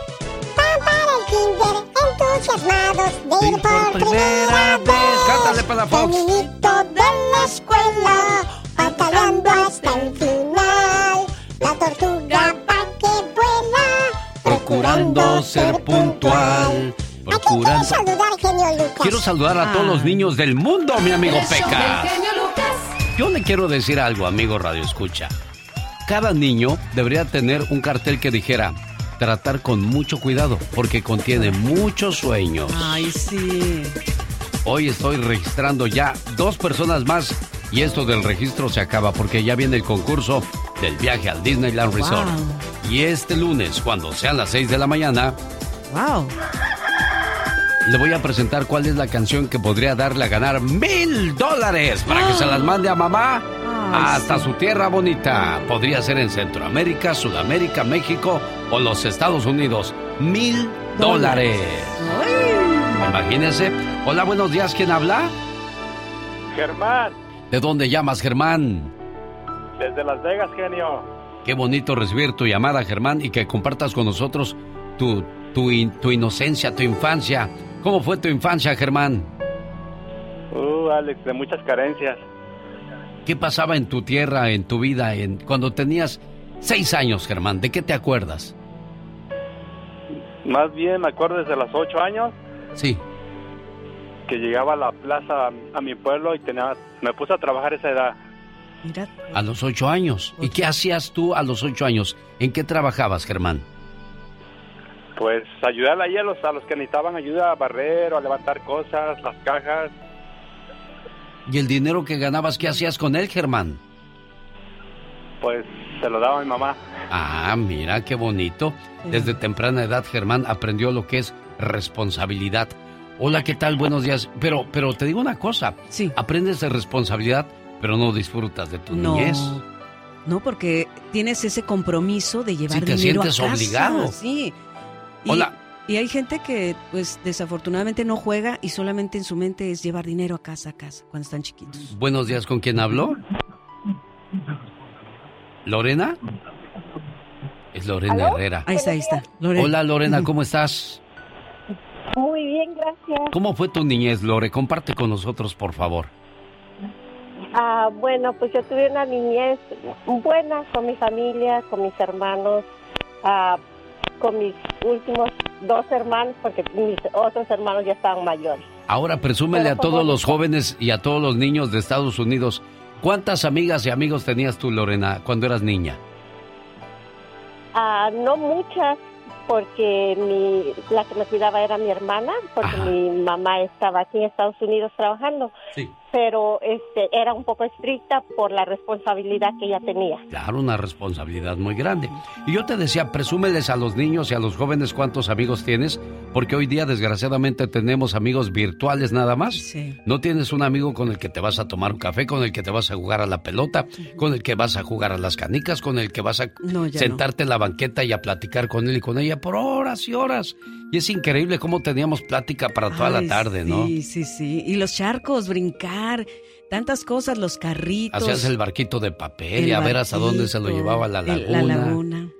Van para el kinder entusiasmados de ir por primera vez. Cántale, Palafox. Caminito de la escuela, pataleando hasta el final. La tortuga pa' que vuela, Procurando ser puntual. ¿A quién Procurando... quieres saludar, genio Lucas? Quiero saludar a todos los niños del mundo, mi amigo Peca. Yo le quiero decir algo, amigo Radio Escucha. Cada niño debería tener un cartel que dijera tratar con mucho cuidado porque contiene muchos sueños. Ay, sí. Hoy estoy registrando ya dos personas más y esto del registro se acaba porque ya viene el concurso del viaje al Disneyland Resort. Y este lunes, cuando sean las 6 de la mañana, Wow. Le voy a presentar cuál es la canción que podría darle a ganar mil dólares para que se las mande a mamá hasta su tierra bonita. Podría ser en Centroamérica, Sudamérica, México o los Estados Unidos. Mil dólares. Imagínense. Hola, buenos días. ¿Quién habla? Germán, ¿De dónde llamas, Germán? desde Las Vegas, genio. Qué bonito recibir tu llamada, Germán, y que compartas con nosotros tu, tu, in- tu inocencia, tu infancia. ¿Cómo fue tu infancia, Germán? Uh, Alex, de muchas carencias. ¿Qué pasaba en tu tierra, en tu vida, en, cuando tenías seis años, Germán? ¿De qué te acuerdas? Más bien me acuerdo desde los ocho años Sí. que llegaba a la plaza a, a mi pueblo y tenía, me puse a trabajar esa edad. Mira. A los ocho años. ¿Y qué hacías tú a los ocho años? ¿En qué trabajabas, Germán? Pues ayudar ahí a los, a los que necesitaban ayuda a barrer o a levantar cosas, las cajas. ¿Y el dinero que ganabas, qué hacías con él, Germán? Pues se lo daba a mi mamá. Ah, mira, qué bonito. Desde temprana edad, Germán aprendió lo que es responsabilidad. Hola, ¿qué tal? Buenos días. Pero, pero te digo una cosa. Sí. Aprendes de responsabilidad, pero no disfrutas de tu No. niñez. No, porque tienes ese compromiso de llevar Sí, te dinero a sientes casa. obligado. Sí. Y- Hola. Y hay gente que, pues, desafortunadamente no juega y solamente en su mente es llevar dinero a casa a casa cuando están chiquitos. Buenos días, ¿con quién hablo? ¿Lorena? Es Lorena ¿Aló? Herrera. Ahí está, ahí está. Lorena. Hola, Lorena, ¿cómo estás? Muy bien, gracias. ¿Cómo fue tu niñez, Lore? Comparte con nosotros, por favor. Ah, bueno, pues yo tuve una niñez buena con mi familia, con mis hermanos, ah, con mis últimos dos hermanos, porque mis otros hermanos ya estaban mayores. Ahora presúmele Pero a todos los jóvenes y a todos los niños de Estados Unidos. ¿Cuántas amigas y amigos tenías tú, Lorena, cuando eras niña? Ah, no muchas, porque mi, la que me cuidaba era mi hermana, porque mi mamá estaba aquí en Estados Unidos trabajando. Pero este, era un poco estricta por la responsabilidad que ella tenía. Claro, una responsabilidad muy grande. Y yo te decía, presúmeles a los niños y a los jóvenes cuántos amigos tienes, porque hoy día desgraciadamente tenemos amigos virtuales nada más. No tienes un amigo con el que te vas a tomar un café, con el que te vas a jugar a la pelota, con el que vas a jugar a las canicas, con el que vas a No, sentarte en la banqueta y a platicar con él y con ella por horas y horas. Y es increíble cómo teníamos plática para toda Ay, la tarde, ¿no? Sí, sí, sí. Y los charcos, brincar, tantas cosas, los carritos. Hacías el barquito de papel y a ver hasta dónde se lo llevaba la el- laguna. la laguna.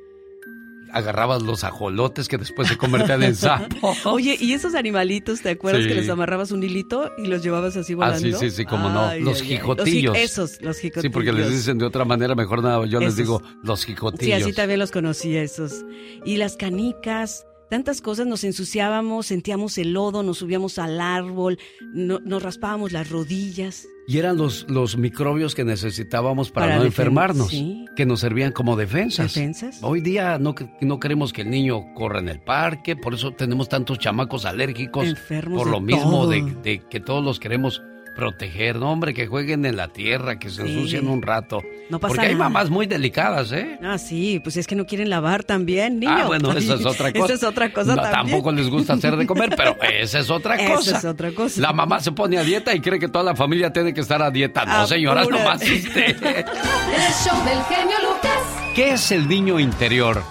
Agarrabas los ajolotes que después se convertían en sapos. Oye, ¿y esos animalitos, te acuerdas Sí. que les amarrabas un hilito y los llevabas así volando? Ah, sí, sí, sí, como no. Ay, Los ay, jicotillos. Los ji- esos, los jicotillos. Sí, porque les dicen de otra manera, mejor nada, yo les digo los Sí, jicotillos. así también los conocí esos. Y las canicas, tantas cosas, nos ensuciábamos, sentíamos el lodo, nos subíamos al árbol, no- nos raspábamos las rodillas. Y eran los, los microbios que necesitábamos para, Para no enfermarnos, sí. que nos servían como defensas. Defensas. Hoy día no, no queremos que el niño corra en el parque, por eso tenemos tantos chamacos alérgicos. Enfermos por de lo mismo de que todos los queremos proteger. No, hombre, que jueguen en la tierra, que se Sí. ensucien un rato. No pasa Porque hay nada. mamás muy delicadas, ¿eh? Ah, sí, pues es que no quieren lavar también, niño. Ah, bueno, esa es otra cosa. Esa es otra cosa No, también. Tampoco les gusta hacer de comer, pero esa es otra Esa cosa. es otra cosa. La mamá se pone a dieta y cree que toda la familia tiene que estar a dieta. No, señora, Apúrate. nomás usted. El show del genio Lucas. ¿Qué es el niño interior?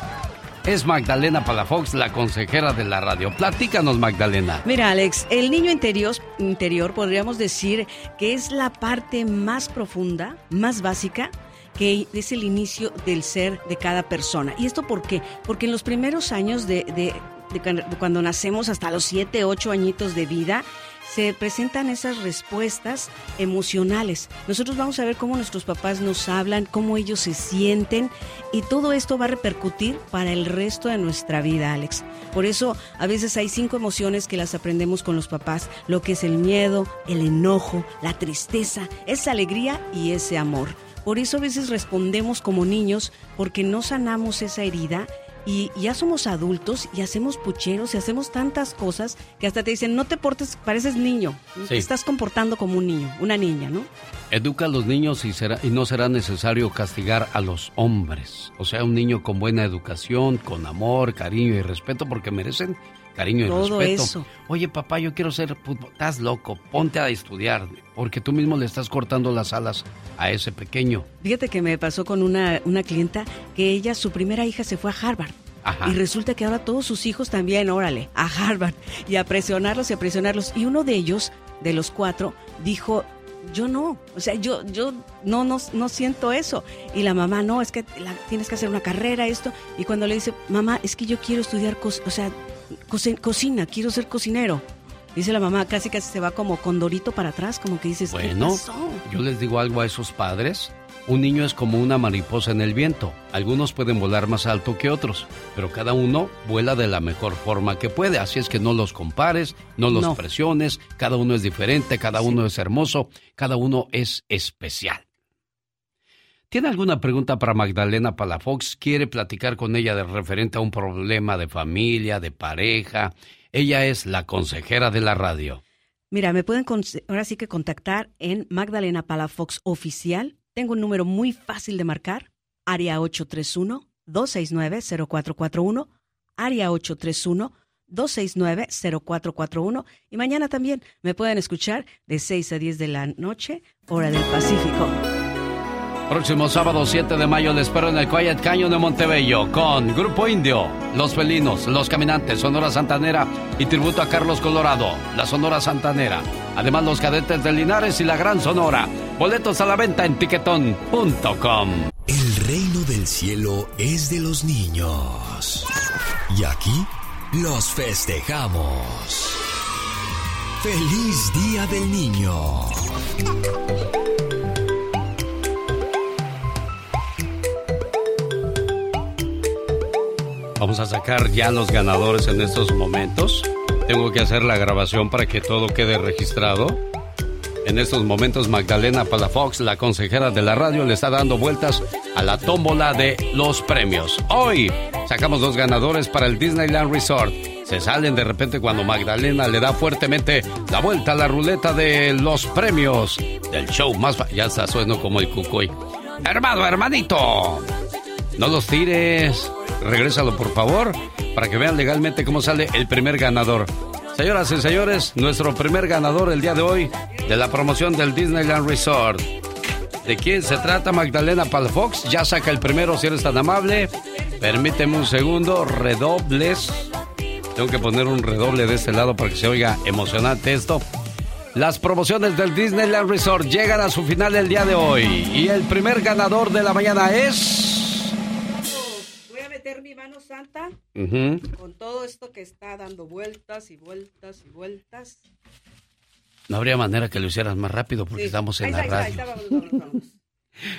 Es Magdalena Palafox, la consejera de la radio. Platícanos, Magdalena. Mira, Alex, el niño interior, interior podríamos decir que es la parte más profunda, más básica, que es el inicio del ser de cada persona. ¿Y esto por qué? Porque en los primeros años de, de- de cuando- nacemos, hasta los 7, 8 añitos de vida, se presentan esas respuestas emocionales. Nosotros vamos a ver cómo nuestros papás nos hablan, cómo ellos se sienten y todo esto va a repercutir para el resto de nuestra vida, Alex. Por eso a veces hay cinco emociones que las aprendemos con los papás, lo que es el miedo, el enojo, la tristeza, esa alegría y ese amor. Por eso a veces respondemos como niños porque no sanamos esa herida y ya somos adultos y hacemos pucheros y hacemos tantas cosas que hasta te dicen, no te portes, pareces niño, Sí. te estás comportando como un niño, una niña, ¿no? Educa a los niños y, será, y no será necesario castigar a los hombres. O sea, un niño con buena educación, con amor, cariño y respeto, porque merecen cariño y Todo respeto. eso. Oye, papá, yo quiero ser fútbol. Estás loco, ponte a estudiar, porque tú mismo le estás cortando las alas a ese pequeño. Fíjate que me pasó con una, una clienta que ella, su primera hija se fue a Harvard. Ajá. Y resulta que ahora todos sus hijos también, órale, a Harvard. Y a presionarlos y a presionarlos. Y uno de ellos, de los cuatro, dijo, yo no, o sea, yo, yo no, no, no siento eso. Y la mamá, no, es que la- tienes que hacer una carrera, esto. Y cuando le dice, mamá, es que yo quiero estudiar, co- o sea, cocina, quiero ser cocinero. Dice la mamá, casi casi se va como condorito para atrás, como que dices, ¿qué Bueno, pasó? yo les digo algo a esos padres. Un niño es como una mariposa en el viento. Algunos pueden volar más alto que otros, pero cada uno vuela de la mejor forma que puede. Así es que no los compares, no los No. presiones. Cada uno es diferente, cada uno es hermoso, cada uno es especial. ¿Tiene alguna pregunta para Magdalena Palafox? ¿Quiere platicar con ella de referente a un problema de familia, de pareja? Ella es la consejera de la radio. Mira, me pueden ahora sí que contactar en Magdalena Palafox Oficial. Tengo un número muy fácil de marcar, área 831-269-0441, área 831-269-0441. Y mañana también me pueden escuchar de 6 a 10 de la noche, hora del Pacífico. Próximo sábado 7 de mayo le espero en el Quiet Canyon de Montebello con Grupo Indio, Los Felinos, Los Caminantes, Sonora Santanera y tributo a Carlos Colorado, la Sonora Santanera. Además los cadetes de Linares y la Gran Sonora. Boletos a la venta en tiquetón.com. El reino del cielo es de los niños. Y aquí los festejamos. ¡Feliz Día del Niño! Vamos a sacar ya los ganadores en estos momentos. Tengo que hacer la grabación para que todo quede registrado. En estos momentos Magdalena Palafox, la consejera de la radio, le está dando vueltas a la tómbola de los premios. Hoy sacamos dos ganadores para el Disneyland Resort. Se salen de repente cuando Magdalena le da fuertemente la vuelta a la ruleta de los premios del show más... Ya está, sueno como el cucuy. Hermano, hermanito, no los tires. Regrésalo, por favor, para que vean legalmente cómo sale el primer ganador. Señoras y señores, nuestro primer ganador el día de hoy de la promoción del Disneyland Resort. ¿De quién se trata Magdalena Palafox? Ya saca el primero si eres tan amable. Permíteme un segundo, redobles. Tengo que poner un redoble de este lado para que se oiga emocionante esto. Las promociones del Disneyland Resort llegan a su final el día de hoy. Y el primer ganador de la mañana es... Meter mi mano santa con todo esto que está dando vueltas y vueltas y vueltas. No habría manera que lo hicieras más rápido porque estamos en la radio.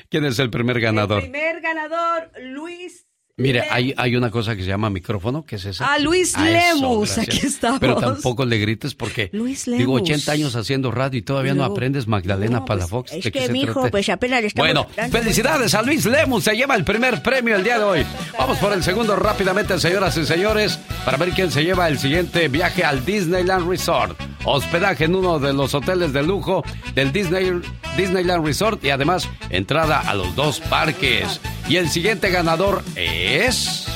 ¿Quién es el primer ganador? El primer ganador, Luis Mire, hay, hay una cosa que se llama micrófono, que es esa. Ah, Luis Lemus, aquí estamos. Pero tampoco le grites porque Luis Lemus. digo 80 años haciendo radio y todavía no aprendes Magdalena no, Palafox. Pues, es que mi hijo, pues apenas le estamos Bueno, felicidades a Luis Lemus, se lleva el primer premio el día de hoy. Vamos por el segundo rápidamente, señoras y señores, para ver quién se lleva el siguiente viaje al Disneyland Resort. Hospedaje en uno de los hoteles de lujo del Disney, Disneyland Resort y además entrada a los dos parques. Y el siguiente ganador es...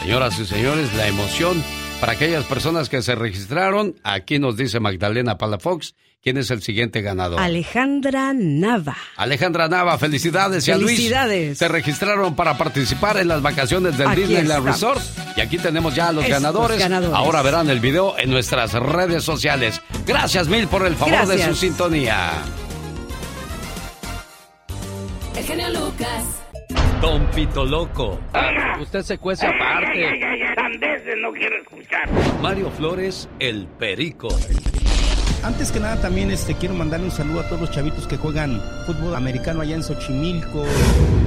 Señoras y señores, la emoción para aquellas personas que se registraron. Aquí nos dice Magdalena Palafox. ¿Quién es el siguiente ganador? Alejandra Nava. Alejandra Nava, felicidades. Y a Luis Felicidades. se registraron para participar en las vacaciones del Disneyland Resort. Y aquí tenemos ya a los ganadores. ganadores. Ahora verán el video en nuestras redes sociales. Gracias mil por el favor de su sintonía. El genio Lucas. Don Pito Loco. Usted se cuece aparte. No quiero escuchar. Mario Flores, el Perico. Antes que nada también este quiero mandarle un saludo a todos los chavitos que juegan fútbol americano allá en Xochimilco.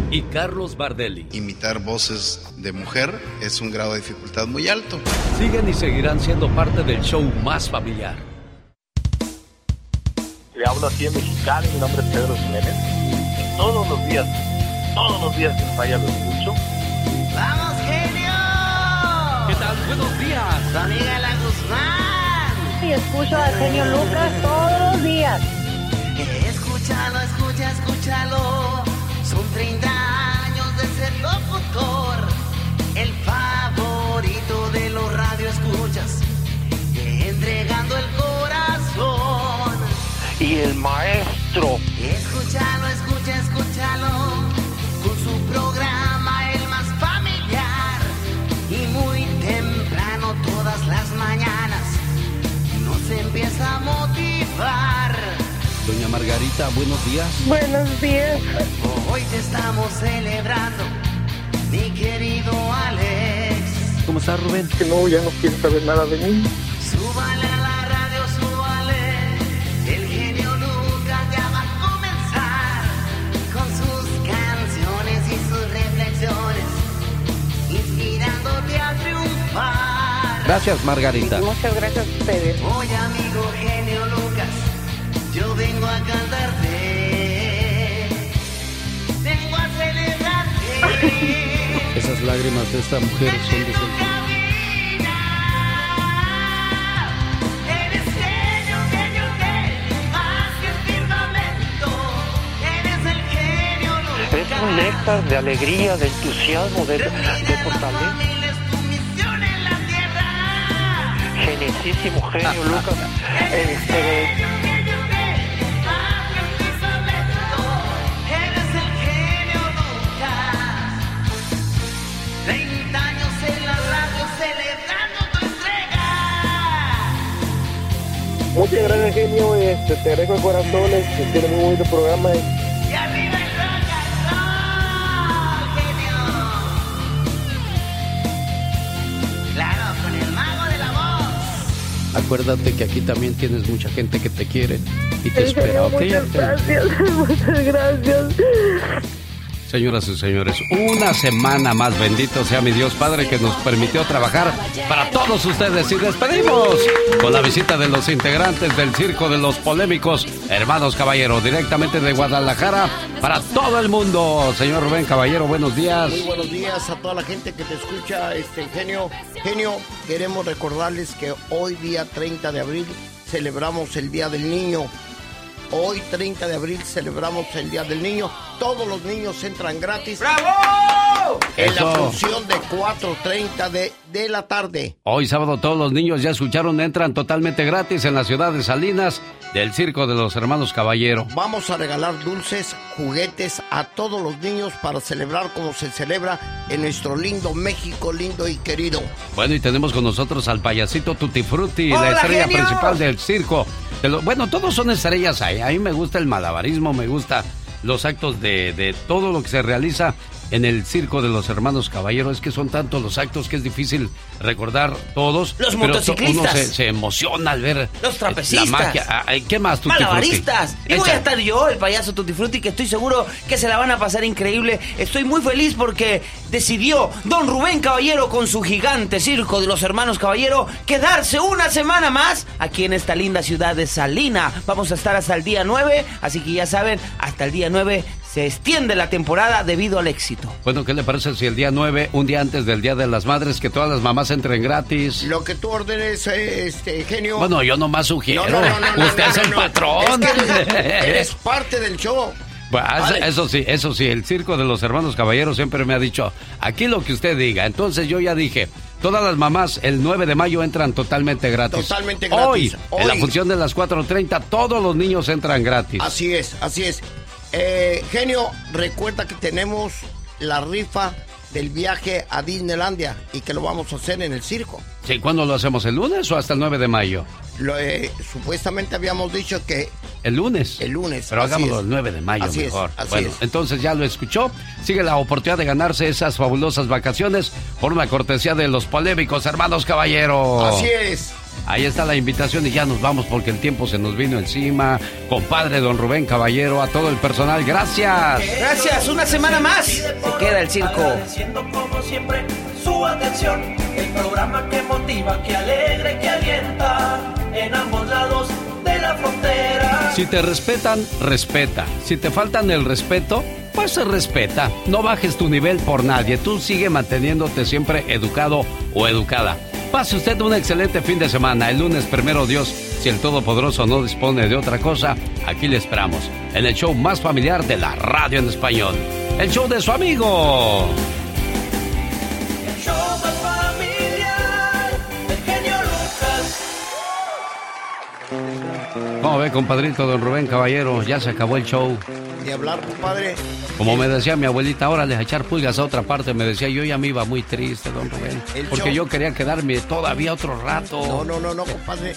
Y Carlos Bardelli. Imitar voces de mujer es un grado de dificultad muy alto. Siguen y seguirán siendo parte del show más familiar. Le hablo aquí en Mexicali, mi nombre es Pedro Jiménez. Todos los días, todos los días sin falla lo escucho. ¡Vamos, genio! ¿Qué tal? Buenos días. Amiga la Guzmán. Y escucho al genio Lucas todos los días. Escúchalo, escucha, escúchalo. Son 30 años de ser locutor. El favorito de los radioescuchas. Entregando el corazón. Y el maestro. Escúchalo, escucha, escúchalo. Margarita, buenos días. Buenos días. Hoy te estamos celebrando, mi querido Alex. ¿Cómo estás, Rubén? Que no, ya no quiere saber nada de mí. Súbale a la radio, súbale. El genio Lucas ya va a comenzar con sus canciones y sus reflexiones, inspirándote a triunfar. Gracias, Margarita. Muchas gracias a ustedes. Hoy, amigo genio vengo a cantarte. Vengo a celebrarte. Esas lágrimas de esta mujer son de Eres genio, genio, genio, más que el firmamento. Eres el genio Lucas. Es un néctar de alegría, de entusiasmo, de, de fortaleza. Genicísimo genio, Lucas. Este, muchas gracias, genio. Este, te agradezco de corazón. Este, tiene muy bonito programa. Y arriba el rock and roll, genio. Claro, con el mago de la voz. Acuérdate que aquí también tienes mucha gente que te quiere y te espera, ¿ok? Muchas gracias, muchas gracias. Señoras y señores, una semana más, bendito sea mi Dios Padre que nos permitió trabajar para todos ustedes y despedimos con la visita de los integrantes del Circo de los Polémicos, hermanos Caballero, directamente de Guadalajara para todo el mundo. Señor Rubén Caballero, buenos días. Muy buenos días a toda la gente que te escucha, este genio. Genio, queremos recordarles que hoy día 30 de abril celebramos el Día del Niño. Hoy 30 de abril celebramos el Día del Niño. Todos los niños entran gratis. ¡Bravo! En la función de 4.30 de, de la tarde. Hoy sábado todos los niños ya escucharon, entran totalmente gratis en la ciudad de Salinas del Circo de los Hermanos Caballero. Vamos a regalar dulces, juguetes a todos los niños para celebrar como se celebra en nuestro lindo México, lindo y querido. Bueno, y tenemos con nosotros al payasito Tutti Frutti, ¡Hola, la estrella genio! principal del circo. De lo- bueno, todos son estrellas ahí. A mí me gusta el malabarismo, me gusta los actos de, de todo lo que se realiza en el circo de los hermanos Caballero. Es que son tantos los actos que es difícil recordar todos. Los pero motociclistas. Uno se, se emociona al ver Los eh, trapecistas. la magia. Ah, ay, ¿Qué más, Tutti? Malabaristas. Y voy a estar yo, el payaso Tutti Frutti, que estoy seguro que se la van a pasar increíble. Estoy muy feliz porque decidió don Rubén Caballero con su gigante circo de los hermanos Caballero quedarse una semana más aquí en esta linda ciudad de Salina. Vamos a estar hasta el día 9, así que ya saben, hasta el día 9 se extiende la temporada debido al éxito. Bueno, ¿qué le parece si el día 9, un día antes del Día de las Madres, que todas las mamás entren gratis? Lo que tú ordenes, eh, este genio. Bueno, yo nomás sugiero. No, no, no, no, no, Usted no, es el no. patrón. Es que eres, eres parte del show. Bueno, eso- Vale. eso sí, eso sí, el circo de los hermanos caballeros siempre me ha dicho, aquí lo que usted diga. Entonces yo ya dije, todas las mamás el 9 de mayo entran totalmente gratis. Totalmente gratis. Hoy, en la Hoy. función de las 4.30, todos los niños entran gratis. Así es, así es. Eh, genio, recuerda que tenemos la rifa del viaje a Disneylandia y que lo vamos a hacer en el circo. Sí, ¿cuándo lo hacemos? ¿El lunes o hasta el 9 de mayo? Lo, eh, supuestamente habíamos dicho que El lunes. el lunes. Pero hagámoslo es. el 9 de mayo Así es, mejor. así bueno, es. entonces ya lo escuchó. Sigue la oportunidad de ganarse esas fabulosas vacaciones por una cortesía de los polémicos hermanos Caballero. Así es. Ahí está la invitación y ya nos vamos porque el tiempo se nos vino encima. Compadre don Rubén Caballero, a todo el personal, gracias. Gracias, una semana más. Se queda el circo. Agradeciendo como siempre su atención. El programa que motiva, que alegra y que alienta en ambos lados de la frontera. Si te respetan, respeta. Si te faltan el respeto, pues se respeta. No bajes tu nivel por nadie. Tú sigue manteniéndote siempre educado o educada. Pase usted un excelente fin de semana. El lunes, primero Dios, si el Todopoderoso no dispone de otra cosa, aquí le esperamos. En el show más familiar de la radio en español. El show de su amigo. El show más familiar del genio Lucas. ¿Cómo ve, compadrito don Rubén Caballero? Ya se acabó el show. De hablar, compadre. Como me decía mi abuelita, órale, a echar pulgas a otra parte. Me decía, yo ya me iba muy triste, don Rubén. El Porque show. yo quería quedarme todavía otro rato. No, no, no, no, compadre.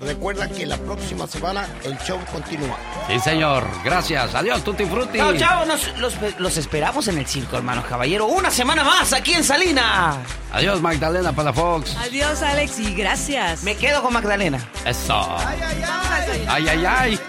Recuerda que la próxima semana el show continúa. Sí, señor. Gracias. Adiós, Tutti Frutti. Chao, chao. Nos- los, los esperamos en el circo, hermanos caballero. Una semana más aquí en Salina. Adiós, Magdalena Palafox. Adiós, Alex, y gracias. Me quedo con Magdalena. Eso. Ay, ay, ay.